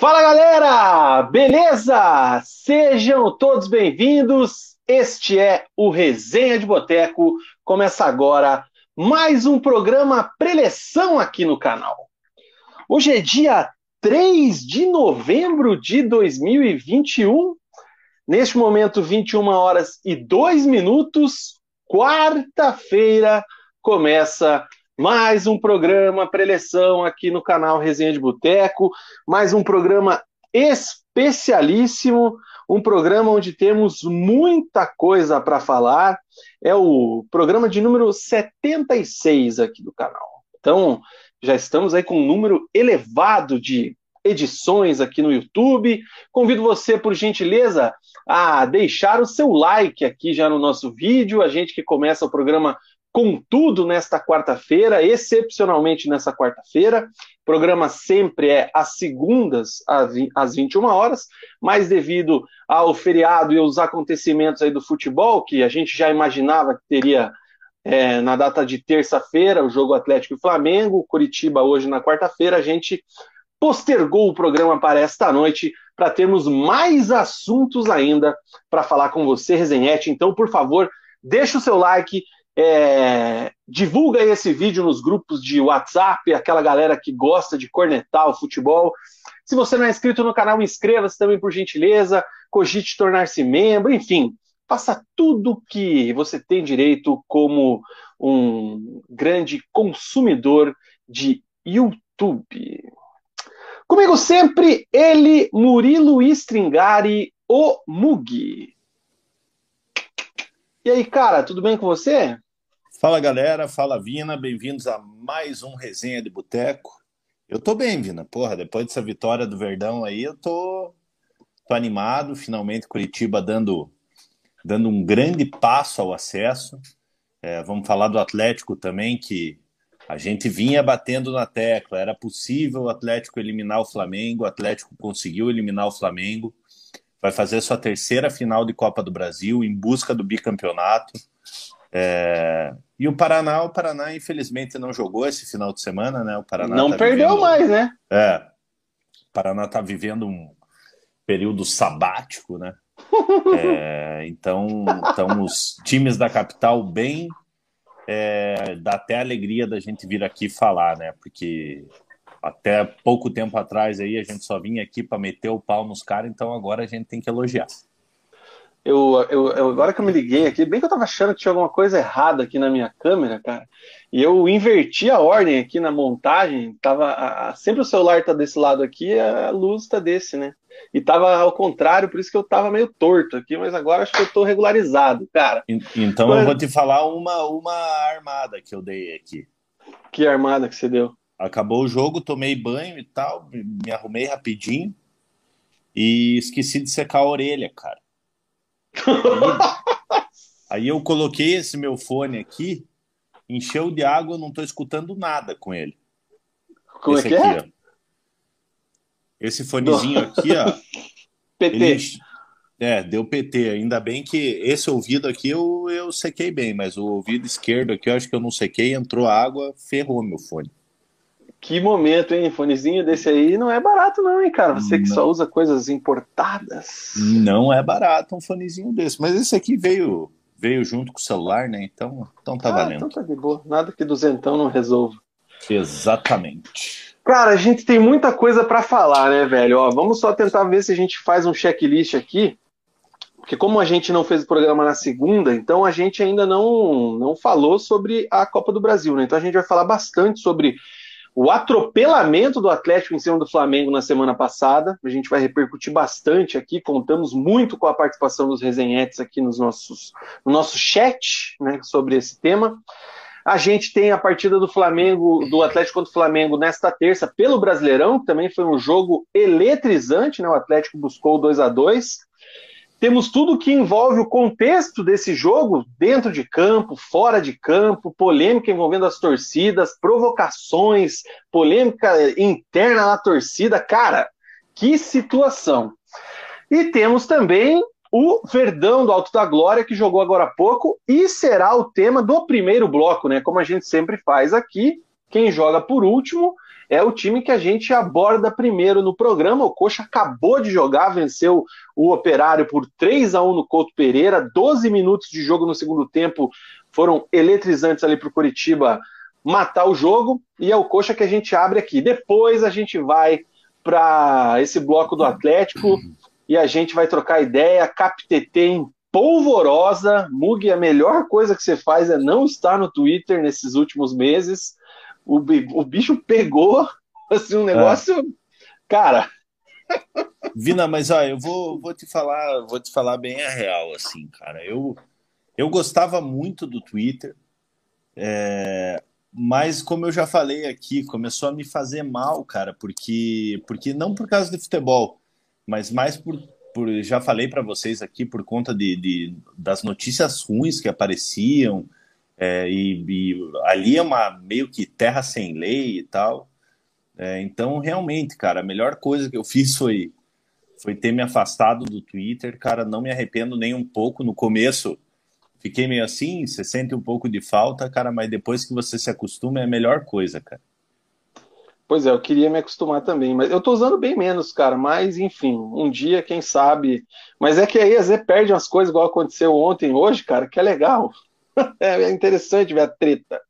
Fala galera, beleza? Sejam todos bem-vindos. Este é o Resenha de Boteco. Começa agora mais um programa preleção aqui no canal. Hoje é dia 3 de novembro de 2021. Neste momento, 21 horas e 2 minutos, quarta-feira, começa mais um programa preleção aqui no canal Resenha de Boteco, mais um programa especialíssimo, um programa onde temos muita coisa para falar. É o programa de número 76 aqui do canal. Então, já estamos aí com um número elevado de edições aqui no YouTube. Convido você, por gentileza, a deixar o seu like aqui já no nosso vídeo. A gente que começa o programa Contudo, nesta quarta-feira, excepcionalmente nessa quarta-feira, o programa sempre é às segundas, às 21 horas, mas devido ao feriado e aos acontecimentos aí do futebol, que a gente já imaginava que teria é, na data de terça-feira, o jogo Atlético e Flamengo, Curitiba hoje na quarta-feira, a gente postergou o programa para esta noite para termos mais assuntos ainda para falar com você, Resenhete. Então, por favor, deixa o seu like, é, divulga esse vídeo nos grupos de WhatsApp, aquela galera que gosta de cornetar o futebol. Se você não é inscrito no canal, inscreva-se também por gentileza, cogite tornar-se membro, enfim, faça tudo que você tem direito como um grande consumidor de YouTube. Comigo sempre, ele, Murilo Stringari, o Mugi. E aí, cara, tudo bem com você? Fala galera, fala Vina, bem-vindos a mais um Resenha de Boteco. Eu tô bem, Vina, porra, depois dessa vitória do Verdão aí, eu tô, tô animado, finalmente Curitiba dando, dando um grande passo ao acesso. É, vamos falar do Atlético também, que a gente vinha batendo na tecla, era possível o Atlético eliminar o Flamengo, o Atlético conseguiu eliminar o Flamengo, vai fazer sua terceira final de Copa do Brasil em busca do bicampeonato. É... E o Paraná, o Paraná infelizmente não jogou esse final de semana, né? O Paraná não tá perdeu vivendo... mais, né? É. O Paraná está vivendo um período sabático, né? é... então, então os times da capital bem é... dá até alegria da gente vir aqui falar, né? Porque até pouco tempo atrás aí a gente só vinha aqui para meter o pau nos caras, então agora a gente tem que elogiar. Eu, eu, eu, agora que eu me liguei aqui, bem que eu tava achando que tinha alguma coisa errada aqui na minha câmera, cara. E eu inverti a ordem aqui na montagem. Tava, a, sempre o celular tá desse lado aqui, a luz tá desse, né? E tava ao contrário, por isso que eu tava meio torto aqui, mas agora acho que eu tô regularizado, cara. Então mas... eu vou te falar uma, uma armada que eu dei aqui. Que armada que você deu? Acabou o jogo, tomei banho e tal, me arrumei rapidinho e esqueci de secar a orelha, cara. Aí, aí eu coloquei esse meu fone aqui, encheu de água, eu não tô escutando nada com ele. Como é esse é que aqui, é? Ó. Esse fonezinho aqui, ó. PT. Ele, é, deu PT. Ainda bem que esse ouvido aqui eu, eu sequei bem, mas o ouvido esquerdo aqui eu acho que eu não sequei, entrou água, ferrou meu fone. Que momento, hein? Fonezinho desse aí não é barato, não, hein, cara? Você que não. só usa coisas importadas. Não é barato um fonezinho desse. Mas esse aqui veio veio junto com o celular, né? Então, então tá ah, valendo. Então tá de boa. Nada que duzentão não resolva. Exatamente. Cara, a gente tem muita coisa para falar, né, velho? Ó, vamos só tentar ver se a gente faz um checklist aqui. Porque como a gente não fez o programa na segunda, então a gente ainda não, não falou sobre a Copa do Brasil, né? Então a gente vai falar bastante sobre o atropelamento do Atlético em cima do Flamengo na semana passada. A gente vai repercutir bastante aqui. Contamos muito com a participação dos resenhetes aqui nos nossos, no nosso chat né, sobre esse tema. A gente tem a partida do Flamengo, do Atlético contra o Flamengo nesta terça pelo Brasileirão, que também foi um jogo eletrizante, né? O Atlético buscou 2 a 2 temos tudo que envolve o contexto desse jogo, dentro de campo, fora de campo, polêmica envolvendo as torcidas, provocações, polêmica interna na torcida. Cara, que situação! E temos também o Verdão do Alto da Glória, que jogou agora há pouco, e será o tema do primeiro bloco, né? Como a gente sempre faz aqui. Quem joga por último é o time que a gente aborda primeiro no programa. O Coxa acabou de jogar, venceu o Operário por 3 a 1 no Couto Pereira, 12 minutos de jogo no segundo tempo foram eletrizantes ali para o Curitiba matar o jogo, e é o Coxa que a gente abre aqui. Depois a gente vai para esse bloco do Atlético e a gente vai trocar ideia. CapTT em polvorosa. Mug, a melhor coisa que você faz é não estar no Twitter nesses últimos meses o, o bicho pegou assim, um negócio. É. Cara. Vina, mas ó, eu vou, vou te falar, vou te falar bem a real, assim, cara. Eu, eu gostava muito do Twitter, é, mas como eu já falei aqui, começou a me fazer mal, cara, porque, porque não por causa de futebol, mas mais por, por já falei para vocês aqui, por conta de, de, das notícias ruins que apareciam, é, e, e, ali é uma meio que terra sem lei e tal. É, então, realmente, cara, a melhor coisa que eu fiz foi, foi ter me afastado do Twitter. Cara, não me arrependo nem um pouco. No começo, fiquei meio assim, você sente um pouco de falta, cara, mas depois que você se acostuma, é a melhor coisa, cara. Pois é, eu queria me acostumar também, mas eu tô usando bem menos, cara, mas enfim, um dia, quem sabe. Mas é que aí às vezes perde umas coisas, igual aconteceu ontem, hoje, cara, que é legal. é interessante ver a treta.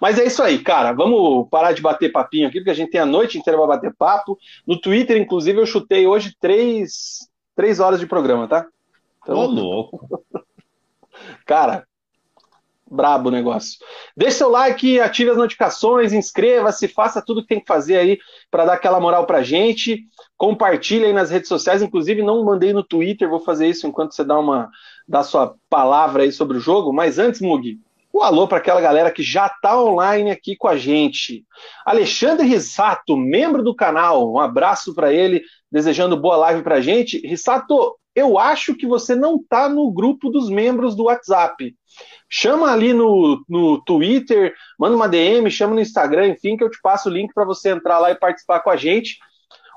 Mas é isso aí, cara. Vamos parar de bater papinho aqui, porque a gente tem a noite inteira para bater papo. No Twitter, inclusive, eu chutei hoje três, três horas de programa, tá? Então... Ô, louco. cara, brabo o negócio. Deixe seu like, ative as notificações, inscreva-se, faça tudo que tem que fazer aí para dar aquela moral pra gente. Compartilhe aí nas redes sociais, inclusive não mandei no Twitter, vou fazer isso enquanto você dá uma dá sua palavra aí sobre o jogo, mas antes, Mug, um alô para aquela galera que já está online aqui com a gente. Alexandre Rissato, membro do canal, um abraço para ele, desejando boa live para a gente. Rissato, eu acho que você não está no grupo dos membros do WhatsApp. Chama ali no, no Twitter, manda uma DM, chama no Instagram, enfim, que eu te passo o link para você entrar lá e participar com a gente.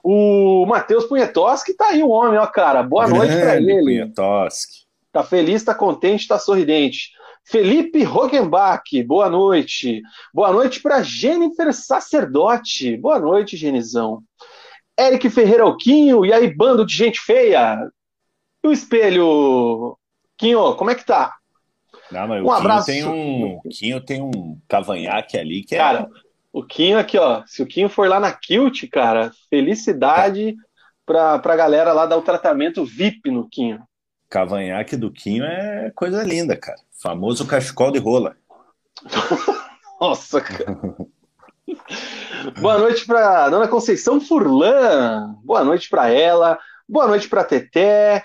O Matheus Punhetoski tá aí, o homem, ó, cara. Boa noite para ele. Punhetoski. Tá feliz, tá contente, tá sorridente. Felipe Rogenbach, boa noite. Boa noite para Jennifer Sacerdote. Boa noite, Genizão. Eric Ferreira Alquinho, e aí, bando de gente feia? E o espelho? Quinho, como é que tá? Não, mas um o abraço. Tem um, o Quinho tem um cavanhaque ali que é. Cara, o Quinho aqui, ó. Se o Quinho for lá na Kilt, cara, felicidade é. pra, pra galera lá dar o tratamento VIP no Quinho cavanhaque do Quinho é coisa linda, cara. Famoso cachecol de rola. Nossa, cara. Boa noite para Dona Conceição Furlan. Boa noite para ela. Boa noite para Teté.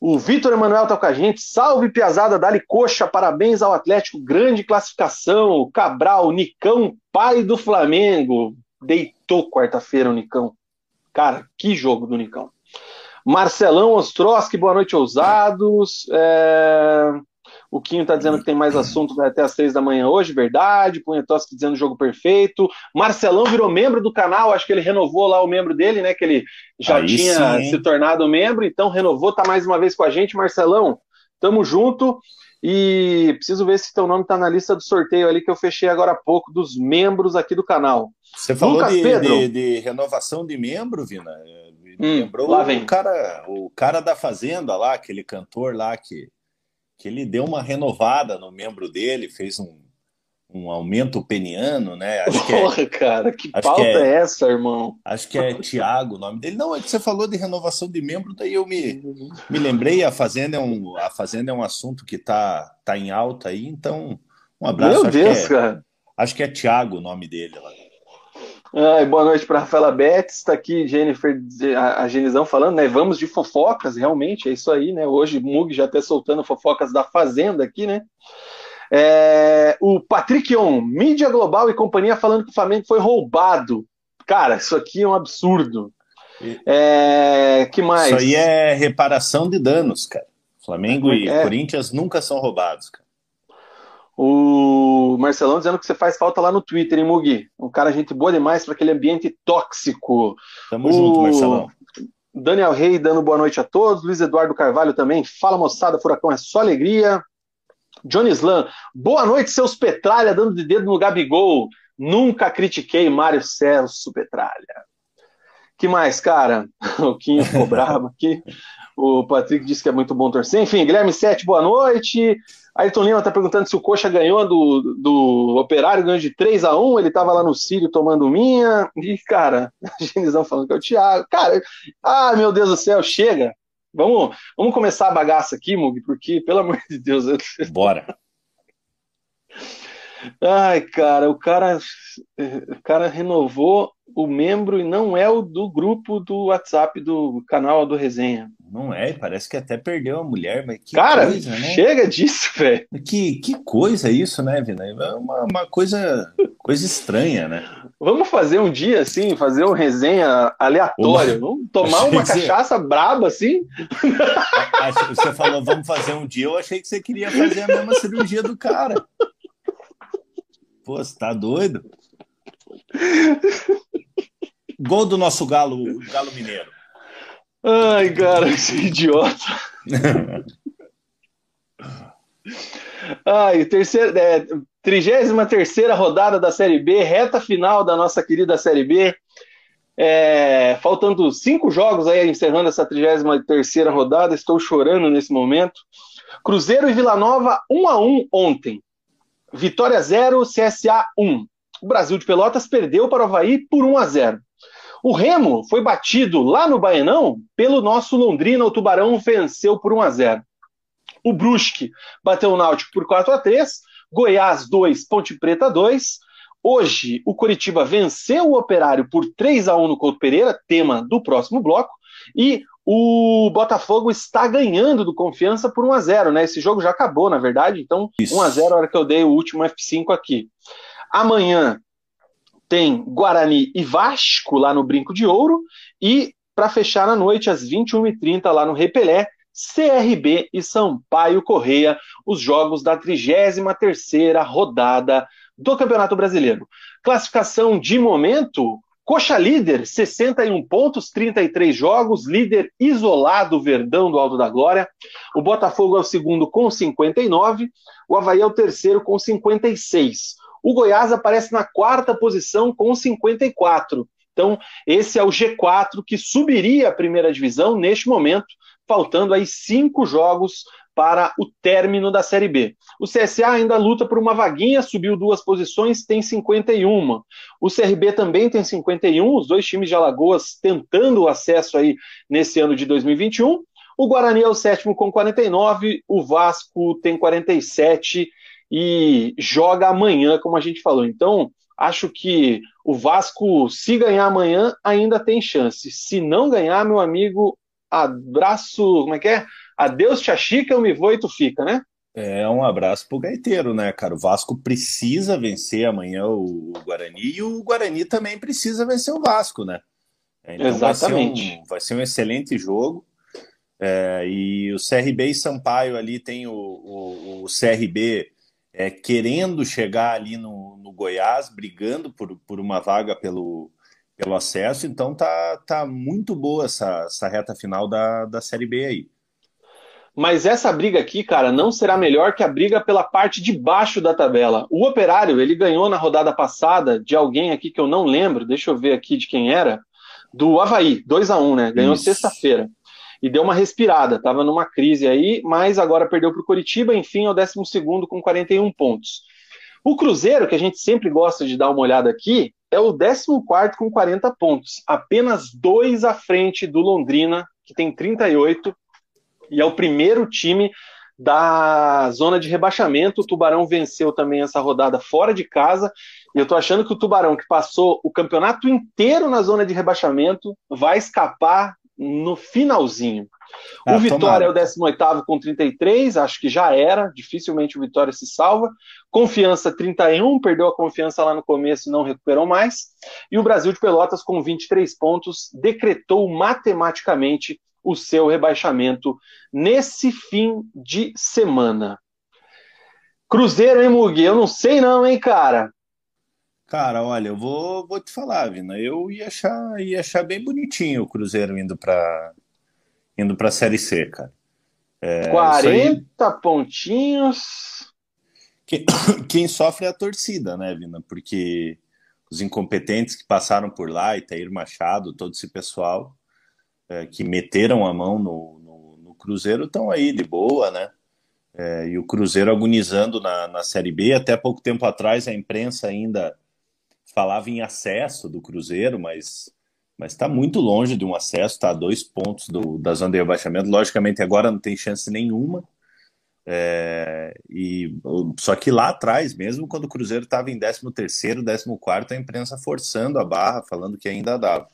O Vitor Emanuel tá com a gente. Salve, Piazada, dali coxa. Parabéns ao Atlético. Grande classificação. Cabral, Nicão, pai do Flamengo. Deitou quarta-feira o Nicão. Cara, que jogo do Nicão. Marcelão Ostroski, boa noite, ousados. É... O Quinho está dizendo que tem mais assunto até às seis da manhã hoje, verdade. Punhetoski dizendo jogo perfeito. Marcelão virou membro do canal, acho que ele renovou lá o membro dele, né? Que ele já Aí tinha sim. se tornado membro, então renovou, tá mais uma vez com a gente. Marcelão, tamo junto. E preciso ver se teu nome está na lista do sorteio ali que eu fechei agora há pouco dos membros aqui do canal. Você falou de, de, de, renovação de membro, Vina? Hum, lembrou lá vem. o cara, o cara da Fazenda lá, aquele cantor lá que, que ele deu uma renovada no membro dele, fez um, um aumento peniano, né? Acho que é, Porra, cara, que pauta é, é, essa, irmão? Acho que é Tiago o nome dele. Não, é que você falou de renovação de membro, daí eu me, me lembrei, a Fazenda é um, a Fazenda é um assunto que tá, tá em alta aí, então um abraço. Meu Deus, é, cara. Acho que é Tiago o nome dele lá. Ai, boa noite para Rafaela Betts, está aqui Jennifer, a, Genizão falando, né? Vamos de fofocas, realmente, é isso aí, né? Hoje Mug já até soltando fofocas da Fazenda aqui, né? É, o Patrick On, mídia global e companhia falando que o Flamengo foi roubado. Cara, isso aqui é um absurdo. É, que mais? Isso aí é reparação de danos, cara. Flamengo é, e é. Corinthians nunca são roubados, cara. O Marcelão dizendo que você faz falta lá no Twitter, hein, Mugi? Um cara, gente boa demais para aquele ambiente tóxico. Tamo o... junto, Marcelão. Daniel Rey dando boa noite a todos. Luiz Eduardo Carvalho também. Fala, moçada, furacão é só alegria. Johnny Slam, boa noite, seus petralha, dando de dedo no Gabigol. Nunca critiquei Mário Celso Petralha. que mais, cara? O Quinho ficou bravo aqui. O Patrick disse que é muito bom torcer. Enfim, Guilherme Sete, boa noite. Ayrton Lima está perguntando se o Coxa ganhou do, do Operário, ganhou de 3 a 1 ele estava lá no Sírio tomando minha. E, cara, a Genizão falando que é o Thiago. Cara, ah, meu Deus do céu, chega. Vamos, vamos começar a bagaça aqui, Mug, porque, pelo amor de Deus. Eu... Bora. Ai, cara, o cara, o cara renovou o membro e não é o do grupo do WhatsApp do canal do Resenha. Não é, parece que até perdeu a mulher, mas que cara, coisa, né? chega disso, velho. Que, que coisa isso, né, Vina? É uma, uma coisa, coisa estranha, né? Vamos fazer um dia assim, fazer um resenha aleatório. Uma... Vamos tomar uma cachaça braba assim. Você falou, vamos fazer um dia. Eu achei que você queria fazer a mesma cirurgia do cara. Pô, você tá doido? Gol do nosso galo, galo mineiro. Ai, cara, esse idiota. Ai, terceira, é, 33 rodada da Série B, reta final da nossa querida Série B. É, faltando cinco jogos aí, encerrando essa 33 rodada, estou chorando nesse momento. Cruzeiro e Vila Nova 1 a 1 ontem. Vitória 0, CSA 1. O Brasil de Pelotas perdeu para o Havaí por 1 a 0. O Remo foi batido lá no Baenão pelo nosso Londrina. O Tubarão venceu por 1 a 0. O Brusque bateu o Náutico por 4 a 3. Goiás 2, Ponte Preta 2. Hoje, o Coritiba venceu o Operário por 3 a 1 no Couto Pereira, tema do próximo bloco. E o Botafogo está ganhando do Confiança por 1 a 0 né? Esse jogo já acabou, na verdade, então Isso. 1 a 0 a hora que eu dei o último F5 aqui. Amanhã tem Guarani e Vasco lá no Brinco de Ouro e para fechar na noite às 21h30 lá no Repelé, CRB e Sampaio Correia, os jogos da 33ª rodada do Campeonato Brasileiro. Classificação de momento, Coxa líder, 61 pontos, 33 jogos, líder isolado, Verdão do Alto da Glória. O Botafogo é o segundo com 59, o Havaí é o terceiro com 56. O Goiás aparece na quarta posição com 54. Então, esse é o G4 que subiria a primeira divisão neste momento, faltando aí cinco jogos para o término da Série B. O CSA ainda luta por uma vaguinha, subiu duas posições, tem 51. O CRB também tem 51, os dois times de Alagoas tentando o acesso aí nesse ano de 2021. O Guarani é o sétimo com 49, o Vasco tem 47 e joga amanhã, como a gente falou. Então, acho que o Vasco, se ganhar amanhã, ainda tem chance. Se não ganhar, meu amigo, abraço, como é que é? Adeus, tia Chica, eu me vou e tu fica, né? É um abraço pro gaiteiro, né, cara? O Vasco precisa vencer amanhã o Guarani e o Guarani também precisa vencer o Vasco, né? Então Exatamente. Vai ser, um, vai ser um excelente jogo. É, e o CRB e Sampaio ali tem o, o, o CRB é, querendo chegar ali no, no Goiás, brigando por, por uma vaga pelo, pelo acesso. Então tá, tá muito boa essa, essa reta final da, da Série B aí. Mas essa briga aqui, cara, não será melhor que a briga pela parte de baixo da tabela. O Operário, ele ganhou na rodada passada de alguém aqui que eu não lembro, deixa eu ver aqui de quem era, do Havaí, 2 a 1 né? Ganhou sexta-feira. E deu uma respirada, estava numa crise aí, mas agora perdeu para o Curitiba, enfim, é o 12 com 41 pontos. O Cruzeiro, que a gente sempre gosta de dar uma olhada aqui, é o 14 com 40 pontos, apenas dois à frente do Londrina, que tem 38, e é o primeiro time da zona de rebaixamento. O Tubarão venceu também essa rodada fora de casa. E eu tô achando que o Tubarão, que passou o campeonato inteiro na zona de rebaixamento, vai escapar no finalzinho. Ah, o Vitória tomara. é o 18 com 33, acho que já era, dificilmente o Vitória se salva. Confiança 31, perdeu a confiança lá no começo e não recuperou mais. E o Brasil de Pelotas, com 23 pontos, decretou matematicamente o seu rebaixamento nesse fim de semana. Cruzeiro, hein, Mugi? Eu não sei não, hein, cara? Cara, olha, eu vou, vou te falar, Vina. Eu ia achar, ia achar bem bonitinho o Cruzeiro indo para indo para a Série C, cara. É, 40 aí... pontinhos. Quem, quem, sofre é a torcida, né, Vina? Porque os incompetentes que passaram por lá, Itair Machado, todo esse pessoal é, que meteram a mão no, no, no Cruzeiro estão aí de boa, né? É, e o Cruzeiro agonizando na, na Série B. Até pouco tempo atrás a imprensa ainda falava em acesso do Cruzeiro, mas mas está muito longe de um acesso, está a dois pontos do, da zona de rebaixamento. Logicamente, agora não tem chance nenhuma. É, e só que lá atrás, mesmo quando o Cruzeiro estava em 13 terceiro, 14 quarto, a imprensa forçando a barra, falando que ainda dava.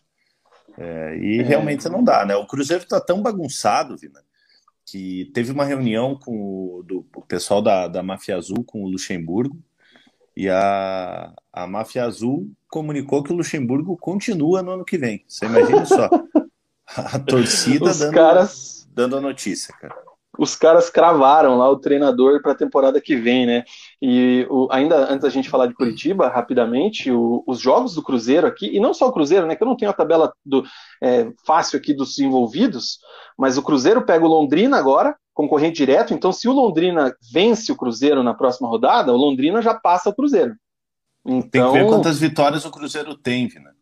É, e é. realmente não dá, né? O Cruzeiro está tão bagunçado, Vina, que teve uma reunião com o, do, o pessoal da, da Máfia Azul com o Luxemburgo, e a, a Máfia Azul comunicou que o Luxemburgo continua no ano que vem. Você imagina só. A torcida dando, caras... dando a notícia, cara os caras cravaram lá o treinador para a temporada que vem, né? E o, ainda antes da gente falar de Curitiba, rapidamente, o, os jogos do Cruzeiro aqui, e não só o Cruzeiro, né? Que eu não tenho a tabela do, é, fácil aqui dos envolvidos, mas o Cruzeiro pega o Londrina agora, concorrente direto, então se o Londrina vence o Cruzeiro na próxima rodada, o Londrina já passa o Cruzeiro. Então... Tem que ver então quantas vitórias o Cruzeiro tem, Vina.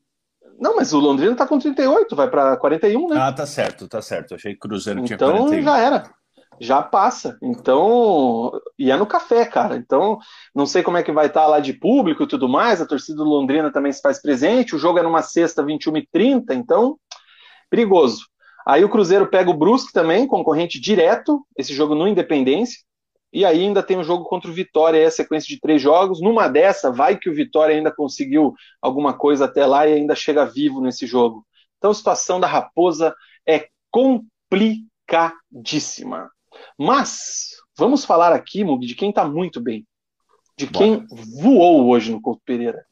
Não, mas o Londrina tá com 38, vai para 41, né? Ah, tá certo, tá certo. achei que o Cruzeiro então, tinha 41. Então já era já passa. Então, e é no café, cara. Então, não sei como é que vai estar tá lá de público e tudo mais. A torcida do Londrina também se faz presente. O jogo é numa sexta, 21 e 30 então, perigoso. Aí o Cruzeiro pega o Brusque também, concorrente direto, esse jogo no Independência. E aí ainda tem um jogo contra o Vitória, aí a sequência de três jogos. Numa dessa, vai que o Vitória ainda conseguiu alguma coisa até lá e ainda chega vivo nesse jogo. Então a situação da Raposa é complicadíssima. Mas vamos falar aqui, Mug, de quem está muito bem. De quem Bora. voou hoje no Couto Pereira.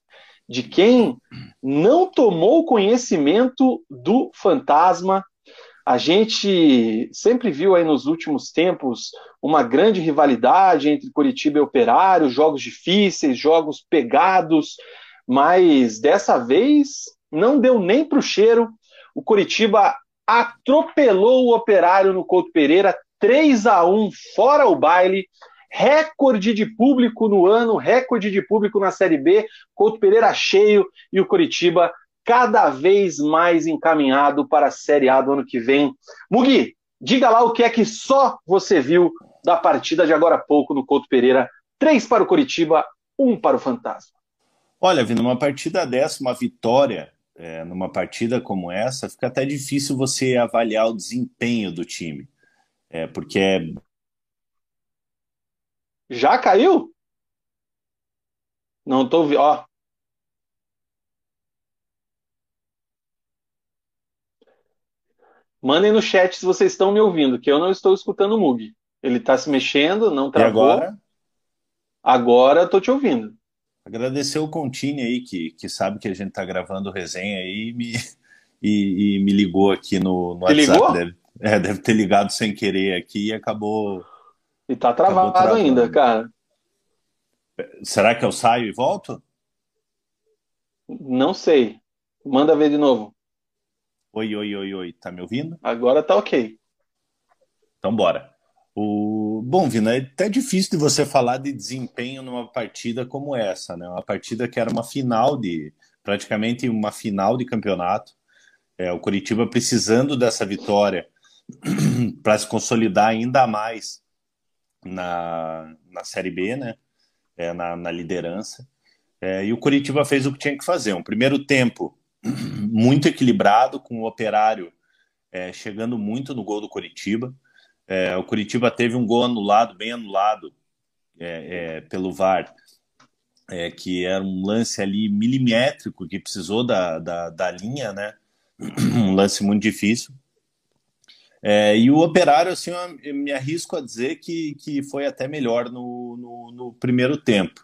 De quem não tomou conhecimento do fantasma. A gente sempre viu aí nos últimos tempos uma grande rivalidade entre Curitiba e Operário, jogos difíceis, jogos pegados, mas dessa vez não deu nem para o cheiro. O Curitiba atropelou o Operário no Couto Pereira, 3 a 1 fora o baile, recorde de público no ano, recorde de público na Série B, Couto Pereira cheio e o Curitiba cada vez mais encaminhado para a Série A do ano que vem. Mugi, diga lá o que é que só você viu da partida de agora há pouco no Couto Pereira. Três para o Curitiba, um para o Fantasma. Olha, vindo uma partida dessa, uma vitória é, numa partida como essa, fica até difícil você avaliar o desempenho do time. É, porque é. Já caiu? Não tô vendo. Ó. Mandem no chat se vocês estão me ouvindo, que eu não estou escutando o Mug. Ele está se mexendo, não travou. E agora? Agora estou te ouvindo. Agradecer o Contini aí, que, que sabe que a gente está gravando resenha aí e me, e, e me ligou aqui no, no WhatsApp. Ligou? Deve, é, deve ter ligado sem querer aqui e acabou. E tá travado ainda, cara. Será que eu saio e volto? Não sei. Manda ver de novo. Oi, oi, oi, oi. Tá me ouvindo? Agora tá ok. Então bora. O... Bom, Vina, é até difícil de você falar de desempenho numa partida como essa, né? Uma partida que era uma final de. praticamente uma final de campeonato. É, o Curitiba precisando dessa vitória para se consolidar ainda mais na, na Série B, né? É, na, na liderança. É, e o Curitiba fez o que tinha que fazer. Um primeiro tempo muito equilibrado, com o Operário é, chegando muito no gol do Curitiba. É, o Curitiba teve um gol anulado, bem anulado é, é, pelo VAR, que era um lance ali milimétrico que precisou da, da, da linha, né? um lance muito difícil. É, e o Operário, assim, eu me arrisco a dizer que, que foi até melhor no, no, no primeiro tempo.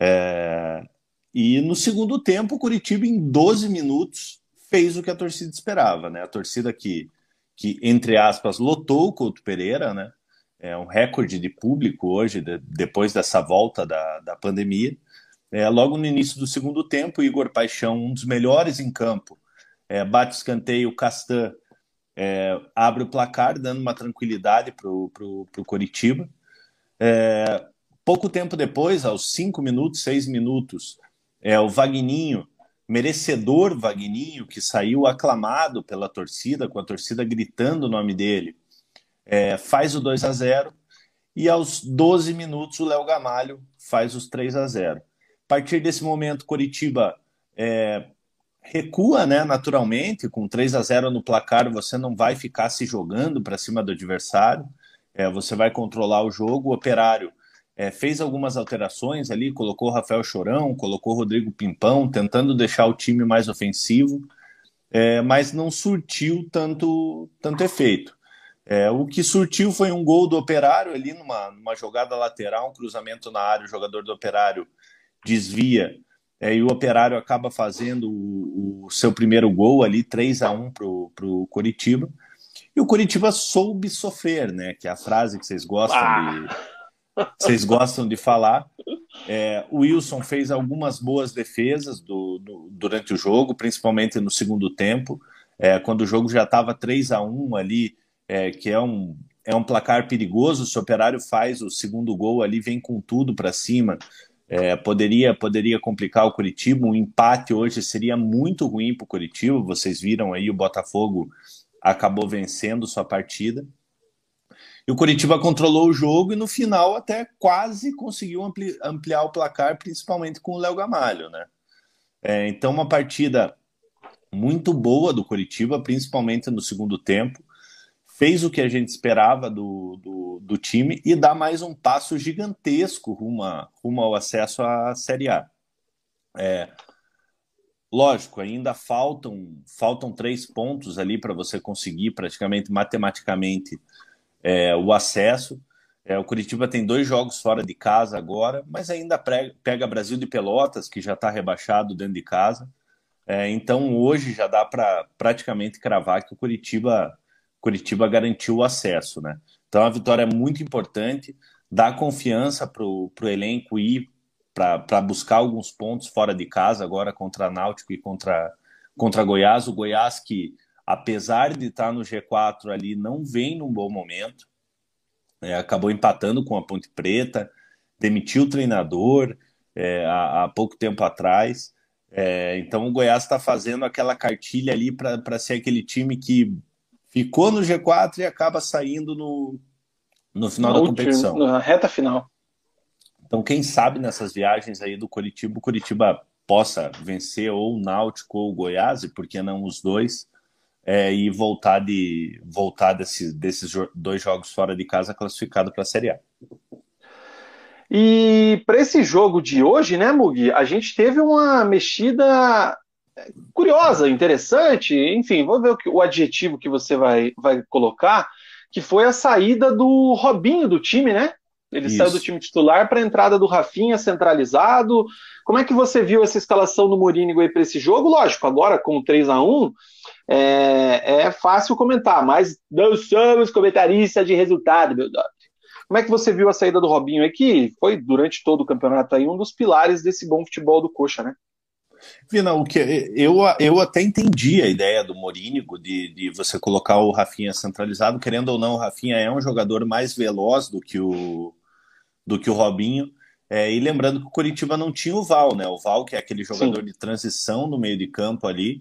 É, e no segundo tempo, o Curitiba, em 12 minutos, fez o que a torcida esperava. Né? A torcida que, que entre aspas, lotou o Couto Pereira, né? é um recorde de público hoje, de, depois dessa volta da, da pandemia. É, logo no início do segundo tempo, Igor Paixão, um dos melhores em campo, é, bate escanteio, Castan é, abre o placar, dando uma tranquilidade para o Coritiba. É, pouco tempo depois, aos cinco minutos, seis minutos, É o Vagninho, merecedor Vagninho, que saiu aclamado pela torcida, com a torcida gritando o nome dele, é, faz o 2 a 0 e aos 12 minutos o Léo Gamalho faz os 3 a 0. A partir desse momento, Coritiba é, recua, né, naturalmente, com 3 a 0 no placar, você não vai ficar se jogando para cima do adversário, é, você vai controlar o jogo. O Operário é, fez algumas alterações ali, colocou Rafael Chorão, colocou Rodrigo Pimpão, tentando deixar o time mais ofensivo, é, mas não surtiu tanto, tanto efeito. É, o que surtiu foi um gol do Operário ali numa, numa jogada lateral, um cruzamento na área, o jogador do Operário desvia é, e o Operário acaba fazendo o, o, seu primeiro gol ali, 3 a 1 para o Curitiba. E o Curitiba soube sofrer, né? Que é a frase que vocês gostam ah. de vocês gostam de falar. É, o Wilson fez algumas boas defesas do, do, durante o jogo, principalmente no segundo tempo, é, quando o jogo já estava 3 a 1 ali, é, que é um, é um placar perigoso. Se o Operário faz o segundo gol ali, vem com tudo para cima. É, poderia, poderia complicar o Curitiba. Um empate hoje seria muito ruim para o Curitiba. Vocês viram aí o Botafogo acabou vencendo sua partida. E o Curitiba controlou o jogo e no final até quase conseguiu ampli ampliar o placar, principalmente com o Léo Gamalho, né? É, então uma partida muito boa do Curitiba, principalmente no segundo tempo fez o que a gente esperava do, do, do, time e dá mais um passo gigantesco rumo, a, rumo ao acesso à Série A. É, lógico, ainda faltam, faltam três pontos ali para você conseguir praticamente matematicamente é, o acesso. É, o Curitiba tem dois jogos fora de casa agora, mas ainda pega Brasil de Pelotas, que já está rebaixado dentro de casa. É, então hoje já dá para praticamente cravar que o Curitiba Curitiba garantiu o acesso, né? Então a vitória é muito importante, dá confiança para o elenco ir para buscar alguns pontos fora de casa, agora contra Náutico e contra, contra Goiás. O Goiás que, apesar de estar no G4 ali, não vem num bom momento, é, acabou empatando com a Ponte Preta, demitiu o treinador é, há, há, pouco tempo atrás. É, então o Goiás está fazendo aquela cartilha ali para ser aquele time que ficou no G4 e acaba saindo no, no final da competição. Na reta final. Então, quem sabe nessas viagens aí do Curitiba, o Curitiba possa vencer ou o Náutico ou o Goiás, e por que não os dois, é, e voltar, de, voltar desse, desses dois jogos fora de casa classificado para a Série A. E para esse jogo de hoje, né, Mugi, a gente teve uma mexida curiosa, interessante, enfim, vou ver o, que, o adjetivo que você vai, vai colocar, que foi a saída do Robinho do time, né? Ele Isso. saiu do time titular para a entrada do Rafinha centralizado. Como é que você viu essa escalação do Morínigo aí para esse jogo? Lógico, agora com 3 a 1 é, é fácil comentar, mas não somos comentaristas de resultado, meu Deus. Como é que você viu a saída do Robinho aí, que foi durante todo o campeonato aí um dos pilares desse bom futebol do Coxa, né? Vina, o que eu, eu até entendi a ideia do Morínigo de, de você colocar o Rafinha centralizado, querendo ou não, o Rafinha é um jogador mais veloz do que o, do que o Robinho. É, e lembrando que o Curitiba não tinha o Val, né? O Val, que é aquele jogador Sim. de transição no meio de campo ali.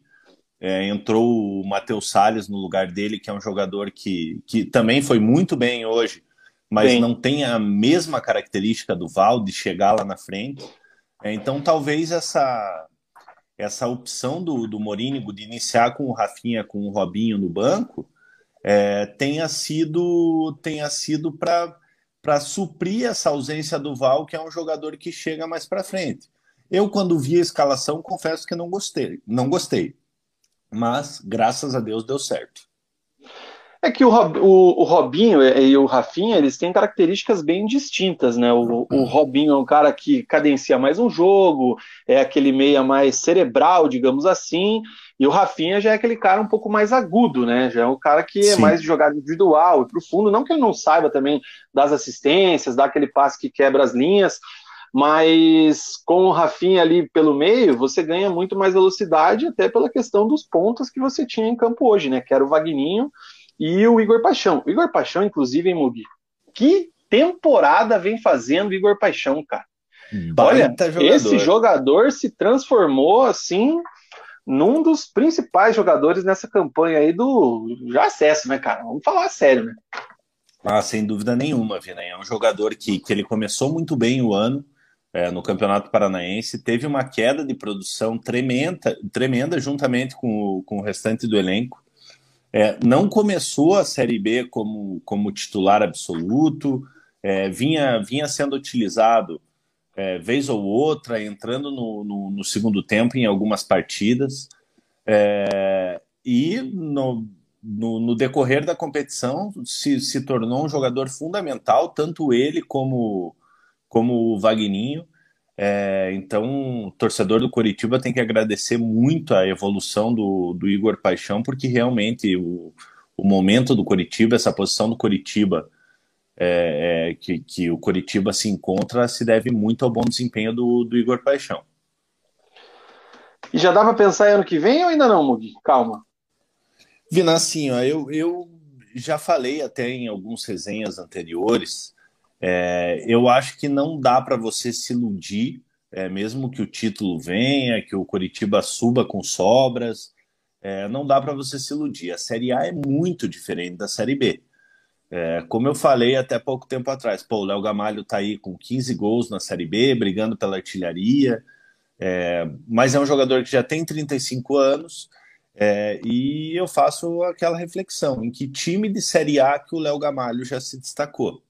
É, entrou o Matheus Salles no lugar dele, que é um jogador que, que também foi muito bem hoje, mas bem. não tem a mesma característica do Val de chegar lá na frente. É, então talvez essa essa opção do, do Morínigo de iniciar com o Rafinha, com o Robinho no banco, é, tenha sido tenha sido para suprir essa ausência do Val, que é um jogador que chega mais para frente. Eu, quando vi a escalação, confesso que não gostei, não gostei. Mas, graças a Deus, deu certo. É que o, o, o, Robinho e o Rafinha, eles têm características bem distintas, né? O, o, Robinho é um cara que cadencia mais um jogo, é aquele meia mais cerebral, digamos assim, e o Rafinha já é aquele cara um pouco mais agudo, né? Já é um cara que é Sim. é mais de jogada individual e profundo, não que ele não saiba também das assistências, dar aquele passe que quebra as linhas, mas com o Rafinha ali pelo meio, você ganha muito mais velocidade, até pela questão dos pontos que você tinha em campo hoje, né? Que era o Vagninho e o Igor Paixão. O Igor Paixão, inclusive, em Mugi, que temporada vem fazendo o Igor Paixão, cara? Olha, jogador. esse jogador se transformou assim num dos principais jogadores nessa campanha aí do já acesso, né, cara? Vamos falar sério, né? Ah, sem dúvida nenhuma, Vina. É um jogador que, que ele começou muito bem o ano é, no Campeonato Paranaense, teve uma queda de produção tremenda, tremenda juntamente com o, com o restante do elenco. É, não começou a Série B como, como titular absoluto, é, vinha, vinha sendo utilizado é, vez ou outra, entrando no, no, no, segundo tempo em algumas partidas. É, e no, no, no, decorrer da competição se, se tornou um jogador fundamental, tanto ele como, como o Vagninho. É, então, o torcedor do Coritiba tem que agradecer muito a evolução do, do Igor Paixão, porque realmente o, o momento do Coritiba, essa posição do Coritiba, é, é, que, que o Coritiba se encontra, se deve muito ao bom desempenho do, do Igor Paixão. E já dá para pensar em ano que vem ou ainda não, Mugi? Calma. Vina, assim, ó, eu, eu já falei até em alguns resenhas anteriores é, eu acho que não dá para você se iludir, é, mesmo que o título venha, que o Coritiba suba com sobras, é, não dá para você se iludir. A Série A é muito diferente da Série B. É, como eu falei até pouco tempo atrás, pô, o Léo Gamalho está aí com 15 gols na Série B, brigando pela artilharia, é, mas é um jogador que já tem 35 anos, é, e eu faço aquela reflexão: em que time de Série A que o Léo Gamalho já se destacou?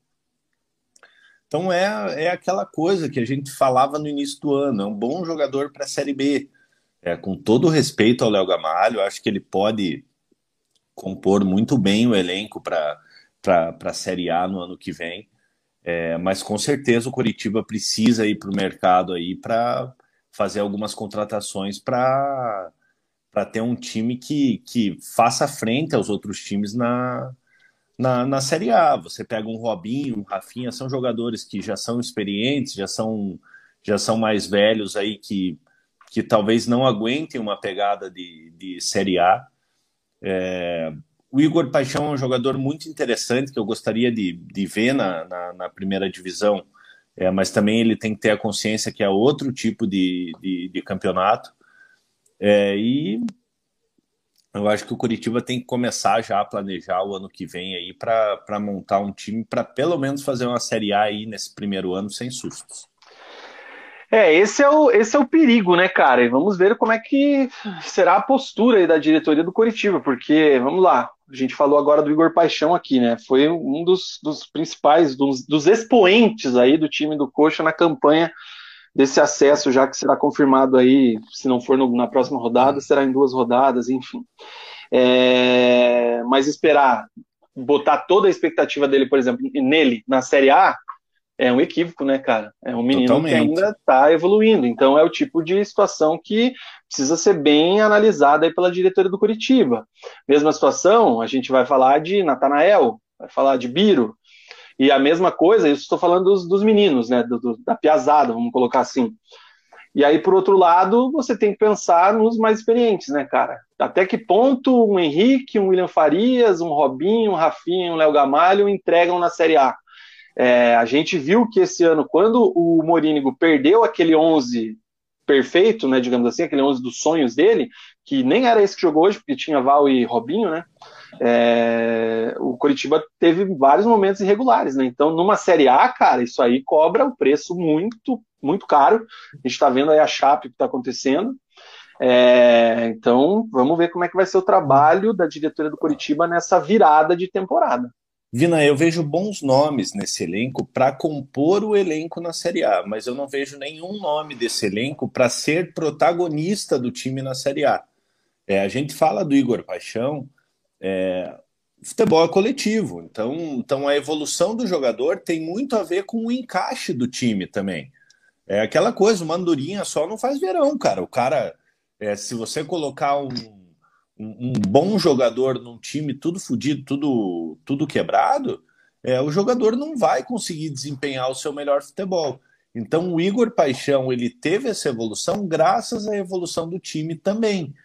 Então é, é aquela coisa que a gente falava no início do ano, é um bom jogador para a Série B. É, com todo respeito ao Léo Gamalho, acho que ele pode compor muito bem o elenco para a Série A no ano que vem. É, mas com certeza o Curitiba precisa ir para o mercado aí para fazer algumas contratações para ter um time que, que faça frente aos outros times na, na, na Série A. Você pega um Robinho, um Rafinha, são jogadores que já são experientes, já são, já são mais velhos aí, que, que talvez não aguentem uma pegada de, de Série A. É, o Igor Paixão é um jogador muito interessante que eu gostaria de, de ver na, na, na primeira divisão, é, mas também ele tem que ter a consciência que é outro tipo de, de, de campeonato. É, e eu acho que o Curitiba tem que começar já a planejar o ano que vem aí para montar um time para pelo menos fazer uma Série A aí nesse primeiro ano sem sustos. É, esse é o, esse é o perigo, né, cara? E vamos ver como é que será a postura aí da diretoria do Curitiba, porque, vamos lá, a gente falou agora do Igor Paixão aqui, né? Foi um dos, dos principais, dos, dos expoentes aí do time do Coxa na campanha desse acesso, já que será confirmado aí, se não for no, na próxima rodada, será em duas rodadas, enfim. É, mas esperar botar toda a expectativa dele, por exemplo, nele na Série A, é um equívoco, né, cara? É um menino Totalmente. que ainda está evoluindo. Então é o tipo de situação que precisa ser bem analisada aí pela diretoria do Curitiba. Mesma situação, a gente vai falar de Natanael, vai falar de Biro, e a mesma coisa, isso estou falando dos, dos meninos, né? Do, do, da piazada, vamos colocar assim. E aí, por outro lado, você tem que pensar nos mais experientes, né, cara? Até que ponto um Henrique, um William Farias, um Robinho, um Rafinha, um Léo Gamalho entregam na Série A? É, a gente viu que esse ano, quando o Morínigo perdeu aquele 11 perfeito, né, digamos assim, aquele 11 dos sonhos dele, que nem era esse que jogou hoje, porque tinha Val e Robinho, né? é, o Curitiba teve vários momentos irregulares, né? Então, numa Série A, cara, isso aí cobra um preço muito, muito caro. A gente está vendo aí a Chape que está acontecendo. É, então, vamos ver como é que vai ser o trabalho da diretoria do Curitiba nessa virada de temporada. Vina, eu vejo bons nomes nesse elenco para compor o elenco na Série A, mas eu não vejo nenhum nome desse elenco para ser protagonista do time na Série A. É, a gente fala do Igor Paixão, é, futebol é coletivo, então, então a evolução do jogador tem muito a ver com o encaixe do time também. É aquela coisa, uma andorinha só não faz verão, cara. O cara, é, se você colocar um, um, um, bom jogador num time tudo fodido, tudo, tudo quebrado, é, o jogador não vai conseguir desempenhar o seu melhor futebol. Então o Igor Paixão ele teve essa evolução graças à evolução do time também.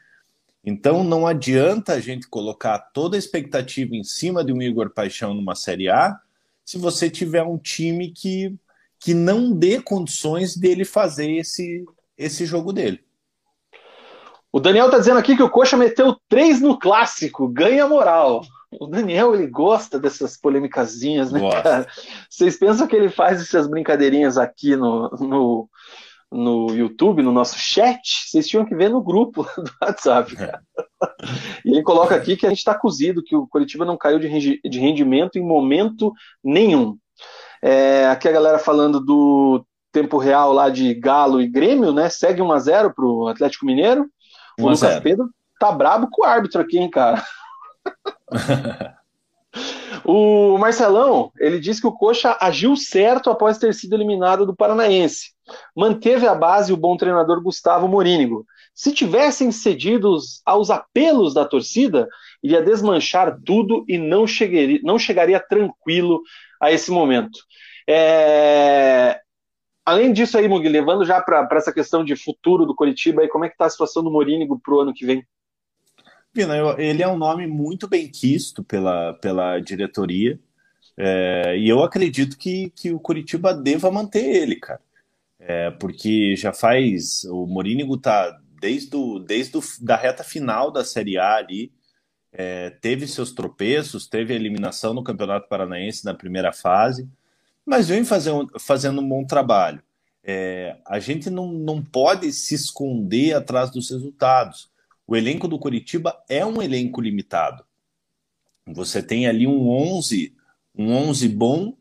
Então não adianta a gente colocar toda a expectativa em cima de um Igor Paixão numa Série A se você tiver um time que, que não dê condições dele fazer esse, esse jogo dele. O Daniel tá dizendo aqui que o Coxa meteu três no clássico, ganha moral. O Daniel, ele gosta dessas polêmicazinhas, né? Vocês pensam que ele faz essas brincadeirinhas aqui no, no, no YouTube, no nosso chat? Vocês tinham que ver no grupo do WhatsApp, cara. E ele coloca aqui que a gente está cozido, que o Curitiba não caiu de rendimento em momento nenhum. É, aqui a galera falando do tempo real lá de Galo e Grêmio, né? Segue 1x0 pro Atlético Mineiro. O Lucas Pedro tá brabo com o árbitro aqui, hein, cara? o Marcelão, ele disse que o Coxa agiu certo após ter sido eliminado do Paranaense. Manteve a base o bom treinador Gustavo Morínigo. Se tivessem cedido aos apelos da torcida, iria desmanchar tudo e não chegaria, não chegaria tranquilo a esse momento. É... Além disso aí, Mugi, levando já para essa questão de futuro do Coritiba, aí, como é que está a situação do Morínigo para o ano que vem? Pina, ele é um nome muito bem quisto pela, pela diretoria, é, e eu acredito que, que o Curitiba deva manter ele, cara. É, porque já faz. O Morínigo tá desde, o, desde da reta final da Série A ali, é, teve seus tropeços, teve a eliminação no Campeonato Paranaense na primeira fase mas vem fazer um, fazendo um bom trabalho. É, a gente não, não pode se esconder atrás dos resultados. O elenco do Curitiba é um elenco limitado. Você tem ali um 11, um 11 bom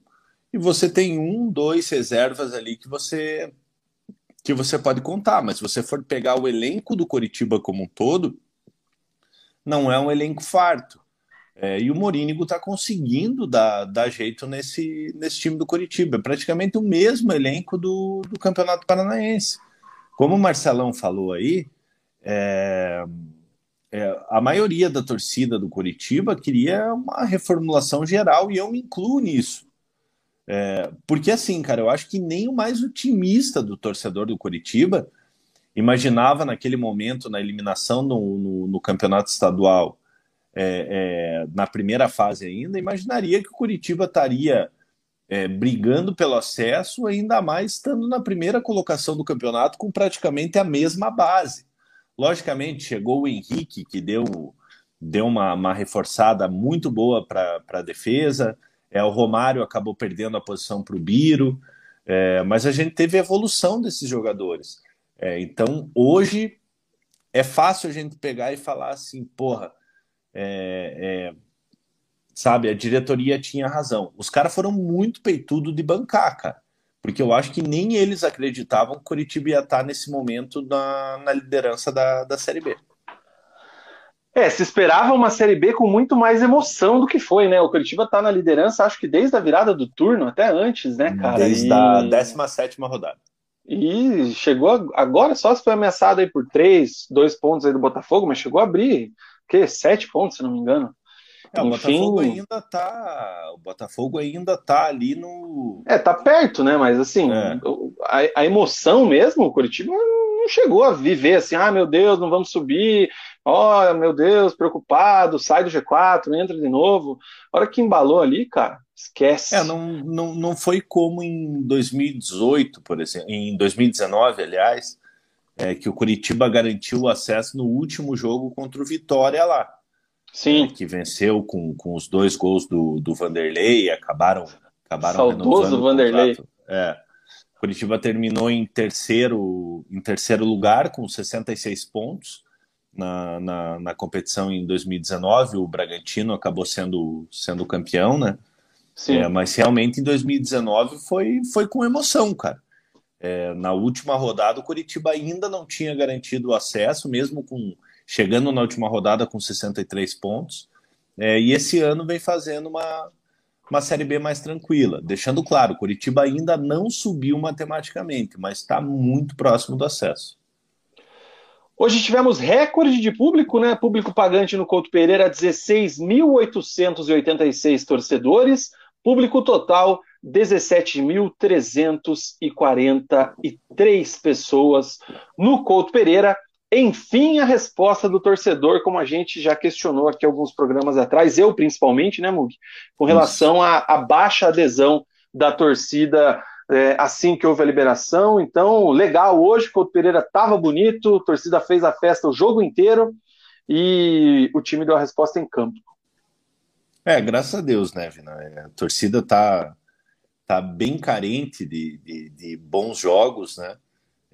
e você tem um, dois reservas ali que você que você pode contar, mas se você for pegar o elenco do Curitiba como um todo, não é um elenco farto. É, e o Morínigo está conseguindo dar, dar jeito nesse, nesse time do Curitiba. É praticamente o mesmo elenco do, do Campeonato Paranaense. Como o Marcelão falou aí, é, é, a maioria da torcida do Curitiba queria uma reformulação geral e eu me incluo nisso. É, porque assim, cara, eu acho que nem o mais otimista do torcedor do Curitiba imaginava naquele momento, na eliminação no, no, no campeonato estadual, é, é, na primeira fase ainda, imaginaria que o Curitiba estaria é, brigando pelo acesso, ainda mais estando na primeira colocação do campeonato com praticamente a mesma base. Logicamente, chegou o Henrique, que deu, deu uma, uma reforçada muito boa para a defesa, é, o Romário acabou perdendo a posição para o Biro, é, mas a gente teve evolução desses jogadores. É, então, hoje é fácil a gente pegar e falar assim, porra, é, é, sabe, a diretoria tinha razão. Os caras foram muito peitudo de bancar, cara. Porque eu acho que nem eles acreditavam que o Curitiba ia estar nesse momento na, na liderança da, da Série B. É, se esperava uma Série B com muito mais emoção do que foi, né? O Curitiba tá na liderança, acho que desde a virada do turno, até antes, né, cara? Desde e... a 17 rodada. E chegou agora, só se foi ameaçado aí por três, dois pontos aí do Botafogo, mas chegou a abrir que sete pontos, se não me engano. É, o Botafogo ainda tá. O Botafogo ainda tá ali no. É, tá perto, né? Mas assim, é. a, a, emoção mesmo, o Curitiba não chegou a viver assim, ah, meu Deus, não vamos subir, ó, oh, meu Deus, preocupado, sai do G4, entra de novo. A hora que embalou ali, cara, esquece. É, não, não, não foi como em 2018, por exemplo, em 2019, aliás, é, que o Curitiba garantiu o acesso no último jogo contra o Vitória lá. Sim. É, que venceu com, com os dois gols do, do Vanderlei, acabaram, acabaram Saudoso Vanderlei. É. Curitiba terminou em terceiro, em terceiro lugar com 66 pontos na, na, na, competição em 2019. O Bragantino acabou sendo, sendo campeão, né? Sim. É, mas realmente em 2019 foi, foi com emoção, cara. É, na última rodada, o Curitiba ainda não tinha garantido o acesso, mesmo com chegando na última rodada com 63 pontos. É, e esse ano vem fazendo uma, uma Série B mais tranquila. Deixando claro, Curitiba ainda não subiu matematicamente, mas está muito próximo do acesso. Hoje tivemos recorde de público, né? Público pagante no Couto Pereira, 16.886 torcedores. Público total, 17.343 pessoas no Couto Pereira. Enfim, a resposta do torcedor, como a gente já questionou aqui alguns programas atrás, eu principalmente, né, Mug, com relação à baixa adesão da torcida é, assim que houve a liberação. Então, legal hoje, Couto Pereira estava bonito, a torcida fez a festa o jogo inteiro e o time deu a resposta em campo. É, graças a Deus, né, Vina? É, a torcida tá, tá bem carente de, de, de bons jogos, né?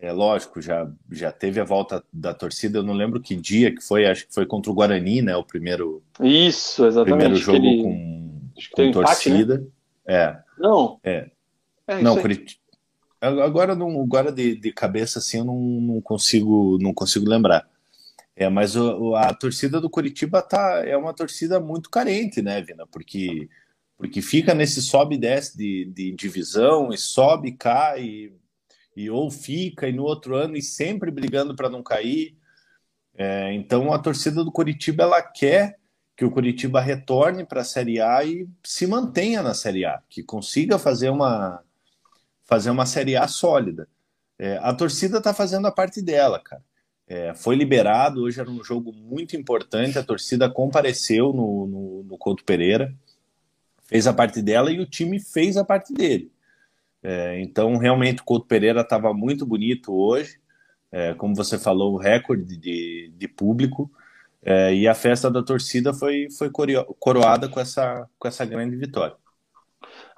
É lógico, já, já teve a volta da torcida, eu não lembro que dia que foi, acho que foi contra o Guarani, né? O primeiro. Isso, exatamente. Primeiro jogo ele... com, com torcida. Empate, né? É. Não. É. é não, Curit... agora, não, agora de, de cabeça assim eu não, não consigo não consigo lembrar. É, mas o, a torcida do Curitiba tá, é uma torcida muito carente, né, Vina? Porque, porque fica nesse sobe e desce de, de divisão, e sobe, cai, e ou fica e no outro ano e sempre brigando para não cair. É, então a torcida do Curitiba ela quer que o Curitiba retorne para a Série A e se mantenha na Série A, que consiga fazer uma fazer uma Série A sólida. É, a torcida está fazendo a parte dela, cara. É, foi liberado, hoje era um jogo muito importante, a torcida compareceu no, no, no Couto Pereira, fez a parte dela e o time fez a parte dele. É, então, realmente, o Couto Pereira estava muito bonito hoje. É, como você falou, o recorde de, de público. É, e a festa da torcida foi, foi coroada com essa, com essa grande vitória.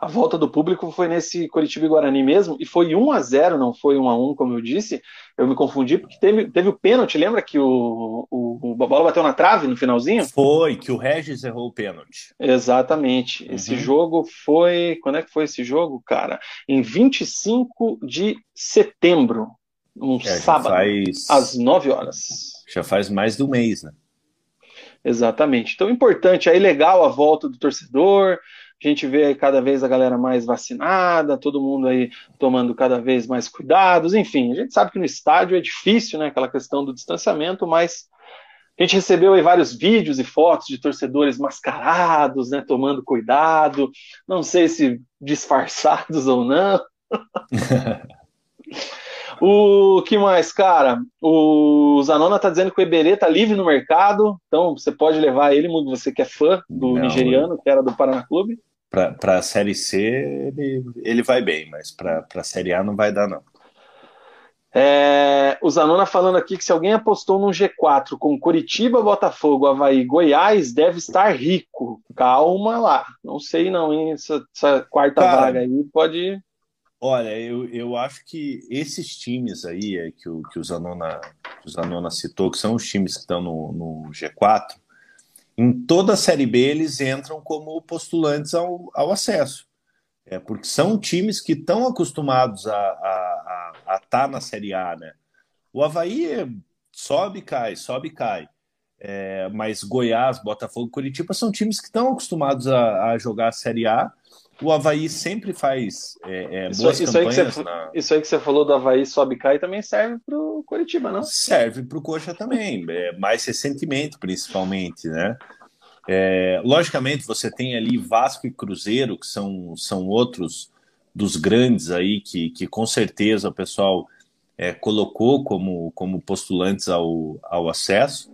A volta do público foi nesse Curitiba e Guarani mesmo, e foi 1 a 0 não foi 1 a 1 como eu disse. Eu me confundi, porque teve, teve o pênalti, lembra que o, o, o bola bateu na trave no finalzinho? Foi, que o Regis errou o pênalti. Exatamente. Uhum. Esse jogo foi. Quando é que foi esse jogo, cara? Em 25 de setembro, um é, sábado, faz... às 9 horas. Já faz mais de um mês, né? Exatamente. Então, importante, aí legal a volta do torcedor, a gente vê cada vez a galera mais vacinada, todo mundo aí tomando cada vez mais cuidados, enfim, a gente sabe que no estádio é difícil, né, aquela questão do distanciamento, mas a gente recebeu aí vários vídeos e fotos de torcedores mascarados, né, tomando cuidado, não sei se disfarçados ou não. O que mais, cara? O Zanona tá dizendo que o Eberê tá livre no mercado, então você pode levar ele, você que é fã do Não, nigeriano, que era do Paraná Clube para a Série C ele, ele vai bem, mas para a Série A não vai dar, não. É, o Zanona falando aqui que se alguém apostou num G4 com Curitiba, Botafogo, Havaí, Goiás, deve estar rico. Calma lá. Não sei não, hein? Essa, essa quarta Cara, vaga aí pode. Olha, eu, eu acho que esses times aí é, que, o, que, o Zanona, que o Zanona citou, que são os times que estão no, no G4, em toda a Série B eles entram como postulantes ao, ao acesso. É, porque são times que estão acostumados a estar tá na Série A, né? O Havaí sobe cai, sobe cai. É, mas Goiás, Botafogo Curitiba são times que estão acostumados a, a, jogar a Série A. O Havaí sempre faz é, é, boas isso, campanhas. Aí você, na... Isso aí que você falou do Havaí sobe cai também serve para o Curitiba, não? Serve para o Coxa também, é, mais recentemente, principalmente, né? É, logicamente, você tem ali Vasco e Cruzeiro, que são, são outros dos grandes aí, que, que com certeza o pessoal é, colocou como, como postulantes ao, ao acesso.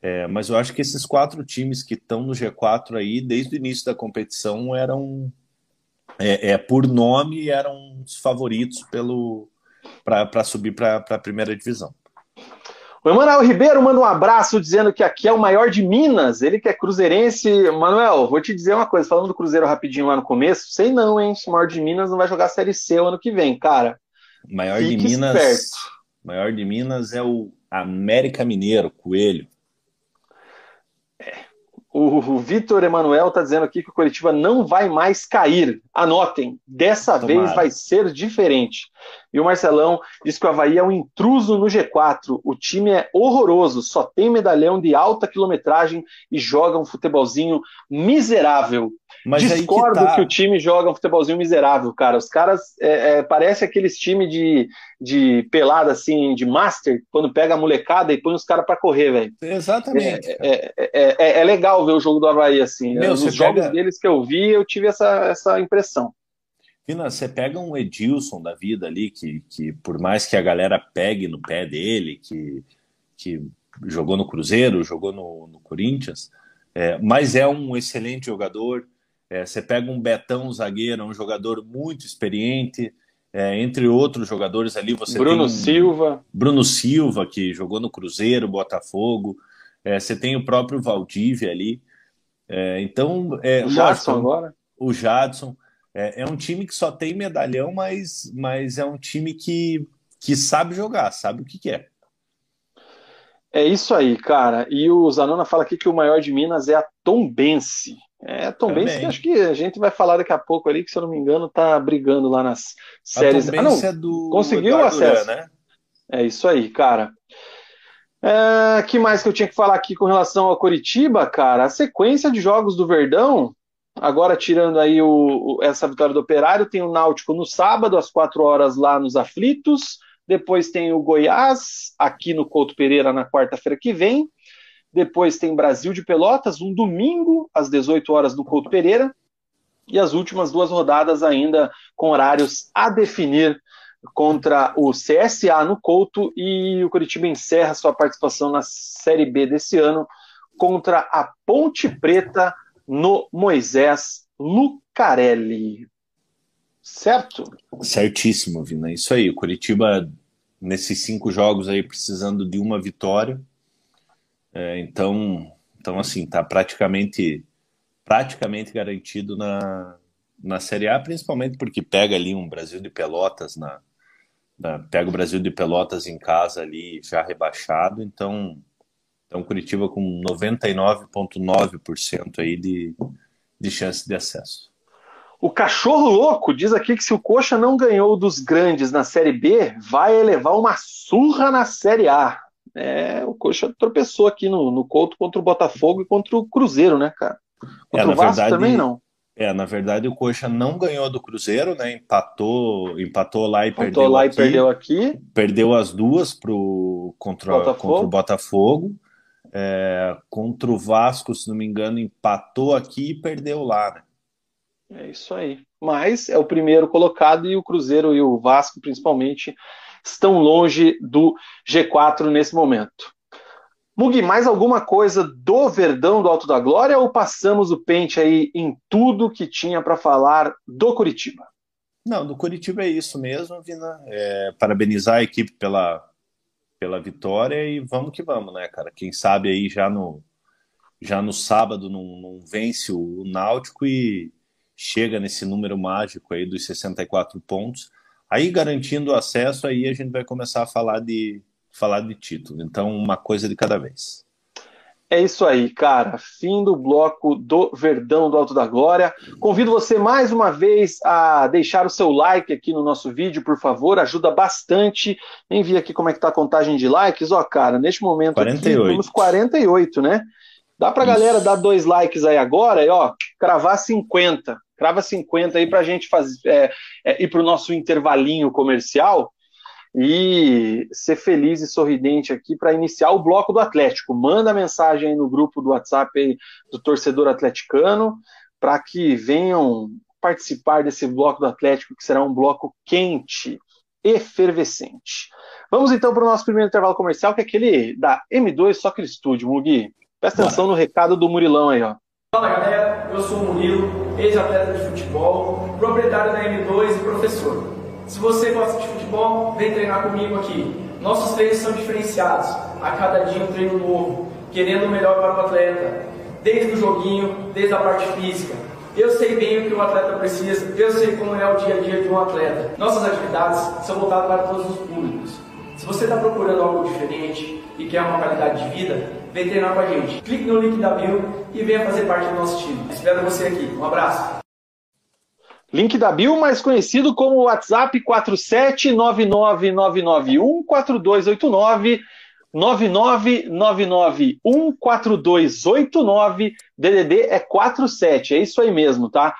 É, mas eu acho que esses quatro times que estão no G4 aí, desde o início da competição, eram, é, é por nome, eram os favoritos para subir para a primeira divisão. O Emanuel Ribeiro manda um abraço dizendo que aqui é o maior de Minas, ele que é cruzeirense. Manuel, vou te dizer uma coisa, falando do Cruzeiro rapidinho lá no começo, sei não, hein? O maior de Minas não vai jogar a Série C o ano que vem, cara. Maior Fique de Minas. Esperto. maior de Minas é o América Mineiro, Coelho. O, Vitor Emanuel está dizendo aqui que o Curitiba não vai mais cair. Anotem, dessa Tomara. vez vai ser diferente. E o Marcelão diz que o Havaí é um intruso no G4. O time é horroroso, só tem medalhão de alta quilometragem e joga um futebolzinho miserável. Mas Discordo que, tá. que, o time joga um futebolzinho miserável, cara. Os caras é, é, parece aqueles times de, de pelada assim, de master, quando pega a molecada e põe os caras para correr, velho. Exatamente. É, é, é, é, legal ver o jogo do Havaí assim. Meu, Nos jogos pega... deles que eu vi, eu tive essa, essa impressão. Vina, você pega um Edilson da vida ali, que, que por mais que a galera pegue no pé dele, que, que jogou no Cruzeiro, jogou no, no Corinthians, é, mas é um excelente jogador. É, você pega um Betão zagueiro, um jogador muito experiente, É, entre outros jogadores ali, você Bruno tem Silva. Bruno Silva, que jogou no Cruzeiro, Botafogo. É, você tem o próprio Valdívia ali. É, então, é, o Jadson agora. O Jadson. É, é, um time que só tem medalhão, mas, mas é um time que, que sabe jogar, sabe o que, que é. É isso aí, cara. E o Zanona fala aqui que o maior de Minas é a Tombense. É, Tom Também. Benz, que acho que a gente vai falar daqui a pouco ali, que se eu não me engano, tá brigando lá nas séries. A Tom ah, não, é do conseguiu o acesso. né? É isso aí, cara. É, que mais que eu tinha que falar aqui com relação ao Coritiba, cara? A sequência de jogos do Verdão, agora tirando aí o, essa vitória do Operário, tem o Náutico no sábado, às quatro horas lá nos Aflitos. Depois tem o Goiás, aqui no Couto Pereira, na quarta-feira que vem. Depois tem Brasil de Pelotas, um domingo, às 18 horas, no Couto Pereira. E as últimas duas rodadas ainda com horários a definir contra o CSA no Couto e o Curitiba encerra sua participação na Série B desse ano contra a Ponte Preta no Moisés Lucarelli. Certo? Certíssimo, Vina. Isso aí. O Curitiba, nesses cinco jogos aí, precisando de uma vitória. É, então, então, assim, está praticamente, praticamente garantido na, na Série A, principalmente porque pega ali um Brasil de Pelotas na, na pega o Brasil de Pelotas em casa ali já rebaixado, então então Curitiba com 99,9% aí de, de chance de acesso. O cachorro louco diz aqui que se o Coxa não ganhou dos grandes na Série B, vai elevar uma surra na Série A é, o Coxa tropeçou aqui no, no Couto contra o Botafogo e contra o Cruzeiro, né, cara? Contra é, o Vasco verdade, também não. É, na verdade o Coxa não ganhou do Cruzeiro, né? Empatou, empatou lá e empatou perdeu lá aqui. e perdeu aqui. Perdeu as duas pro contra, Botafogo. contra o Botafogo. É, contra o Vasco, se não me engano, empatou aqui e perdeu lá, né? É isso aí. Mas é o primeiro colocado e o Cruzeiro e o Vasco, principalmente, estão longe do G4 nesse momento. Mugi, mais alguma coisa do Verdão do Alto da Glória ou passamos o pente aí em tudo que tinha para falar do Curitiba? Não, do Curitiba é isso mesmo, Vina. É, parabenizar a equipe pela, pela vitória e vamos que vamos, né, cara? Quem sabe aí já no, já no sábado não, não vence o Náutico e chega nesse número mágico aí dos 64 pontos. Aí garantindo o acesso, aí a gente vai começar a falar de falar de título. Então, uma coisa de cada vez. É isso aí, cara. Fim do bloco do Verdão do Alto da Glória. Convido você mais uma vez a deixar o seu like aqui no nosso vídeo, por favor. Ajuda bastante. Nem vi aqui como é que tá a contagem de likes. Ó, cara, neste momento 48. aqui temos 48, né? Dá pra Isso. galera dar dois likes aí agora e, ó, cravar 50. Crava 50 aí para a gente fazer, é, é, ir para o nosso intervalinho comercial e ser feliz e sorridente aqui para iniciar o bloco do Atlético. Manda mensagem aí no grupo do WhatsApp aí do torcedor atleticano para que venham participar desse bloco do Atlético, que será um bloco quente, efervescente. Vamos então para o nosso primeiro intervalo comercial, que é aquele da M2 Soccer Studio. Mugi, presta atenção no recado do Murilão aí, ó. Fala galera, eu sou o Murilo, ex-atleta de futebol, proprietário da M2 e professor. Se você gosta de futebol, vem treinar comigo aqui. Nossos treinos são diferenciados, a cada dia um treino novo, querendo o melhor para o atleta, desde o joguinho, desde a parte física. Eu sei bem o que um atleta precisa, eu sei como é o dia a dia de um atleta. Nossas atividades são voltadas para todos os públicos. Se você está procurando algo diferente e quer uma qualidade de vida, vem treinar com a gente. Clique no link da bio e venha fazer parte do nosso time. Espero você aqui. Um abraço. Link da bio, mais conhecido como WhatsApp 47999914289 999914289 DDD é 47, é isso aí mesmo, tá?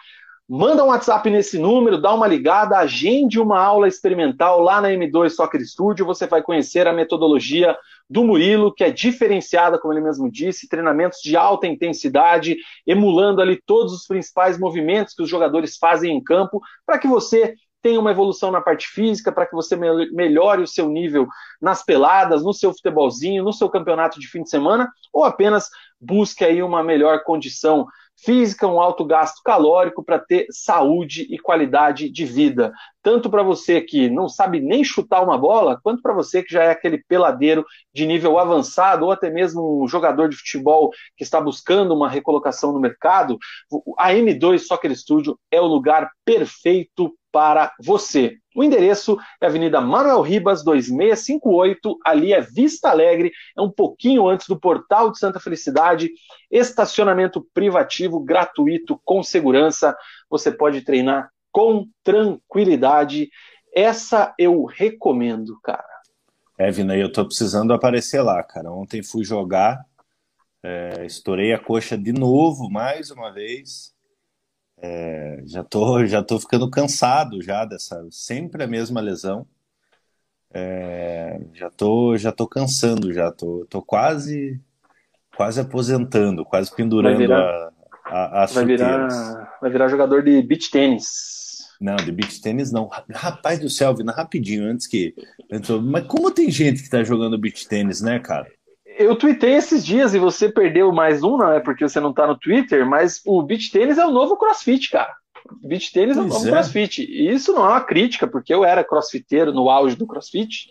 Manda um WhatsApp nesse número, dá uma ligada, agende uma aula experimental lá na M2 Soccer Studio. Você vai conhecer a metodologia do Murilo, que é diferenciada, como ele mesmo disse, treinamentos de alta intensidade, emulando ali todos os principais movimentos que os jogadores fazem em campo, para que você tenha uma evolução na parte física, para que você melhore o seu nível nas peladas, no seu futebolzinho, no seu campeonato de fim de semana, ou apenas busque aí uma melhor condição física, um alto gasto calórico para ter saúde e qualidade de vida. Tanto para você que não sabe nem chutar uma bola, quanto para você que já é aquele peladeiro de nível avançado, ou até mesmo um jogador de futebol que está buscando uma recolocação no mercado. A M2 Soccer Studio é o lugar perfeito para você. O endereço é Avenida Manuel Ribas, 2658, ali é Vista Alegre, é um pouquinho antes do Portal de Santa Felicidade, estacionamento privativo gratuito com segurança. Você pode treinar com tranquilidade. Essa eu recomendo, cara. É, Vina, eu tô precisando aparecer lá, cara. Ontem fui jogar, é, estourei a coxa de novo, mais uma vez. É, já tô já tô ficando cansado já dessa sempre a mesma lesão. É, já tô já tô cansando já tô, tô quase quase aposentando, quase pendurando virar, a, a, as vai virar, vai virar jogador de beach tênis. Não, de beach tênis não. Rapaz do céu, Vina, rapidinho, antes que. Mas como tem gente que tá jogando beach tênis, né, cara? Eu tuitei esses dias e você perdeu mais um, não é porque você não tá no Twitter, mas o beach tênis é o novo crossfit, cara. Beach tênis é o novo é. crossfit. E isso não é uma crítica, porque eu era crossfiteiro no auge do crossfit.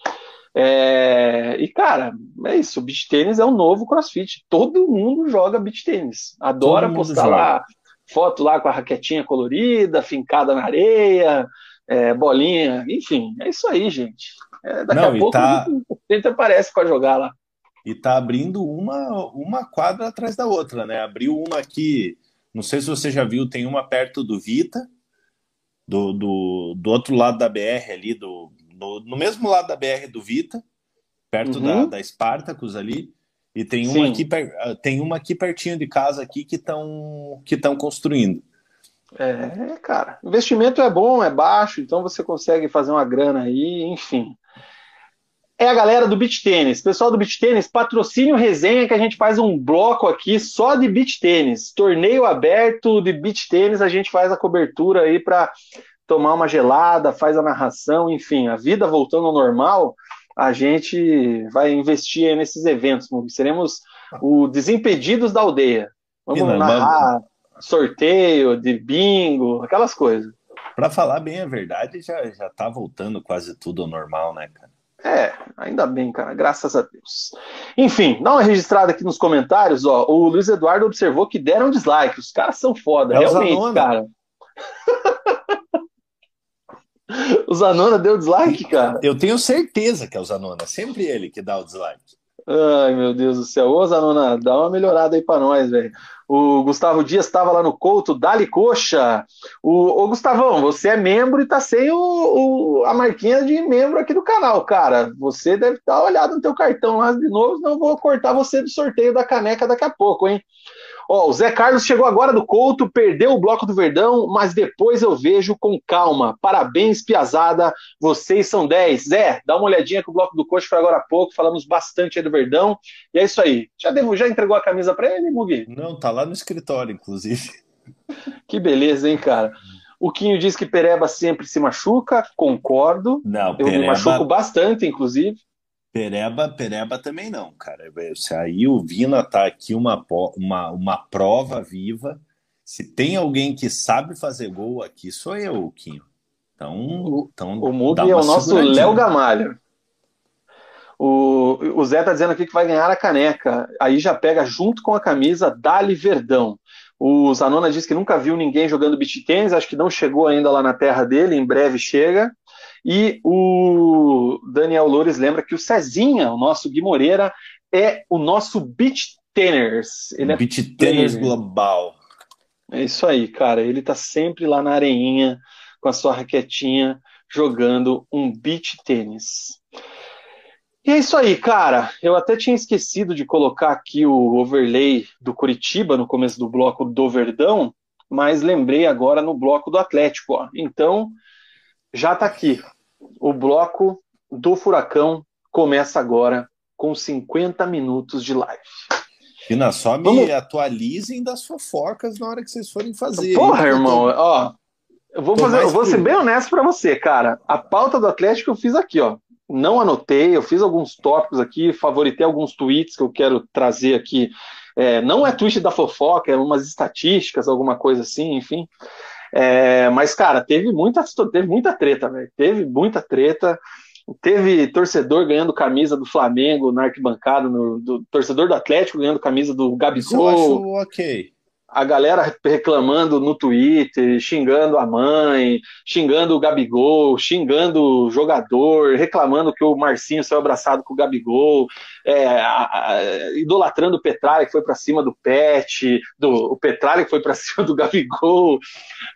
É... E, cara, é isso. O beach tênis é o novo crossfit. Todo mundo joga beach tênis. Adora postar joga. lá foto lá com a raquetinha colorida, fincada na areia, é, bolinha, enfim, é isso aí, gente. É, daqui não, a pouco tá... gente aparece para jogar lá e tá abrindo uma, uma quadra atrás da outra, né? Abriu uma aqui, não sei se você já viu, tem uma perto do Vita, do, do, do outro lado da BR ali, do, no, no mesmo lado da BR do Vita, perto uhum. da, da Spartacus ali, e tem uma, aqui, tem uma aqui pertinho de casa aqui que estão que construindo. É, cara, investimento é bom, é baixo, então você consegue fazer uma grana aí, enfim é a galera do beach tênis. Pessoal do beach tênis, patrocínio resenha que a gente faz um bloco aqui só de beach tênis. Torneio aberto de beach tênis, a gente faz a cobertura aí para tomar uma gelada, faz a narração, enfim, a vida voltando ao normal, a gente vai investir nesses eventos. Seremos o Desimpedidos da Aldeia. Vamos narrar sorteio de bingo, aquelas coisas. Para falar bem a verdade, já, já tá voltando quase tudo ao normal, né, cara? É, ainda bem, cara, graças a Deus. Enfim, dá uma registrada aqui nos comentários, ó. O Luiz Eduardo observou que deram dislike. Os caras são foda, é realmente, cara. o Zanona deu dislike, cara? Eu tenho certeza que é o Zanona, sempre ele que dá o dislike. Ai, meu Deus do céu. Ô, Zanona, dá uma melhorada aí pra nós, velho. O Gustavo Dias estava lá no Couto, Dali Coxa. O, ô, Gustavão, você é membro e tá sem o, o, a marquinha de membro aqui do canal, cara. Você deve estar olhado no teu cartão lá de novo, senão eu vou cortar você do sorteio da caneca daqui a pouco, hein? Ó, o Zé Carlos chegou agora do Couto, perdeu o bloco do Verdão, mas depois eu vejo com calma. Parabéns, Piazada, vocês são 10. Zé, dá uma olhadinha que o bloco do Coxa foi agora há pouco, falamos bastante aí do Verdão. E é isso aí. Já, devo, já entregou a camisa para ele, Mugi? Não, tá lá no escritório, inclusive. Que beleza, hein, cara? O Quinho diz que Pereba sempre se machuca, concordo. Não, eu Pereba... me machuco bastante, inclusive. Pereba, Pereba também não, cara. Se aí o Vina tá aqui uma, uma, uma prova viva. Se tem alguém que sabe fazer gol aqui, sou eu, Quinho. Então, então o Mugi é o nosso Léo Gamalho. O, o Zé tá dizendo aqui que vai ganhar a caneca. Aí já pega junto com a camisa Dali Verdão. O Zanona diz que nunca viu ninguém jogando beach tênis, acho que não chegou ainda lá na terra dele, em breve chega. E o Daniel Loures lembra que o Cezinha, o nosso Gui Moreira, é o nosso beach tennis. Ele é beach tennis global. É isso aí, cara. Ele tá sempre lá na areinha com a sua raquetinha jogando um beach tênis. E é isso aí, cara. Eu até tinha esquecido de colocar aqui o overlay do Curitiba no começo do bloco do Verdão, mas lembrei agora no bloco do Atlético. Ó. Então, já está aqui. O bloco do Furacão começa agora com 50 minutos de live. Pina, só me Vamos... atualizem das fofocas na hora que vocês forem fazer. Porra, hein? irmão, ó. Eu vou, fazer, eu vou ser bem honesto para você, cara. A pauta do Atlético eu fiz aqui, ó. Não anotei, eu fiz alguns tópicos aqui, favoritei alguns tweets que eu quero trazer aqui É, não é tweet da fofoca, é umas estatísticas, alguma coisa assim, enfim. É, mas, cara, teve muita, teve muita treta, velho. Teve muita treta. Teve torcedor ganhando camisa do Flamengo na arquibancada, no, do, torcedor do Atlético ganhando camisa do Gabigol. Isso eu acho ok a galera reclamando no Twitter, xingando a mãe, xingando o Gabigol, xingando o jogador, reclamando que o Marcinho saiu abraçado com o Gabigol, é, a, a, idolatrando o Petralha que foi para cima do Pet, do, o Petralha que foi para cima do Gabigol.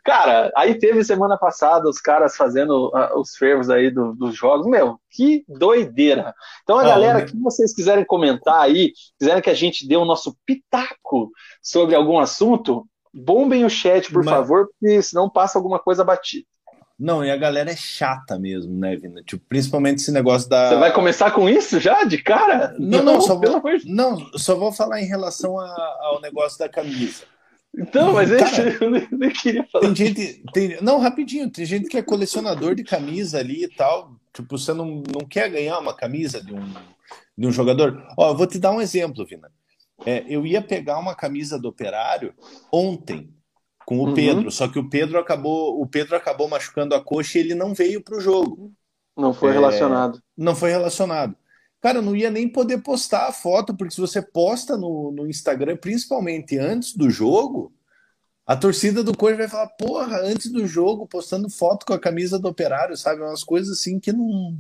Cara, aí teve semana passada os caras fazendo uh, os fervos aí do, dos jogos. Meu, que doideira. Então, a ah, galera, que vocês quiserem comentar aí, quiserem que a gente dê o nosso pitaco sobre algum assunto, bombem o chat, por Mas... favor, porque senão passa alguma coisa batida. Não, e a galera é chata mesmo, né, Vina? Tipo, principalmente esse negócio da. Você vai começar com isso já, de cara? Não, não, não só, vou, não só vou falar em relação a, ao negócio da camisa. Então, mas cara, eu nem queria falar. Tem gente. Tem, não, rapidinho, tem gente que é colecionador de camisa ali e tal. Tipo, você não, não quer ganhar uma camisa de um, de um jogador? Ó, eu vou te dar um exemplo, Vina. É, eu ia pegar uma camisa do Operário ontem com o uhum. Pedro, só que o Pedro acabou, o Pedro acabou machucando a coxa e ele não veio para o jogo. Não foi é, relacionado. Não foi relacionado. Cara, não ia nem poder postar a foto, porque se você posta no, no Instagram, principalmente antes do jogo, a torcida do Coxa vai falar, porra, antes do jogo, postando foto com a camisa do operário, sabe? Umas coisas assim que não.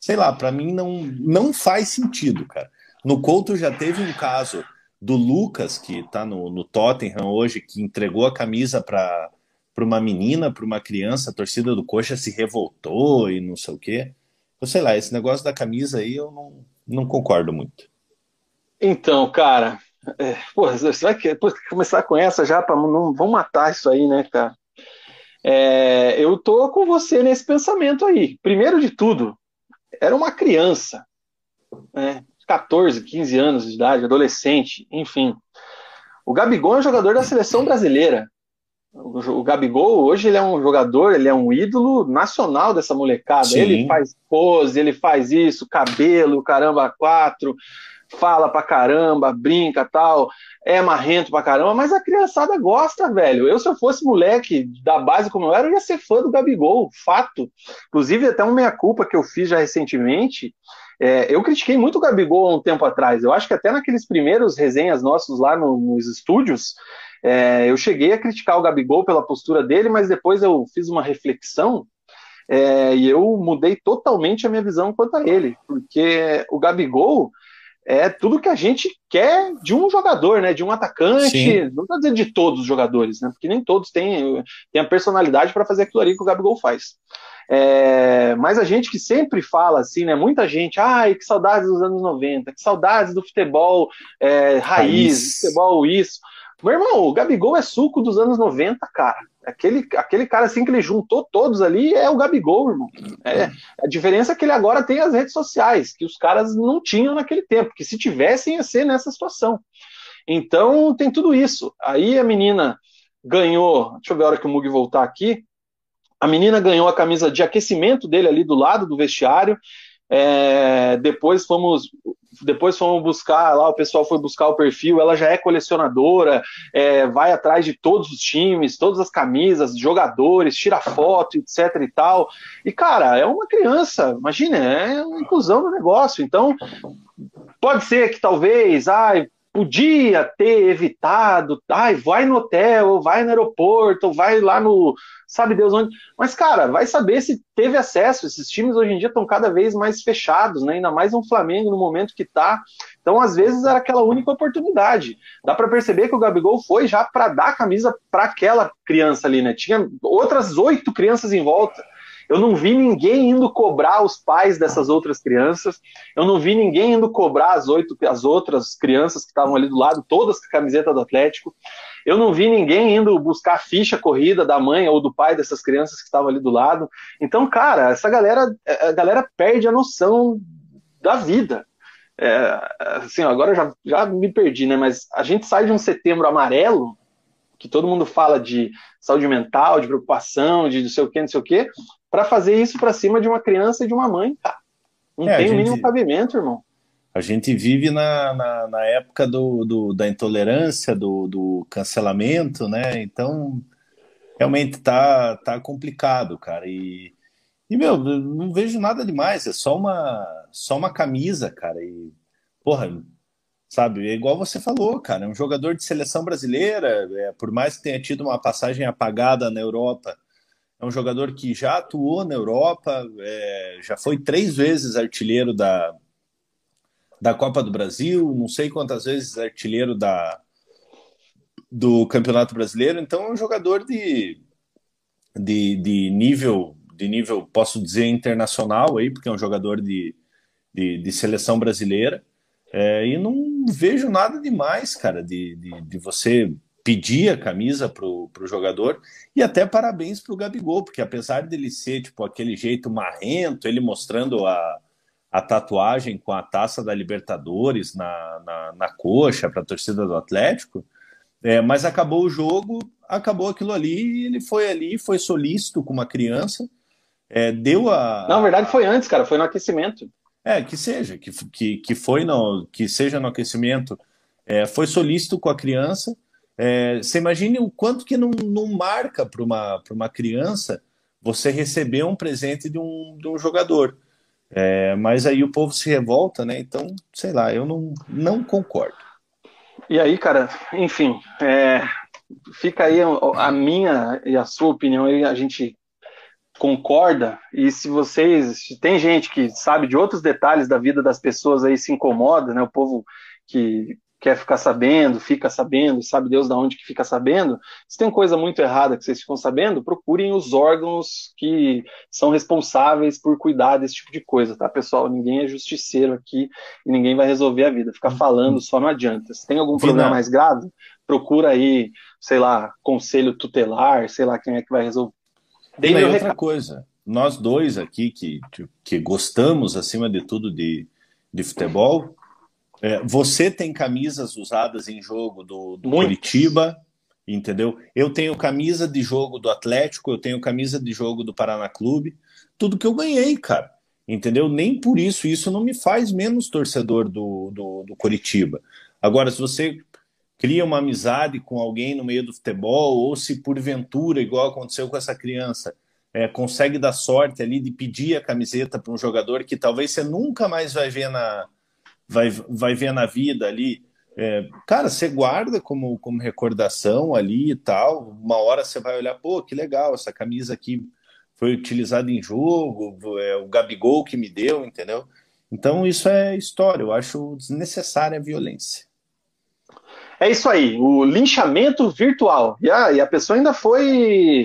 Sei lá, para mim não, não faz sentido, cara. No Couto já teve um caso do Lucas, que está no, no Tottenham hoje, que entregou a camisa para uma menina, para uma criança, a torcida do Coxa se revoltou e não sei o quê. Eu sei lá, esse negócio da camisa aí eu não, não concordo muito. Então, cara, é, vai começar com essa já para não vamos matar isso aí, né, cara? É, eu tô com você nesse pensamento aí. Primeiro de tudo, era uma criança, né? 14, 15 anos de idade, adolescente, enfim. O Gabigol é um jogador da seleção brasileira. O, Gabigol hoje ele é um jogador, ele é um ídolo nacional dessa molecada. Sim. Ele faz pose, ele faz isso, cabelo, caramba, quatro, fala pra caramba, brinca tal, é marrento pra caramba, mas a criançada gosta, velho. Eu, se eu fosse moleque da base como eu era, eu ia ser fã do Gabigol, fato. Inclusive, até uma meia-culpa que eu fiz já recentemente, é, eu critiquei muito o Gabigol há um tempo atrás. Eu acho que até naqueles primeiros resenhas nossos lá no, nos estúdios, é, eu cheguei a criticar o Gabigol pela postura dele, mas depois eu fiz uma reflexão é, e eu mudei totalmente a minha visão quanto a ele, porque o Gabigol é tudo que a gente quer de um jogador, né? De um atacante, Sim. não estou dizendo de todos os jogadores, né? Porque nem todos têm, têm a personalidade para fazer aquilo ali que o Gabigol faz. É, mas a gente que sempre fala assim, né? Muita gente, ai, que saudades dos anos 90, que saudades do futebol é, raiz, raiz, futebol isso. Meu irmão, o Gabigol é suco dos anos 90, cara. Aquele, aquele cara assim que ele juntou todos ali é o Gabigol, irmão. É, a diferença é que ele agora tem as redes sociais, que os caras não tinham naquele tempo, que se tivessem ia ser nessa situação. Então tem tudo isso. Aí a menina ganhou, deixa eu ver a hora que o Mug voltar aqui. A menina ganhou a camisa de aquecimento dele ali do lado do vestiário. É, depois fomos depois fomos buscar lá, o pessoal foi buscar o perfil, ela já é colecionadora, é, vai atrás de todos os times, todas as camisas, jogadores, tira foto, etc e tal. E, cara, é uma criança, imagina, é uma inclusão no negócio. Então, pode ser que talvez, ai, podia ter evitado, ai, vai no hotel, vai no aeroporto, vai lá no, sabe Deus onde. Mas, cara, vai saber se teve acesso. Esses times hoje em dia estão cada vez mais fechados, né? ainda mais um Flamengo no momento que está. Então, às vezes, era aquela única oportunidade. Dá para perceber que o Gabigol foi já para dar a camisa para aquela criança ali, né? Tinha outras oito crianças em volta. Eu não vi ninguém indo cobrar os pais dessas outras crianças. Eu não vi ninguém indo cobrar as oito, as outras crianças que estavam ali do lado, todas com a camiseta do Atlético. Eu não vi ninguém indo buscar ficha corrida da mãe ou do pai dessas crianças que estavam ali do lado. Então, cara, essa galera, a galera perde a noção da vida. É, assim, agora já, já me perdi, né? Mas a gente sai de um setembro amarelo que todo mundo fala de saúde mental, de preocupação, de não sei o que, não sei o que, para fazer isso para cima de uma criança e de uma mãe, cara. Não é, tem o mínimo cabimento, irmão. A gente vive na, na, na época do, do, da intolerância, do, do cancelamento, né? Então, realmente tá, tá complicado, cara. E, e, meu, não vejo nada demais, é só uma, só uma camisa, cara. E, porra, sabe, é igual você falou, cara, é um jogador de seleção brasileira, é, por mais que tenha tido uma passagem apagada na Europa, é um jogador que já atuou na Europa, é, já foi três vezes artilheiro da, da Copa do Brasil, não sei quantas vezes artilheiro da, do Campeonato Brasileiro, então é um jogador de, de, de nível, de nível, posso dizer, internacional aí, porque é um jogador de, de, de seleção brasileira. É, e não vejo nada demais, cara, de, de, de você pedir a camisa pro, pro jogador e até parabéns pro Gabigol, porque apesar dele ser tipo aquele jeito marrento, ele mostrando a, a tatuagem com a taça da Libertadores na, na, na coxa para a torcida do Atlético, é, mas acabou o jogo, acabou aquilo ali, ele foi ali, foi solícito com uma criança, é, deu a. Não, na verdade foi antes, cara, foi no aquecimento. É, que seja, que, que, que foi no, que seja no aquecimento, é, foi solícito com a criança. É, você imagine o quanto que não, não marca para uma, uma criança você receber um presente de um, de um jogador. É, mas aí o povo se revolta, né? Então, sei lá, eu não, não concordo. E aí, cara, enfim, é, fica aí a minha e a sua opinião aí, a gente concorda, e se vocês, tem gente que sabe de outros detalhes da vida das pessoas aí, se incomoda, né, o povo que quer ficar sabendo, fica sabendo, sabe Deus da onde que fica sabendo. Se tem coisa muito errada que vocês ficam sabendo, procurem os órgãos que são responsáveis por cuidar desse tipo de coisa, tá, pessoal? Ninguém é justiceiro aqui e ninguém vai resolver a vida. Ficar uhum. falando só não adianta. Se tem algum problema mais grave, procura aí, sei lá, conselho tutelar, sei lá quem é que vai resolver. Tem outra recado. coisa. Nós dois aqui que, que gostamos, acima de tudo, de, de futebol, é, você tem camisas usadas em jogo do, do Curitiba, entendeu? Eu tenho camisa de jogo do Atlético, eu tenho camisa de jogo do Paraná Clube, tudo que eu ganhei, cara. Entendeu? Nem por isso, isso não me faz menos torcedor do, do, do Curitiba. Agora, se você cria uma amizade com alguém no meio do futebol, ou se porventura, igual aconteceu com essa criança, é, consegue dar sorte ali de pedir a camiseta para um jogador que talvez você nunca mais vai ver na, vai, vai ver na vida ali. É, cara, você guarda como, como recordação ali e tal. Uma hora você vai olhar, pô, que legal, essa camisa aqui foi utilizada em jogo, é o Gabigol que me deu, entendeu? Então isso é história, eu acho desnecessária a violência. É isso aí, o linchamento virtual. E a, e a pessoa ainda foi.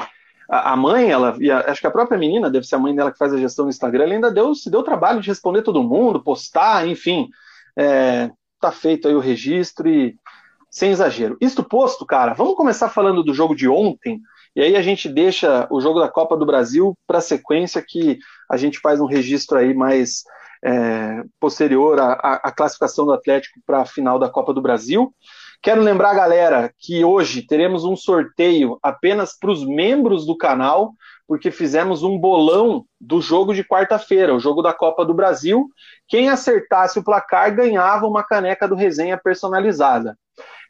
A, a mãe, ela, a, acho que a própria menina, deve ser a mãe dela que faz a gestão do Instagram, ela ainda deu, se deu trabalho de responder todo mundo, postar, enfim. É, tá feito aí o registro e sem exagero. Isto posto, cara, vamos começar falando do jogo de ontem, e aí a gente deixa o jogo da Copa do Brasil para a sequência que a gente faz um registro aí mais é, posterior à, à, classificação do Atlético para a final da Copa do Brasil. Quero lembrar, galera, que hoje teremos um sorteio apenas para os membros do canal porque fizemos um bolão do jogo de quarta-feira, o jogo da Copa do Brasil. Quem acertasse o placar ganhava uma caneca do resenha personalizada.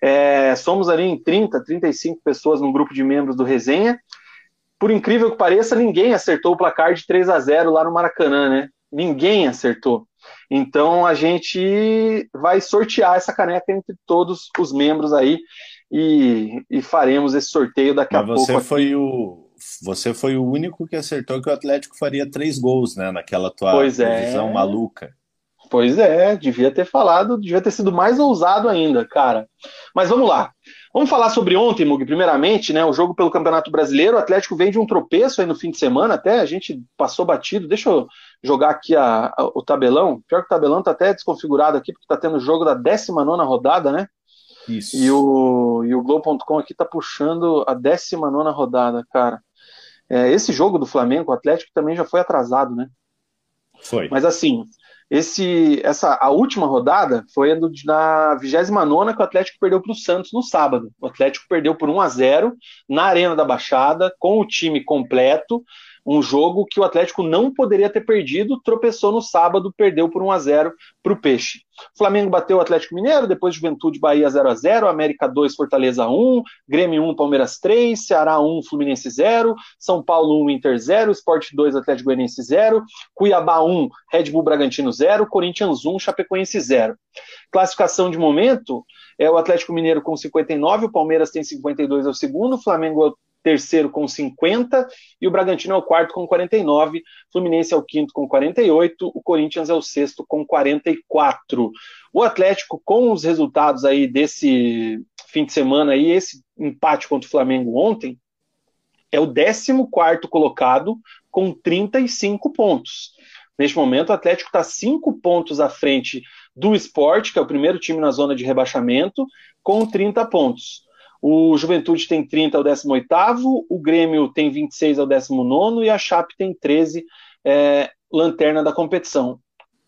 É, somos ali em 30, 35 pessoas no grupo de membros do resenha. Por incrível que pareça, ninguém acertou o placar de 3 a 0 lá no Maracanã, né? Ninguém acertou. Então a gente vai sortear essa caneca entre todos os membros aí e, e faremos esse sorteio daqui Mas a pouco. Você foi o você foi o único que acertou que o Atlético faria três gols, né? Naquela tua pois é. maluca. Pois é, devia ter falado, devia ter sido mais ousado ainda, cara. Mas vamos lá. Vamos falar sobre ontem, Mug, primeiramente, né? O jogo pelo Campeonato Brasileiro. O Atlético vem de um tropeço aí no fim de semana, até a gente passou batido. Deixa eu jogar aqui a, a, o tabelão. Pior que o tabelão tá até desconfigurado aqui, porque tá tendo o jogo da 19 rodada, né? Isso. E o, e o Globo.com aqui tá puxando a 19 rodada, cara. É, esse jogo do Flamengo, o Atlético também já foi atrasado, né? Foi. Mas assim, esse, essa, a última rodada foi na 29 que o Atlético perdeu para o Santos no sábado. O Atlético perdeu por 1 a 0 na Arena da Baixada, com o time completo. Um jogo que o Atlético não poderia ter perdido, tropeçou no sábado, perdeu por 1 a 0 para o Peixe. Flamengo bateu o Atlético Mineiro, depois Juventude Bahia 0 a 0 América 2, Fortaleza 1, Grêmio 1, Palmeiras 3, Ceará 1, Fluminense 0, São Paulo 1, Inter 0, Sport 2, Atlético Goianiense 0, Cuiabá 1, Red Bull Bragantino 0, Corinthians 1, Chapecoense 0. Classificação de momento é o Atlético Mineiro com 59, o Palmeiras tem 52 é o segundo, o Flamengo é terceiro com 50 e o Bragantino é o quarto com 49, Fluminense é o quinto com 48, o Corinthians é o sexto com 44. O Atlético com os resultados aí desse fim de semana aí, esse empate contra o Flamengo ontem, é o 14 colocado com 35 pontos. Neste momento, o Atlético está cinco pontos à frente do Sport, que é o primeiro time na zona de rebaixamento, com 30 pontos. O Juventude tem 30 ao 18, o Grêmio tem 26 ao 19 e a Chape tem 13, é, lanterna da competição.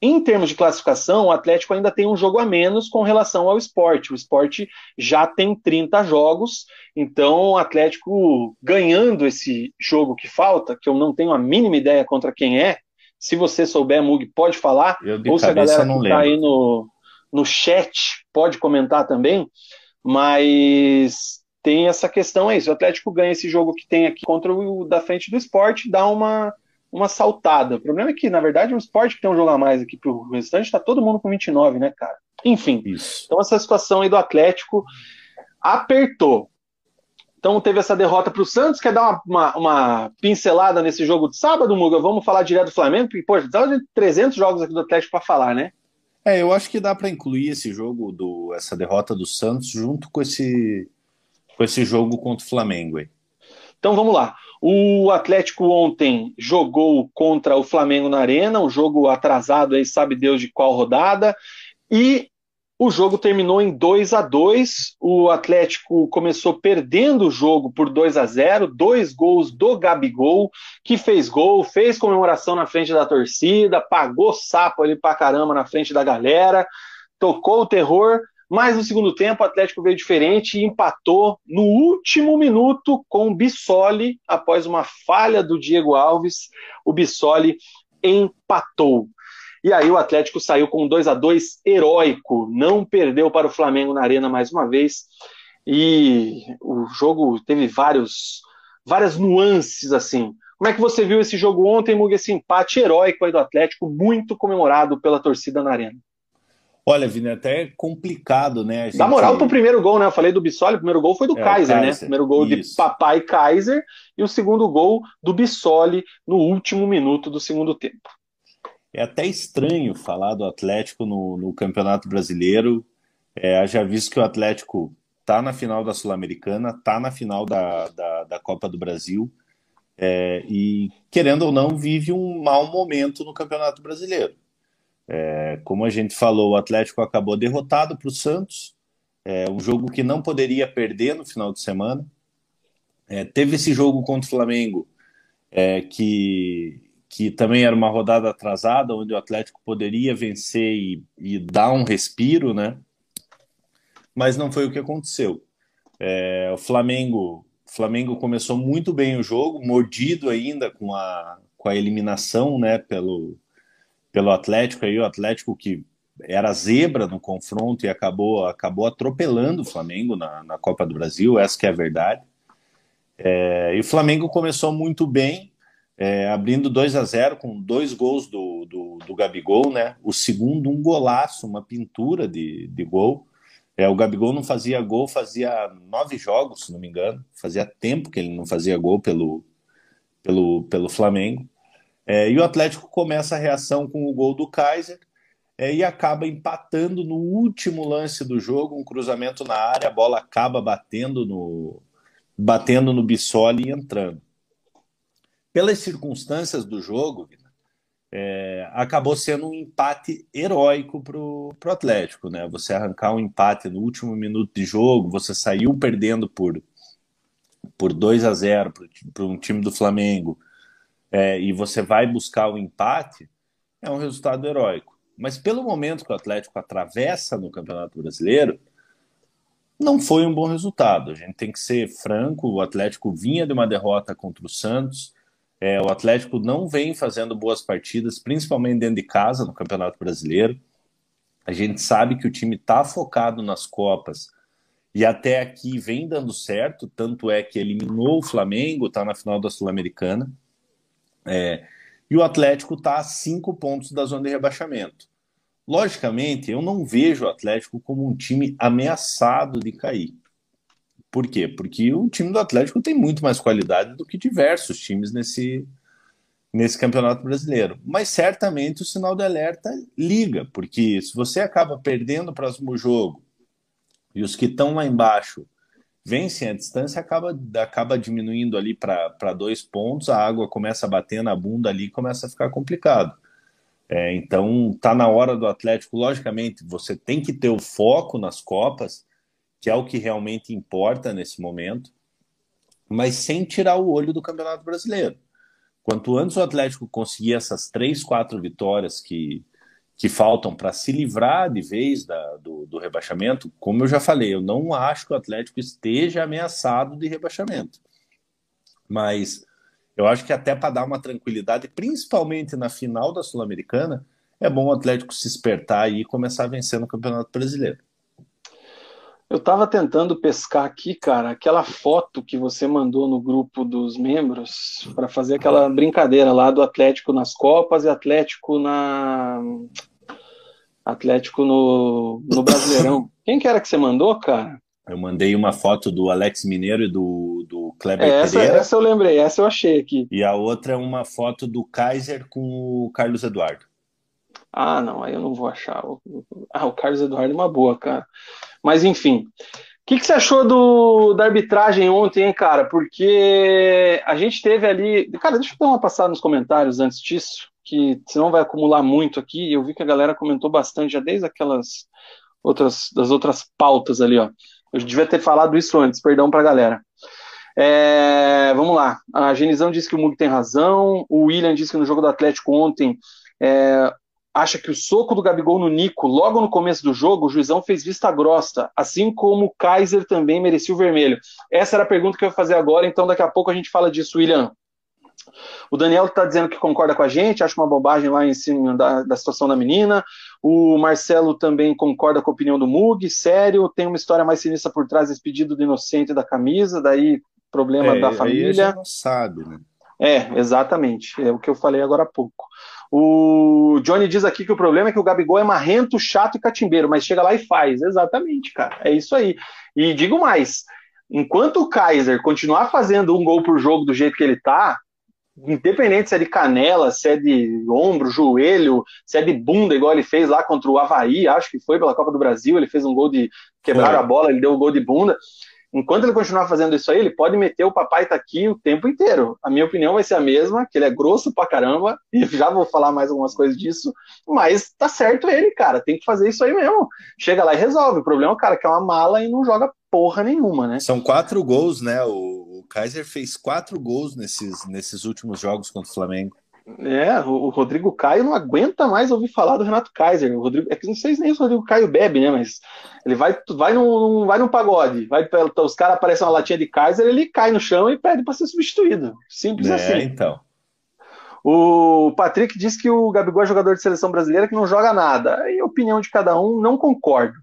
Em termos de classificação, o Atlético ainda tem um jogo a menos com relação ao esporte. O esporte já tem 30 jogos, então o Atlético ganhando esse jogo que falta, que eu não tenho a mínima ideia contra quem é, se você souber, Mug, pode falar. Ou se a galera que está aí no, no chat pode comentar também. Mas tem essa questão aí. Se o Atlético ganha esse jogo que tem aqui contra o da frente do esporte, dá uma, uma saltada. O problema é que, na verdade, o esporte que tem um jogo a mais aqui pro restante, está todo mundo com 29, né, cara? Enfim. Isso. Então essa situação aí do Atlético apertou. Então teve essa derrota para o Santos. Quer dar uma, uma, uma, pincelada nesse jogo de sábado, Muga? Vamos falar direto do Flamengo? Porque, pô, dá de 300 jogos aqui do Atlético para falar, né? É, eu acho que dá para incluir esse jogo, do, essa derrota do Santos, junto com esse, com esse jogo contra o Flamengo. Aí. Então vamos lá. O Atlético ontem jogou contra o Flamengo na Arena, um jogo atrasado aí, sabe Deus de qual rodada, e o jogo terminou em 2 a 2 O Atlético começou perdendo o jogo por 2 a 0 dois gols do Gabigol, que fez gol, fez comemoração na frente da torcida, pagou sapo ali pra caramba na frente da galera, tocou o terror. Mas no segundo tempo, o Atlético veio diferente e empatou no último minuto com o Bissoli, após uma falha do Diego Alves. O Bissoli empatou. E aí o Atlético saiu com 2 a 2 heróico, não perdeu para o Flamengo na arena mais uma vez. E o jogo teve vários, várias nuances assim. Como é que você viu esse jogo ontem, Muga, esse empate heróico aí do Atlético, muito comemorado pela torcida na arena? Olha, Vini, é até é complicado, né? Gente... Dá moral pro primeiro gol, né? Eu falei do Bissoli, o primeiro gol foi do é, Kaiser, Kaiser, né? O primeiro gol Isso. de Papai Kaiser e o segundo gol do Bissoli no último minuto do segundo tempo. É até estranho falar do Atlético no, no Campeonato Brasileiro. É, já visto que o Atlético está na final da Sul-Americana, está na final da, da, da, Copa do Brasil é, e, querendo ou não, vive um mau momento no Campeonato Brasileiro. É, como a gente falou, o Atlético acabou derrotado para o Santos, é, um jogo que não poderia perder no final de semana. É, teve esse jogo contra o Flamengo, é, que que também era uma rodada atrasada, onde o Atlético poderia vencer e, e dar um respiro, né? Mas não foi o que aconteceu. É, o Flamengo, Flamengo começou muito bem o jogo, mordido ainda com a, com a eliminação, né? Pelo, pelo Atlético aí, o Atlético que era zebra no confronto e acabou, acabou atropelando o Flamengo na, na Copa do Brasil, essa que é a verdade. É, e o Flamengo começou muito bem, é, abrindo 2 a 0 com dois gols do, do, do, Gabigol, né? O segundo, um golaço, uma pintura de, de gol. É, o Gabigol não fazia gol, fazia nove jogos, se não me engano. Fazia tempo que ele não fazia gol pelo, pelo, pelo Flamengo. É, e o Atlético começa a reação com o gol do Kaiser é, e acaba empatando no último lance do jogo, um cruzamento na área, a bola acaba batendo no, batendo no Bissoli e entrando pelas circunstâncias do jogo, é, acabou sendo um empate heróico para o Atlético. Né? Você arrancar um empate no último minuto de jogo, você saiu perdendo por, por 2 a 0 para um time do Flamengo, é, e você vai buscar o empate, é um resultado heróico. Mas pelo momento que o Atlético atravessa no Campeonato Brasileiro, não foi um bom resultado. A gente tem que ser franco: o Atlético vinha de uma derrota contra o Santos É, o Atlético não vem fazendo boas partidas, principalmente dentro de casa no Campeonato Brasileiro. A gente sabe que o time está focado nas Copas e até aqui vem dando certo, tanto é que eliminou o Flamengo, está na final da Sul-Americana. É, e o Atlético está a cinco pontos da zona de rebaixamento. Logicamente, eu não vejo o Atlético como um time ameaçado de cair. Por quê? Porque o time do Atlético tem muito mais qualidade do que diversos times nesse, nesse campeonato brasileiro. Mas certamente o sinal de alerta liga, porque se você acaba perdendo o próximo jogo e os que estão lá embaixo vencem a distância, acaba, acaba diminuindo ali para dois pontos, a água começa a bater na bunda ali e começa a ficar complicado. É, então tá na hora do Atlético, logicamente, você tem que ter o foco nas Copas que é o que realmente importa nesse momento, mas sem tirar o olho do Campeonato Brasileiro. Quanto antes o Atlético conseguir essas três, quatro vitórias que, que faltam para se livrar de vez da, do, do rebaixamento, como eu já falei, eu não acho que o Atlético esteja ameaçado de rebaixamento. Mas eu acho que até para dar uma tranquilidade, principalmente na final da Sul-Americana, é bom o Atlético se espertar e começar a vencer no Campeonato Brasileiro. Eu estava tentando pescar aqui, cara, aquela foto que você mandou no grupo dos membros para fazer aquela brincadeira lá do Atlético nas Copas e Atlético na Atlético no, no Brasileirão. Quem que era que você mandou, cara? Eu mandei uma foto do Alex Mineiro e do, do Kleber é, essa, Pereira. Essa eu lembrei, essa eu achei aqui. E a outra é uma foto do Kaiser com o Carlos Eduardo. Ah, não, aí eu não vou achar. Ah, o Carlos Eduardo é uma boa, cara. Mas enfim. O que, que, você achou do, da arbitragem ontem, hein, cara? Porque a gente teve ali. Cara, deixa eu dar uma passada nos comentários antes disso, que senão vai acumular muito aqui. Eu vi que a galera comentou bastante já desde aquelas outras das outras pautas ali, ó. Eu devia ter falado isso antes, perdão pra galera. É, vamos lá. A Genizão disse que o Mug tem razão. O William disse que no jogo do Atlético ontem é, acha que o soco do Gabigol no Nico, logo no começo do jogo, o juizão fez vista grossa, assim como o Kaiser também merecia o vermelho. Essa era a pergunta que eu ia fazer agora, então daqui a pouco a gente fala disso, William. O Daniel está dizendo que concorda com a gente, acha uma bobagem lá em cima da, da, situação da menina. O Marcelo também concorda com a opinião do Mug, sério, tem uma história mais sinistra por trás desse pedido do inocente da camisa, daí problema é, da família. Aí a gente não sabe, né? É, exatamente, é o que eu falei agora há pouco. O Johnny diz aqui que o problema é que o Gabigol é marrento, chato e catimbeiro, mas chega lá e faz. Exatamente, cara. É isso aí. E digo mais: enquanto o Kaiser continuar fazendo um gol por jogo do jeito que ele tá, independente se é de canela, se é de ombro, joelho, se é de bunda, igual ele fez lá contra o Havaí, acho que foi pela Copa do Brasil, ele fez um gol de quebrar a bola, ele deu um gol de bunda enquanto ele continuar fazendo isso aí, ele pode meter o papai tá aqui o tempo inteiro. A minha opinião vai ser a mesma, que ele é grosso pra caramba, e já vou falar mais algumas coisas disso, mas tá certo ele, cara, tem que fazer isso aí mesmo. Chega lá e resolve. O problema é cara que é uma mala e não joga porra nenhuma, né? São quatro gols, né? O, o Kaiser fez quatro gols nesses, nesses últimos jogos contra o Flamengo. É, o Rodrigo Caio não aguenta mais ouvir falar do Renato Kaiser. O Rodrigo, é que não sei nem se o Rodrigo Caio bebe, né? Mas ele vai, vai, num, vai num pagode, vai, os caras aparecem uma latinha de Kaiser, ele cai no chão e pede para ser substituído. Simples é, assim. então. O Patrick disse que o Gabigol é jogador de seleção brasileira que não joga nada. Em opinião de cada um, não concordo.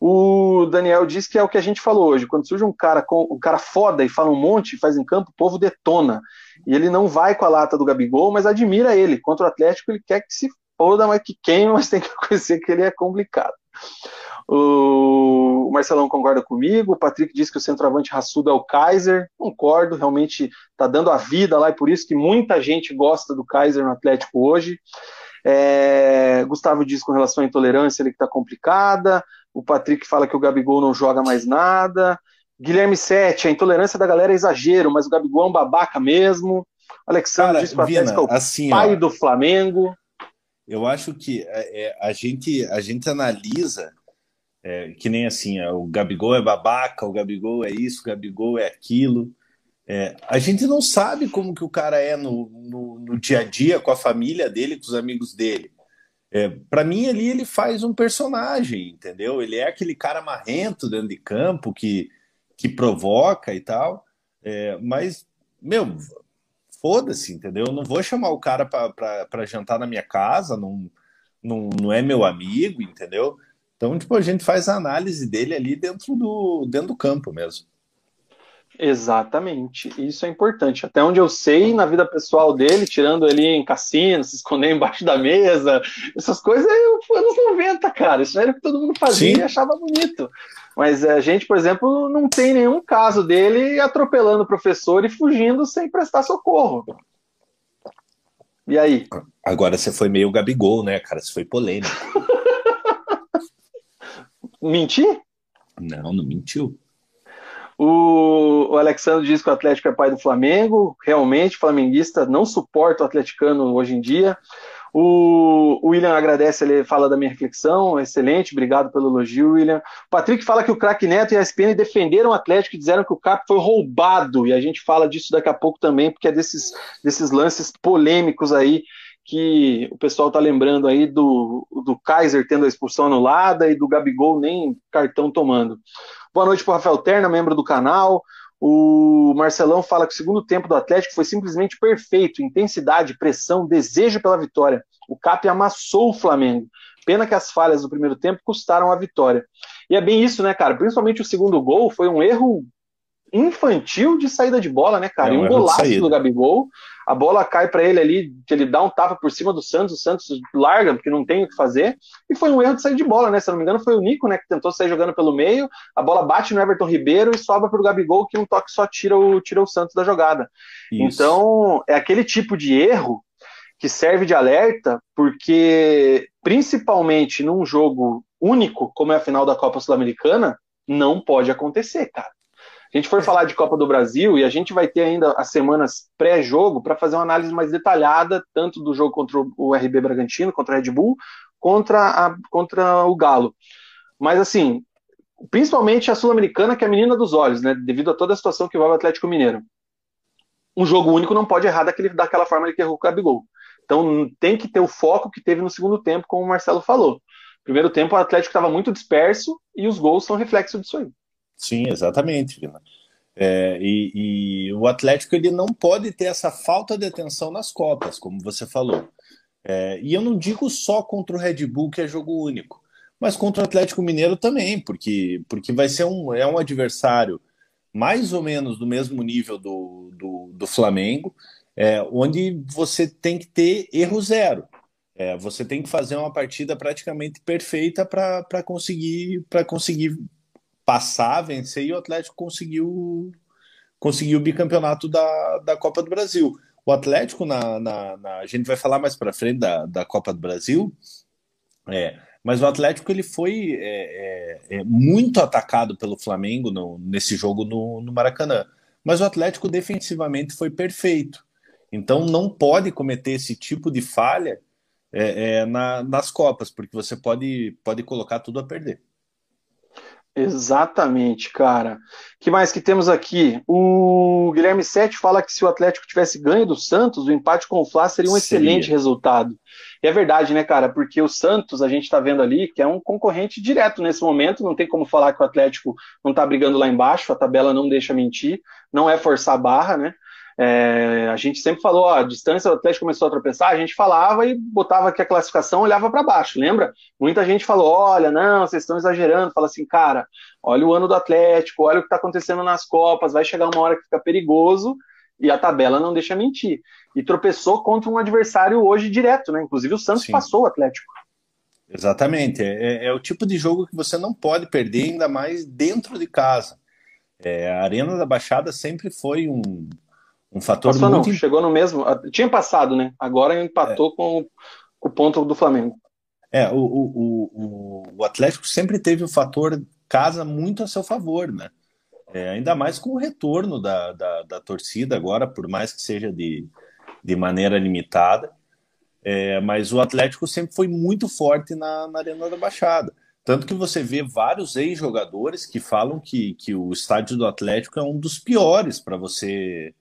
O Daniel disse que é o que a gente falou hoje. Quando surge um cara com um cara foda e fala um monte, faz em campo, o povo detona. E ele não vai com a lata do Gabigol, mas admira ele. Contra o Atlético, ele quer que se foda, mas que queime, mas tem que conhecer que ele é complicado. O Marcelão concorda comigo. O Patrick disse que o centroavante raçudo é o Kaiser. Concordo, realmente está dando a vida lá e por isso que muita gente gosta do Kaiser no Atlético hoje. É, Gustavo diz com relação à intolerância ele que está complicada. O Patrick fala que o Gabigol não joga mais nada. Guilherme Sete, a intolerância da galera é exagero, mas o Gabigol é um babaca mesmo. Alexandre diz que é o assim, pai ó, do Flamengo. Eu acho que é, é, a, gente, a gente analisa é, que nem assim, o Gabigol é babaca, o Gabigol é isso, o Gabigol é aquilo. É, a gente não sabe como que o cara é no, no, no, dia a dia com a família dele, com os amigos dele. É, para mim ali ele faz um personagem, entendeu? Ele é aquele cara marrento dentro de campo que que provoca e tal. É, mas, meu, foda-se, entendeu? Eu não vou chamar o cara para jantar na minha casa, não, não, não é meu amigo, entendeu? Então, tipo, a gente faz a análise dele ali dentro do, dentro do campo mesmo. Exatamente, isso é importante. Até onde eu sei, na vida pessoal dele, tirando ele em cassino, se esconder embaixo da mesa, essas coisas foi anos 90, cara. Isso era o que todo mundo fazia Sim. e achava bonito. Mas a gente, por exemplo, não tem nenhum caso dele atropelando o professor e fugindo sem prestar socorro. E aí? Agora você foi meio Gabigol, né, cara? Você foi polêmico. Menti? Não, não mentiu. O, o Alexandre diz que o Atlético é pai do Flamengo. Realmente, flamenguista não suporta o atleticano hoje em dia. O, o William agradece, ele fala da minha reflexão, excelente, obrigado pelo elogio, William. O Patrick fala que o craque Neto e a SPN defenderam o Atlético e disseram que o CAP foi roubado, e a gente fala disso daqui a pouco também, porque é desses, desses lances polêmicos aí que o pessoal está lembrando aí do, do Kaiser tendo a expulsão anulada e do Gabigol nem cartão tomando. Boa noite para Rafael Terna, membro do canal. O Marcelão fala que o segundo tempo do Atlético foi simplesmente perfeito. Intensidade, pressão, desejo pela vitória. O Cap amassou o Flamengo. Pena que as falhas do primeiro tempo custaram a vitória. E é bem isso, né, cara? Principalmente o segundo gol foi um erro infantil de saída de bola, né, cara? É um golaço do Gabigol. A bola cai para ele ali, ele dá um tapa por cima do Santos, o Santos larga, porque não tem o que fazer. E foi um erro de sair de bola, né? Se não me engano, foi o Nico, né, que tentou sair jogando pelo meio. A bola bate no Everton Ribeiro e sobra para o Gabigol, que um toque só tira o, tira o Santos da jogada. Isso. Então, é aquele tipo de erro que serve de alerta, porque principalmente num jogo único, como é a final da Copa Sul-Americana, não pode acontecer, cara a gente for falar de Copa do Brasil, e a gente vai ter ainda as semanas pré-jogo para fazer uma análise mais detalhada, tanto do jogo contra o RB Bragantino, contra o Red Bull, contra, a, contra o Galo. Mas assim, principalmente a Sul-Americana, que é a menina dos olhos, né? Devido a toda a situação que envolve o Atlético Mineiro. Um jogo único não pode errar daquele, daquela forma que errou o Gabigol. Então tem que ter o foco que teve no segundo tempo, como o Marcelo falou. Primeiro tempo o Atlético estava muito disperso e os gols são reflexo disso aí. Sim, exatamente. É, e, e, o Atlético ele não pode ter essa falta de atenção nas Copas, como você falou. É, e eu não digo só contra o Red Bull, que é jogo único, mas contra o Atlético Mineiro também, porque, porque vai ser um, é um adversário mais ou menos do mesmo nível do, do, do Flamengo, é, onde você tem que ter erro zero. É, você tem que fazer uma partida praticamente perfeita para conseguir, conseguir passar, vencer e o Atlético conseguiu conseguiu o bicampeonato da, da Copa do Brasil. O Atlético, na, na, na a gente vai falar mais para frente da, da Copa do Brasil, é, mas o Atlético ele foi é, é, é, muito atacado pelo Flamengo no, nesse jogo no, no Maracanã. Mas o Atlético defensivamente foi perfeito. Então não pode cometer esse tipo de falha é, é, na, nas Copas, porque você pode, pode colocar tudo a perder. Exatamente, cara. que mais que temos aqui? O Guilherme Sete fala que se o Atlético tivesse ganho do Santos, o empate com o Fla seria um seria. excelente resultado. E é verdade, né, cara? Porque o Santos, a gente tá vendo ali, que é um concorrente direto nesse momento, não tem como falar que o Atlético não tá brigando lá embaixo, a tabela não deixa mentir, não é forçar a barra, né? É, a gente sempre falou, ó, a distância do Atlético começou a tropeçar, a gente falava e botava aqui a classificação, olhava para baixo, lembra? Muita gente falou, olha, não, vocês estão exagerando, fala assim, cara, olha o ano do Atlético, olha o que está acontecendo nas Copas, vai chegar uma hora que fica perigoso e a tabela não deixa mentir. E tropeçou contra um adversário hoje direto, né? Inclusive o Santos Sim. passou o Atlético. Exatamente, é, é, é, o tipo de jogo que você não pode perder, ainda mais dentro de casa. É, a Arena da Baixada sempre foi um, um fator Passou muito... não, chegou no mesmo. Tinha passado, né? Agora empatou é. com o ponto do Flamengo. É, o, o, o, o Atlético sempre teve o fator casa muito a seu favor, né? É, ainda mais com o retorno da, da, da, torcida agora, por mais que seja de, de maneira limitada. É, mas o Atlético sempre foi muito forte na, na Arena da Baixada. Tanto que você vê vários ex-jogadores que falam que, que o estádio do Atlético é um dos piores para você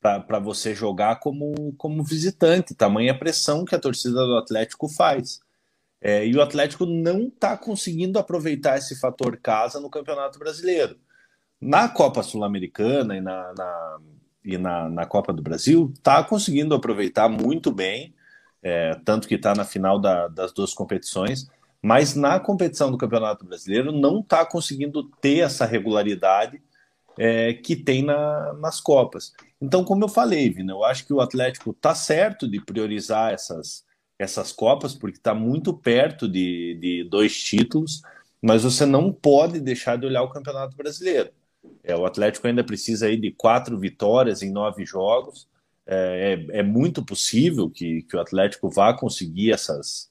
para você jogar como, como visitante, tamanha pressão que a torcida do Atlético faz. É, e o Atlético não está conseguindo aproveitar esse fator casa no Campeonato Brasileiro. Na Copa Sul-Americana e na, na, e na, na Copa do Brasil, está conseguindo aproveitar muito bem, é, tanto que está na final da, das duas competições, mas na competição do Campeonato Brasileiro não está conseguindo ter essa regularidade é, que tem na, nas Copas. Então, como eu falei, Vina, eu acho que o Atlético está certo de priorizar essas, essas Copas, porque está muito perto de, de dois títulos, mas você não pode deixar de olhar o Campeonato Brasileiro. É, o Atlético ainda precisa aí de quatro vitórias em nove jogos. É, é, é muito possível que, que o Atlético vá conseguir essas,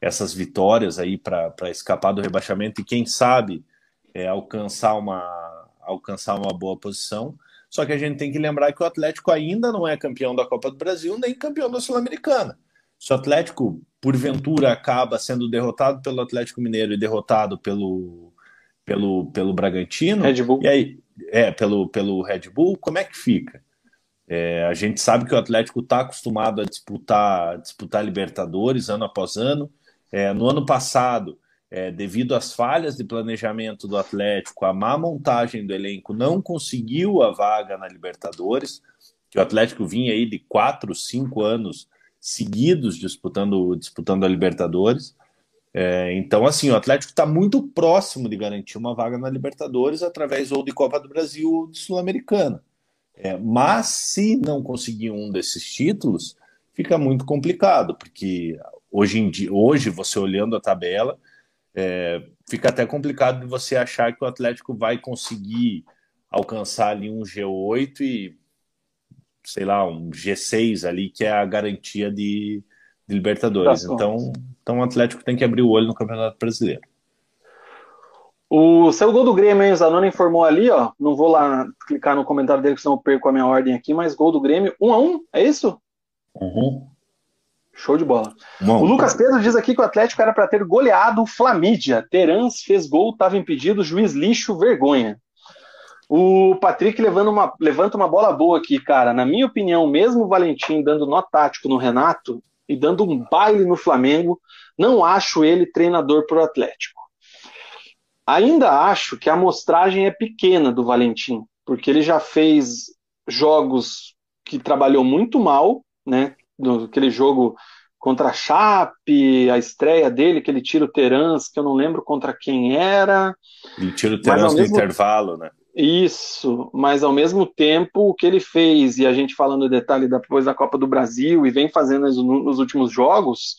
essas vitórias aí para escapar do rebaixamento e quem sabe é, alcançar, uma, alcançar uma boa posição. Só que a gente tem que lembrar que o Atlético ainda não é campeão da Copa do Brasil nem campeão da Sul-Americana. Se o Atlético, porventura, acaba sendo derrotado pelo Atlético Mineiro e derrotado pelo, pelo, pelo Bragantino. Red Bull. E aí, é, pelo, pelo Red Bull, como é que fica? É, a gente sabe que o Atlético está acostumado a disputar, disputar Libertadores ano após ano. É, no ano passado, é, devido às falhas de planejamento do Atlético, a má montagem do elenco não conseguiu a vaga na Libertadores, que o Atlético vinha aí de quatro, cinco anos seguidos disputando, disputando a Libertadores. É, então, assim, o Atlético está muito próximo de garantir uma vaga na Libertadores através ou de Copa do Brasil ou de Sul-Americana. É, mas se não conseguir um desses títulos, fica muito complicado, porque hoje em dia, hoje você olhando a tabela, é, fica até complicado de você achar que o Atlético vai conseguir alcançar ali um G8 e sei lá, um G6 ali, que é a garantia de, de Libertadores. Tá então, então o Atlético tem que abrir o olho no Campeonato Brasileiro. O seu gol do Grêmio, hein? O Zanoni informou ali, ó. Não vou lá clicar no comentário dele, senão eu perco a minha ordem aqui, mas gol do Grêmio, um a um, é isso? Uhum. Show de bola. Bom, o Lucas Pedro diz aqui que o Atlético era para ter goleado o Flamídia. Terans fez gol, estava impedido, juiz lixo, vergonha. O Patrick levando uma, levanta uma bola boa aqui, cara. Na minha opinião, mesmo o Valentim dando nó tático no Renato, e dando um baile no Flamengo. Não acho ele treinador para o Atlético. Ainda acho que a amostragem é pequena do Valentim, porque ele já fez jogos que trabalhou muito mal, né? Aquele jogo contra a Chape, a estreia dele, que ele tira o Terans, que eu não lembro contra quem era. Ele tira o Terans no mesmo... intervalo, né? Isso, mas ao mesmo tempo o que ele fez, e a gente falando detalhe depois da Copa do Brasil e vem fazendo nos últimos jogos,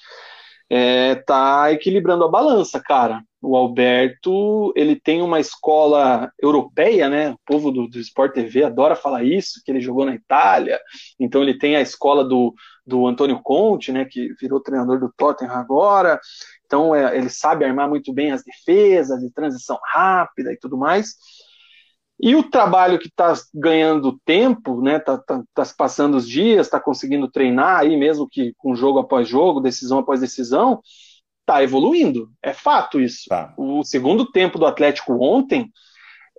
é, tá equilibrando a balança, cara. O Alberto, ele tem uma escola europeia, né? O povo do, do Sport TV adora falar isso, que ele jogou na Itália. Então ele tem a escola do, do Antônio Conte, né? Que virou treinador do Tottenham agora. Então é, ele sabe armar muito bem as defesas, de transição rápida e tudo mais. E o trabalho que está ganhando tempo, né? Está tá, tá passando os dias, está conseguindo treinar aí, mesmo que com jogo após jogo, decisão após decisão, está evoluindo. É fato isso. Tá. O segundo tempo do Atlético ontem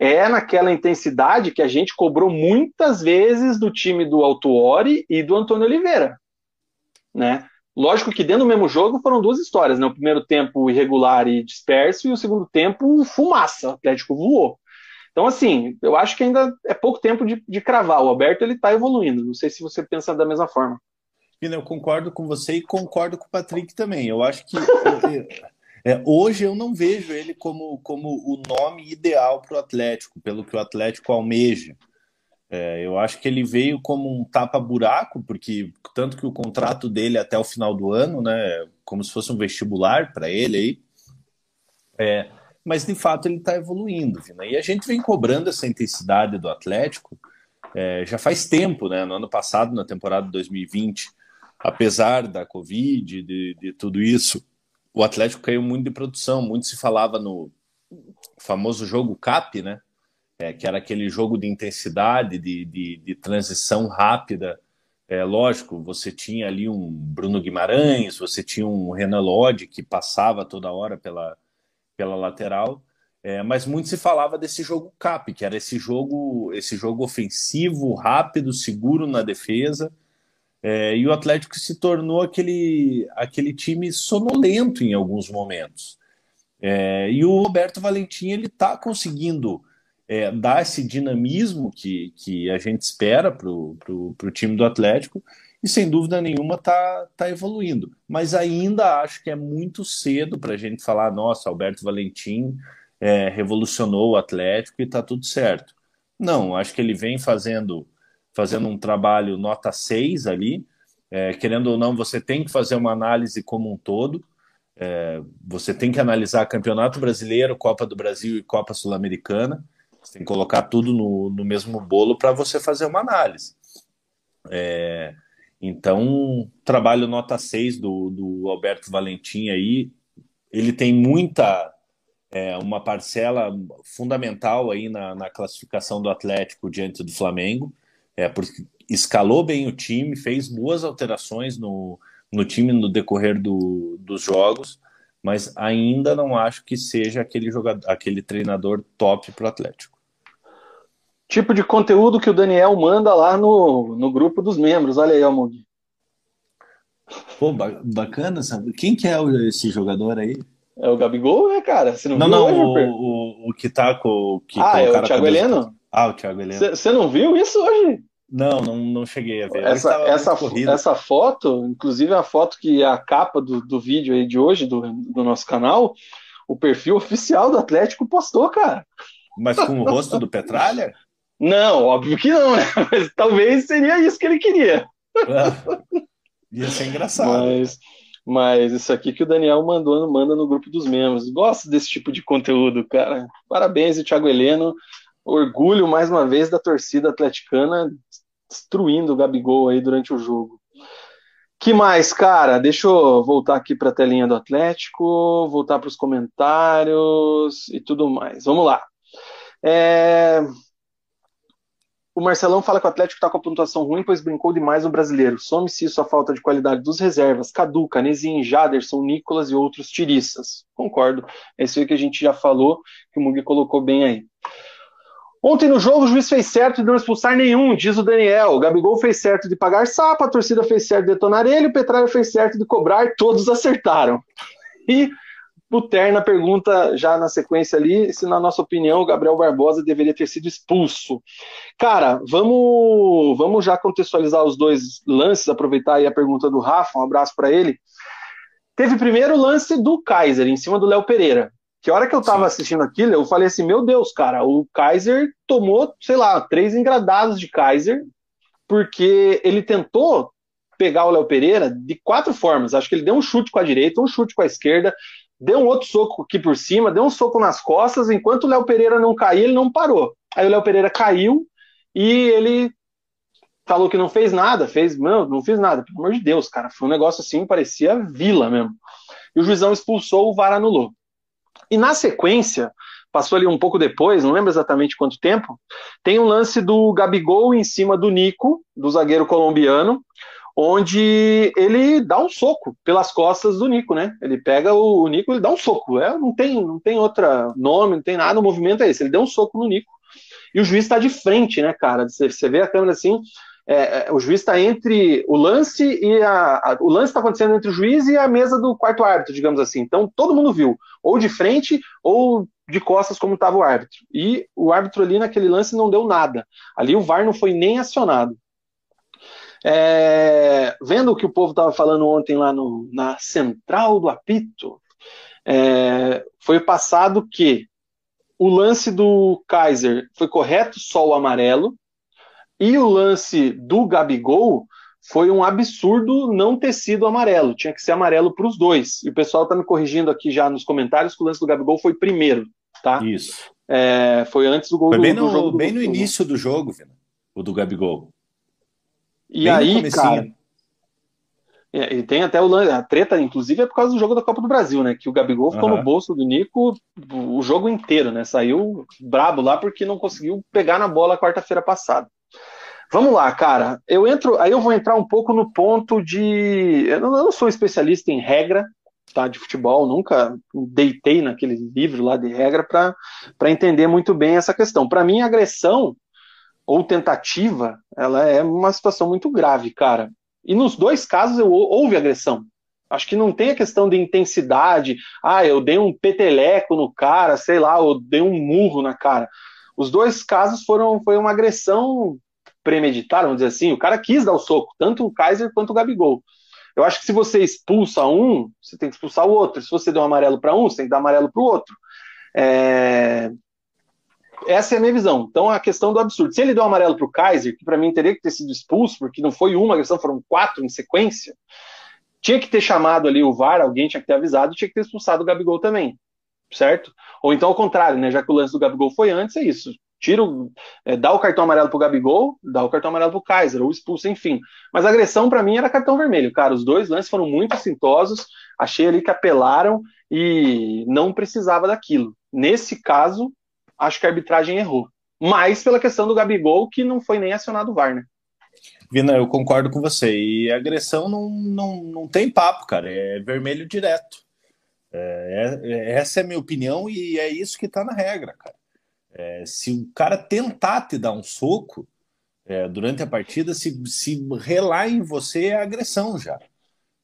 é naquela intensidade que a gente cobrou muitas vezes do time do Altuori e do Antônio Oliveira, né? Lógico que dentro do mesmo jogo foram duas histórias, né? O primeiro tempo irregular e disperso e o segundo tempo fumaça. O Atlético voou. Então, assim, eu acho que ainda é pouco tempo de, de cravar. O Alberto ele está evoluindo. Não sei se você pensa da mesma forma. Eu concordo com você e concordo com o Patrick também. Eu acho que é, hoje eu não vejo ele como, como o nome ideal para o Atlético, pelo que o Atlético almeja. É, eu acho que ele veio como um tapa-buraco, porque tanto que o contrato dele até o final do ano, né, como se fosse um vestibular para ele aí, é, mas de fato ele está evoluindo. Vina. E a gente vem cobrando essa intensidade do Atlético é, já faz tempo, né? No ano passado, na temporada 2020, apesar da Covid, de, de tudo isso, o Atlético caiu muito de produção. Muito se falava no famoso jogo CAP, né? É, que era aquele jogo de intensidade, de, de, de transição rápida. É, lógico, você tinha ali um Bruno Guimarães, você tinha um Renan Lodge que passava toda hora pela, pela lateral. É, mas muito se falava desse jogo cap, que era esse jogo, esse jogo ofensivo, rápido, seguro na defesa. É, e o Atlético se tornou aquele, aquele time sonolento em alguns momentos. É, e o Roberto Valentim ele está conseguindo é, dar esse dinamismo que, que a gente espera para o time do Atlético e sem dúvida nenhuma está tá evoluindo. Mas ainda acho que é muito cedo para a gente falar, nossa, Alberto Valentim é, revolucionou o Atlético e está tudo certo. Não, acho que ele vem fazendo, fazendo um trabalho nota 6 ali. É, querendo ou não, você tem que fazer uma análise como um todo. É, você tem que analisar Campeonato Brasileiro, Copa do Brasil e Copa Sul-Americana. Você tem que colocar tudo no, no mesmo bolo para você fazer uma análise. É, então, trabalho nota 6 do, do Alberto Valentim aí, ele tem muita, é, uma parcela fundamental aí na, na, classificação do Atlético diante do Flamengo, é, porque escalou bem o time, fez boas alterações no, no time no decorrer do, dos jogos, mas ainda não acho que seja aquele jogador, aquele treinador top para o Atlético tipo de conteúdo que o Daniel manda lá no, no grupo dos membros. Olha aí, Almog. Pô, bacana, sabe? Quem que é esse jogador aí? É o Gabigol, né, cara? Você não, não, viu não hoje, o, o, o, que tá com. Que ah, é o Thiago Heleno? Ah, o Thiago Heleno. Você não viu isso hoje? Não, não, não cheguei a ver. Essa, essa, essa foto, inclusive a foto que é a capa do, do vídeo aí de hoje, do, do nosso canal, o perfil oficial do Atlético postou, cara. Mas com o rosto do Petralha? Não, óbvio que não, né? Mas talvez seria isso que ele queria. Ah, ia ser engraçado. Mas, mas isso aqui que o Daniel mandou, manda no grupo dos membros. Gosto desse tipo de conteúdo, cara. Parabéns, Thiago Heleno. Orgulho, mais uma vez, da torcida atleticana destruindo o Gabigol aí durante o jogo. Que mais, cara? Deixa eu voltar aqui para a telinha do Atlético, voltar para os comentários e tudo mais. Vamos lá. É... O Marcelão fala que o Atlético está com a pontuação ruim, pois brincou demais no brasileiro. Some-se isso a falta de qualidade dos reservas. Cadu, Canezinho, Jaderson, Nicolas e outros tiriças. Concordo. É isso aí que a gente já falou, que o Mugi colocou bem aí. Ontem no jogo o juiz fez certo de não expulsar nenhum, diz o Daniel. O Gabigol fez certo de pagar sapo, a torcida fez certo de detonar ele, o Petralha fez certo de cobrar, todos acertaram. E o Terna pergunta já na sequência ali se, na nossa opinião, o Gabriel Barbosa deveria ter sido expulso. Cara, vamos, vamos já contextualizar os dois lances, aproveitar aí a pergunta do Rafa, um abraço para ele. Teve primeiro lance do Kaiser, em cima do Léo Pereira. Que a hora que eu tava Sim. assistindo aquilo, eu falei assim: meu Deus, cara, o Kaiser tomou, sei lá, três engradados de Kaiser, porque ele tentou pegar o Léo Pereira de quatro formas. Acho que ele deu um chute com a direita, um chute com a esquerda, deu um outro soco aqui por cima, deu um soco nas costas, enquanto o Léo Pereira não caiu, ele não parou. Aí o Léo Pereira caiu e ele falou que não fez nada, fez, não, não fiz nada, pelo amor de Deus, cara, foi um negócio assim, parecia vila mesmo. E o juizão expulsou, o VAR anulou. E na sequência, passou ali um pouco depois, não lembro exatamente quanto tempo, tem um lance do Gabigol em cima do Nico, do zagueiro colombiano, onde ele dá um soco pelas costas do Nico, né? Ele pega o, o Nico e dá um soco. É, não tem, não tem outro nome, não tem nada, o movimento é esse. Ele deu um soco no Nico. E o juiz está de frente, né, cara? Você, você vê a câmera assim, é, é o juiz está entre o lance e a, a o lance está acontecendo entre o juiz e a mesa do quarto árbitro, digamos assim. Então todo mundo viu, ou de frente ou de costas como estava o árbitro. E o árbitro ali naquele lance não deu nada. Ali o VAR não foi nem acionado. É, vendo o que o povo estava falando ontem lá no, na central do apito, é, foi passado que o lance do Kaiser foi correto, só o amarelo, e o lance do Gabigol foi um absurdo não ter sido amarelo, tinha que ser amarelo para os dois. E o pessoal está me corrigindo aqui já nos comentários que o lance do Gabigol foi primeiro, tá? Isso. É, foi antes do gol foi do, bem no, do jogo. Bem no início do jogo, o do Gabigol. E Bem aí, cara. É, e tem até o a treta, inclusive, é por causa do jogo da Copa do Brasil, né? Que o Gabigol ficou uhum. no bolso do Nico o jogo inteiro, né? Saiu brabo lá porque não conseguiu pegar na bola quarta-feira passada. Vamos lá, cara. Eu entro, aí eu vou entrar um pouco no ponto de. Eu não, sou especialista em regra, tá, de futebol, nunca deitei naquele livro lá de regra para entender muito bem essa questão. Para mim, agressão ou tentativa, ela é uma situação muito grave, cara. E nos dois casos eu, houve agressão. Acho que não tem a questão de intensidade. Ah, eu dei um peteleco no cara, sei lá, eu dei um murro na cara. Os dois casos foram foi uma agressão premeditada, vamos dizer assim. O cara quis dar o soco, tanto o Kaiser quanto o Gabigol. Eu acho que se você expulsa um, você tem que expulsar o outro. Se você deu um amarelo para um, você tem que dar amarelo para o outro. É... Essa é a minha visão. Então, a questão do absurdo. Se ele deu um amarelo para o Kaiser, que para mim teria que ter sido expulso, porque não foi uma agressão, foram quatro em sequência, tinha que ter chamado ali o VAR, alguém tinha que ter avisado, tinha que ter expulsado o Gabigol também, certo? Ou então ao contrário, né? Já que o lance do Gabigol foi antes, é isso. Tira o, é, dá o cartão amarelo pro Gabigol, dá o cartão amarelo pro Kaiser, ou expulsa, enfim. Mas a agressão para mim era cartão vermelho, cara. Os dois lances foram muito assintosos, achei ali que apelaram e não precisava daquilo. Nesse caso, acho que a arbitragem errou. Mais pela questão do Gabigol, que não foi nem acionado o VAR, né? Vina, eu concordo com você. E agressão não, não, não tem papo, cara. É vermelho direto. É, é, essa é a minha opinião e é isso que está na regra, cara. É, se o cara tentar te dar um soco é, durante a partida, se, se relar em você é agressão já.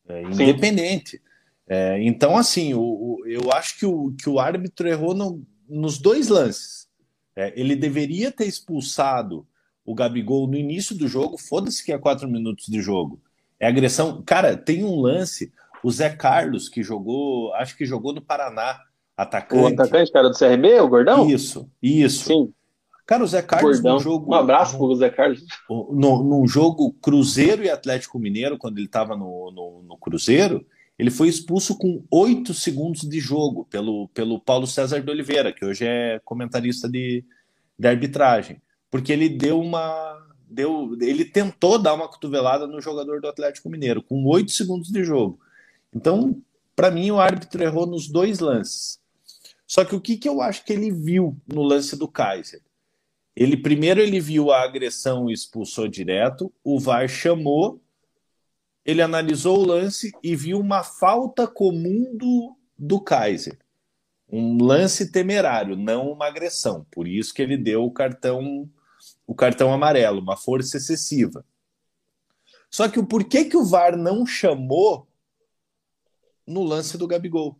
É, independente. É, então, assim, o, o, eu acho que o, que o árbitro errou no, nos dois lances. ele deveria ter expulsado o Gabigol no início do jogo, foda-se que é quatro minutos de jogo. É agressão. Cara, tem um lance, o Zé Carlos, que jogou, acho que jogou no Paraná, atacante. O atacante, cara do CRB, o Gordão? Isso, isso. Sim. Cara, o Zé Carlos Gordão. no jogo. Um abraço pro Zé Carlos. Num jogo Cruzeiro e Atlético Mineiro, quando ele estava no, no, no, Cruzeiro, ele foi expulso com oito segundos de jogo pelo, pelo Paulo César de Oliveira, que hoje é comentarista de, de arbitragem porque ele deu uma. Deu, ele tentou dar uma cotovelada no jogador do Atlético Mineiro, com oito segundos de jogo. Então, para mim, o árbitro errou nos dois lances. Só que o que, que eu acho que ele viu no lance do Kaiser? Ele primeiro ele viu a agressão e expulsou direto, o VAR chamou, ele analisou o lance e viu uma falta comum do, do Kaiser. Um lance temerário, não uma agressão. Por isso que ele deu o cartão o cartão amarelo, uma força excessiva. Só que o porquê que o VAR não chamou no lance do Gabigol?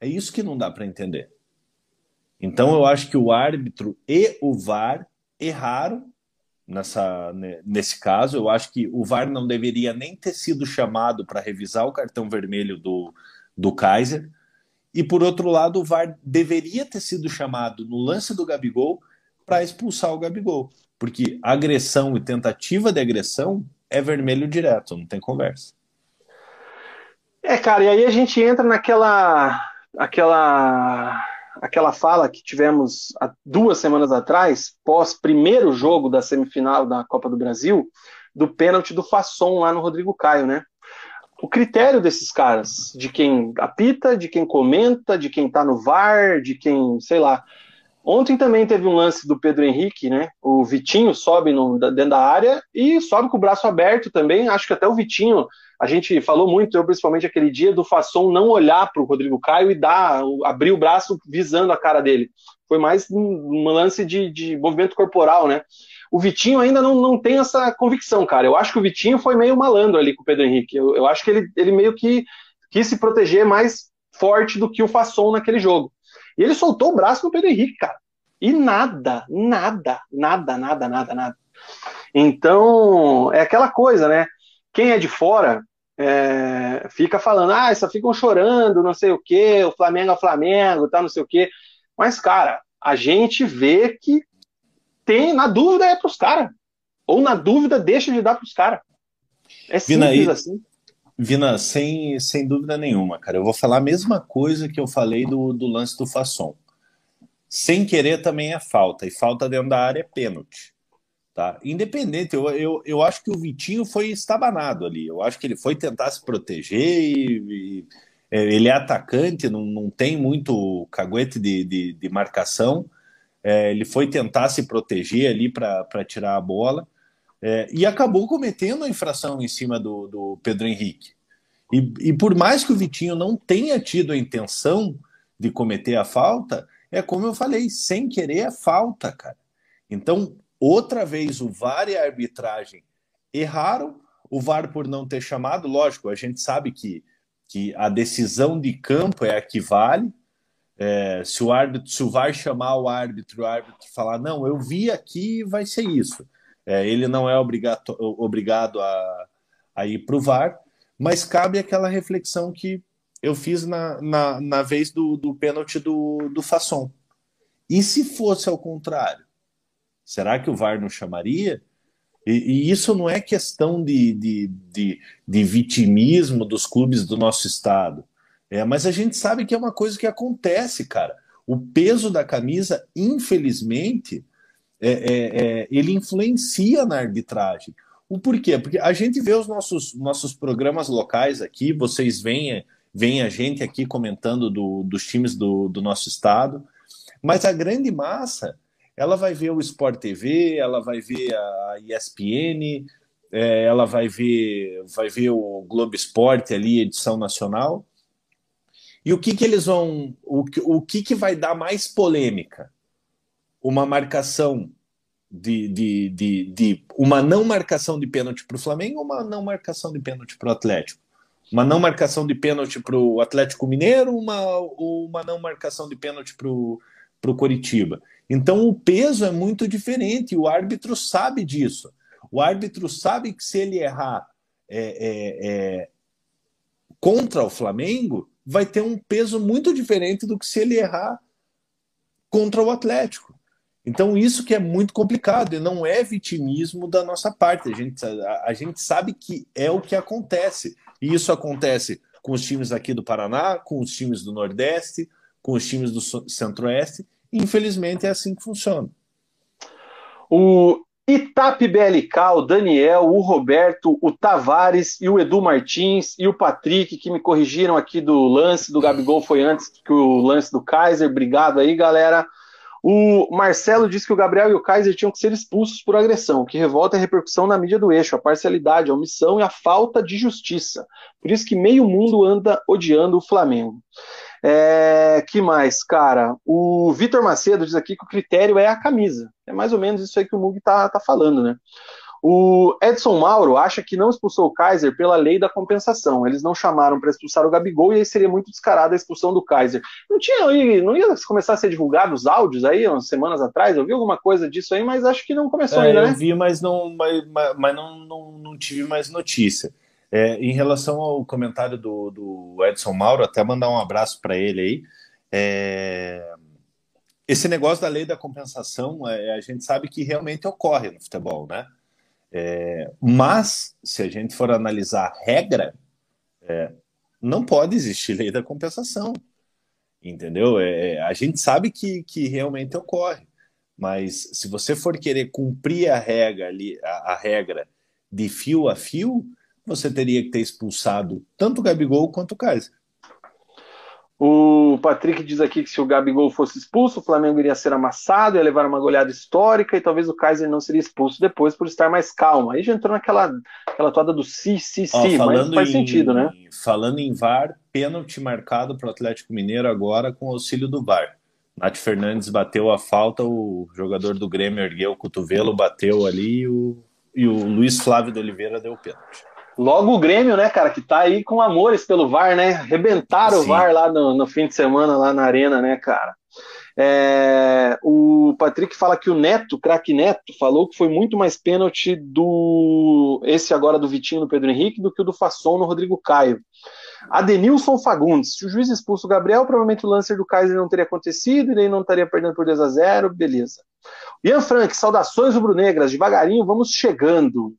É isso que não dá para entender. Então eu acho que o árbitro e o VAR erraram nessa, nesse caso. Eu acho que o VAR não deveria nem ter sido chamado para revisar o cartão vermelho do, do Kaiser. E por outro lado, o VAR deveria ter sido chamado no lance do Gabigol para expulsar o Gabigol. Porque agressão e tentativa de agressão é vermelho direto, não tem conversa. É, cara, e aí a gente entra naquela aquela aquela fala que tivemos há duas semanas atrás, pós primeiro jogo da semifinal da Copa do Brasil, do pênalti do Fasson lá no Rodrigo Caio, né? O critério desses caras, de quem apita, de quem comenta, de quem tá no VAR, de quem, sei lá, Ontem também teve um lance do Pedro Henrique, né? O Vitinho sobe no, dentro da área e sobe com o braço aberto também. Acho que até o Vitinho, a gente falou muito, eu principalmente aquele dia, do Fasson não olhar para o Rodrigo Caio e dar, abrir o braço visando a cara dele. Foi mais um, lance de, de movimento corporal, né? O Vitinho ainda não, não tem essa convicção, cara. Eu acho que o Vitinho foi meio malandro ali com o Pedro Henrique. Eu, eu acho que ele, ele meio que quis se proteger mais forte do que o Fasson naquele jogo. E ele soltou o braço no Pedro Henrique, cara. E nada, nada, nada, nada, nada, nada. Então, é aquela coisa, né? Quem é de fora é, fica falando, ah, só ficam chorando, não sei o quê, o Flamengo é o Flamengo, tá, não sei o quê. Mas, cara, a gente vê que tem, na dúvida é pros caras. Ou na dúvida, deixa de dar pros caras. É simples Vina, assim. Vina, sem, sem dúvida nenhuma, cara. Eu vou falar a mesma coisa que eu falei do, do lance do Fasson. Sem querer também é falta, e falta dentro da área é pênalti. Tá? Independente, eu, eu, eu acho que o Vitinho foi estabanado ali. Eu acho que ele foi tentar se proteger e, e é, ele é atacante, não, não tem muito caguete de, de, de marcação. É, ele foi tentar se proteger ali para tirar a bola. É, e acabou cometendo a infração em cima do, do Pedro Henrique. E, e, por mais que o Vitinho não tenha tido a intenção de cometer a falta, é como eu falei, sem querer é falta, cara. Então, outra vez, o VAR e a arbitragem erraram, o VAR por não ter chamado, lógico, a gente sabe que, que a decisão de campo é a que vale, É, se o árbitro, se o VAR chamar o árbitro, o árbitro falar, não, eu vi aqui, vai ser isso. É, ele não é obrigado, obrigado a, a ir para o VAR, mas cabe aquela reflexão que eu fiz na, na, na vez do, do pênalti do, do Fasson. E se fosse ao contrário? Será que o VAR não chamaria? E, e isso não é questão de, de, de, de, vitimismo dos clubes do nosso estado. É, mas a gente sabe que é uma coisa que acontece, cara. O peso da camisa, infelizmente, é, é, é ele influencia na arbitragem. O porquê? Porque a gente vê os nossos, nossos programas locais aqui, vocês veem, veem a gente aqui comentando do, dos times do, do nosso estado, mas a grande massa ela vai ver o Sport TV, ela vai ver a ESPN, é, ela vai ver, vai ver o Globo Esporte ali, edição nacional. E o que, que eles vão. O, o que, que vai dar mais polêmica? Uma marcação de, de, de, de uma não marcação de pênalti para o Flamengo uma não marcação de pênalti para o Atlético? Uma não marcação de pênalti para o Atlético Mineiro uma, uma não marcação de pênalti para o Coritiba? Então o peso é muito diferente, o árbitro sabe disso. O árbitro sabe que se ele errar é, é, é, contra o Flamengo, vai ter um peso muito diferente do que se ele errar contra o Atlético. Então, isso que é muito complicado, e não é vitimismo da nossa parte. A gente, a, a gente sabe que é o que acontece. E isso acontece com os times aqui do Paraná, com os times do Nordeste, com os times do Centro-Oeste, Infelizmente é assim que funciona. O Itap BLK, o Daniel, o Roberto, o Tavares e o Edu Martins e o Patrick que me corrigiram aqui do lance do Gabigol foi antes que o lance do Kaiser. Obrigado aí, galera. O Marcelo disse que o Gabriel e o Kaiser tinham que ser expulsos por agressão, que revolta a repercussão na mídia do eixo, a parcialidade, a omissão e a falta de justiça. Por isso que meio mundo anda odiando o Flamengo. É, que mais, cara? O Vitor Macedo diz aqui que o critério é a camisa. É mais ou menos isso aí que o Mug tá, tá falando, né? O Edson Mauro acha que não expulsou o Kaiser pela lei da compensação. Eles não chamaram para expulsar o Gabigol e aí seria muito descarada a expulsão do Kaiser. Não tinha, não ia começar a ser divulgados áudios aí umas semanas atrás? Eu vi alguma coisa disso aí, mas acho que não começou é, ainda, né? Eu vi, mas não, mas, mas não, não, não tive mais notícia. É, em relação ao comentário do, do, Edson Mauro, até mandar um abraço para ele aí. É, esse negócio da lei da compensação, é, a gente sabe que realmente ocorre no futebol, né? É, mas, se a gente for analisar a regra, é, não pode existir lei da compensação, entendeu? É, a gente sabe que, que realmente ocorre, mas se você for querer cumprir a regra, ali, a, a regra de fio a fio, você teria que ter expulsado tanto o Gabigol quanto o Kaiser. O Patrick diz aqui que se o Gabigol fosse expulso, o Flamengo iria ser amassado, ia levar uma goleada histórica e talvez o Kaiser não seria expulso depois por estar mais calmo. Aí já entrou naquela aquela toada do si, si, si, mas faz em, sentido, né? Falando em VAR, pênalti marcado para o Atlético Mineiro agora com auxílio do VAR. Nath Fernandes bateu a falta, o jogador do Grêmio ergueu o cotovelo, bateu ali e o, e o Luiz Flávio de Oliveira deu o pênalti. Logo o Grêmio, né, cara, que tá aí com amores pelo VAR, né? Rebentaram Sim. o VAR lá no, no, fim de semana, lá na arena, né, cara? É, o Patrick fala que o Neto, o craque Neto, falou que foi muito mais pênalti do esse agora do Vitinho no Pedro Henrique do que o do Fasson no Rodrigo Caio. Adenilson Fagundes, se o juiz expulso o Gabriel, provavelmente o lancer do Kaiser não teria acontecido e ele não estaria perdendo por 2 a 0 beleza. Ian Frank, saudações rubro-negras, devagarinho vamos chegando.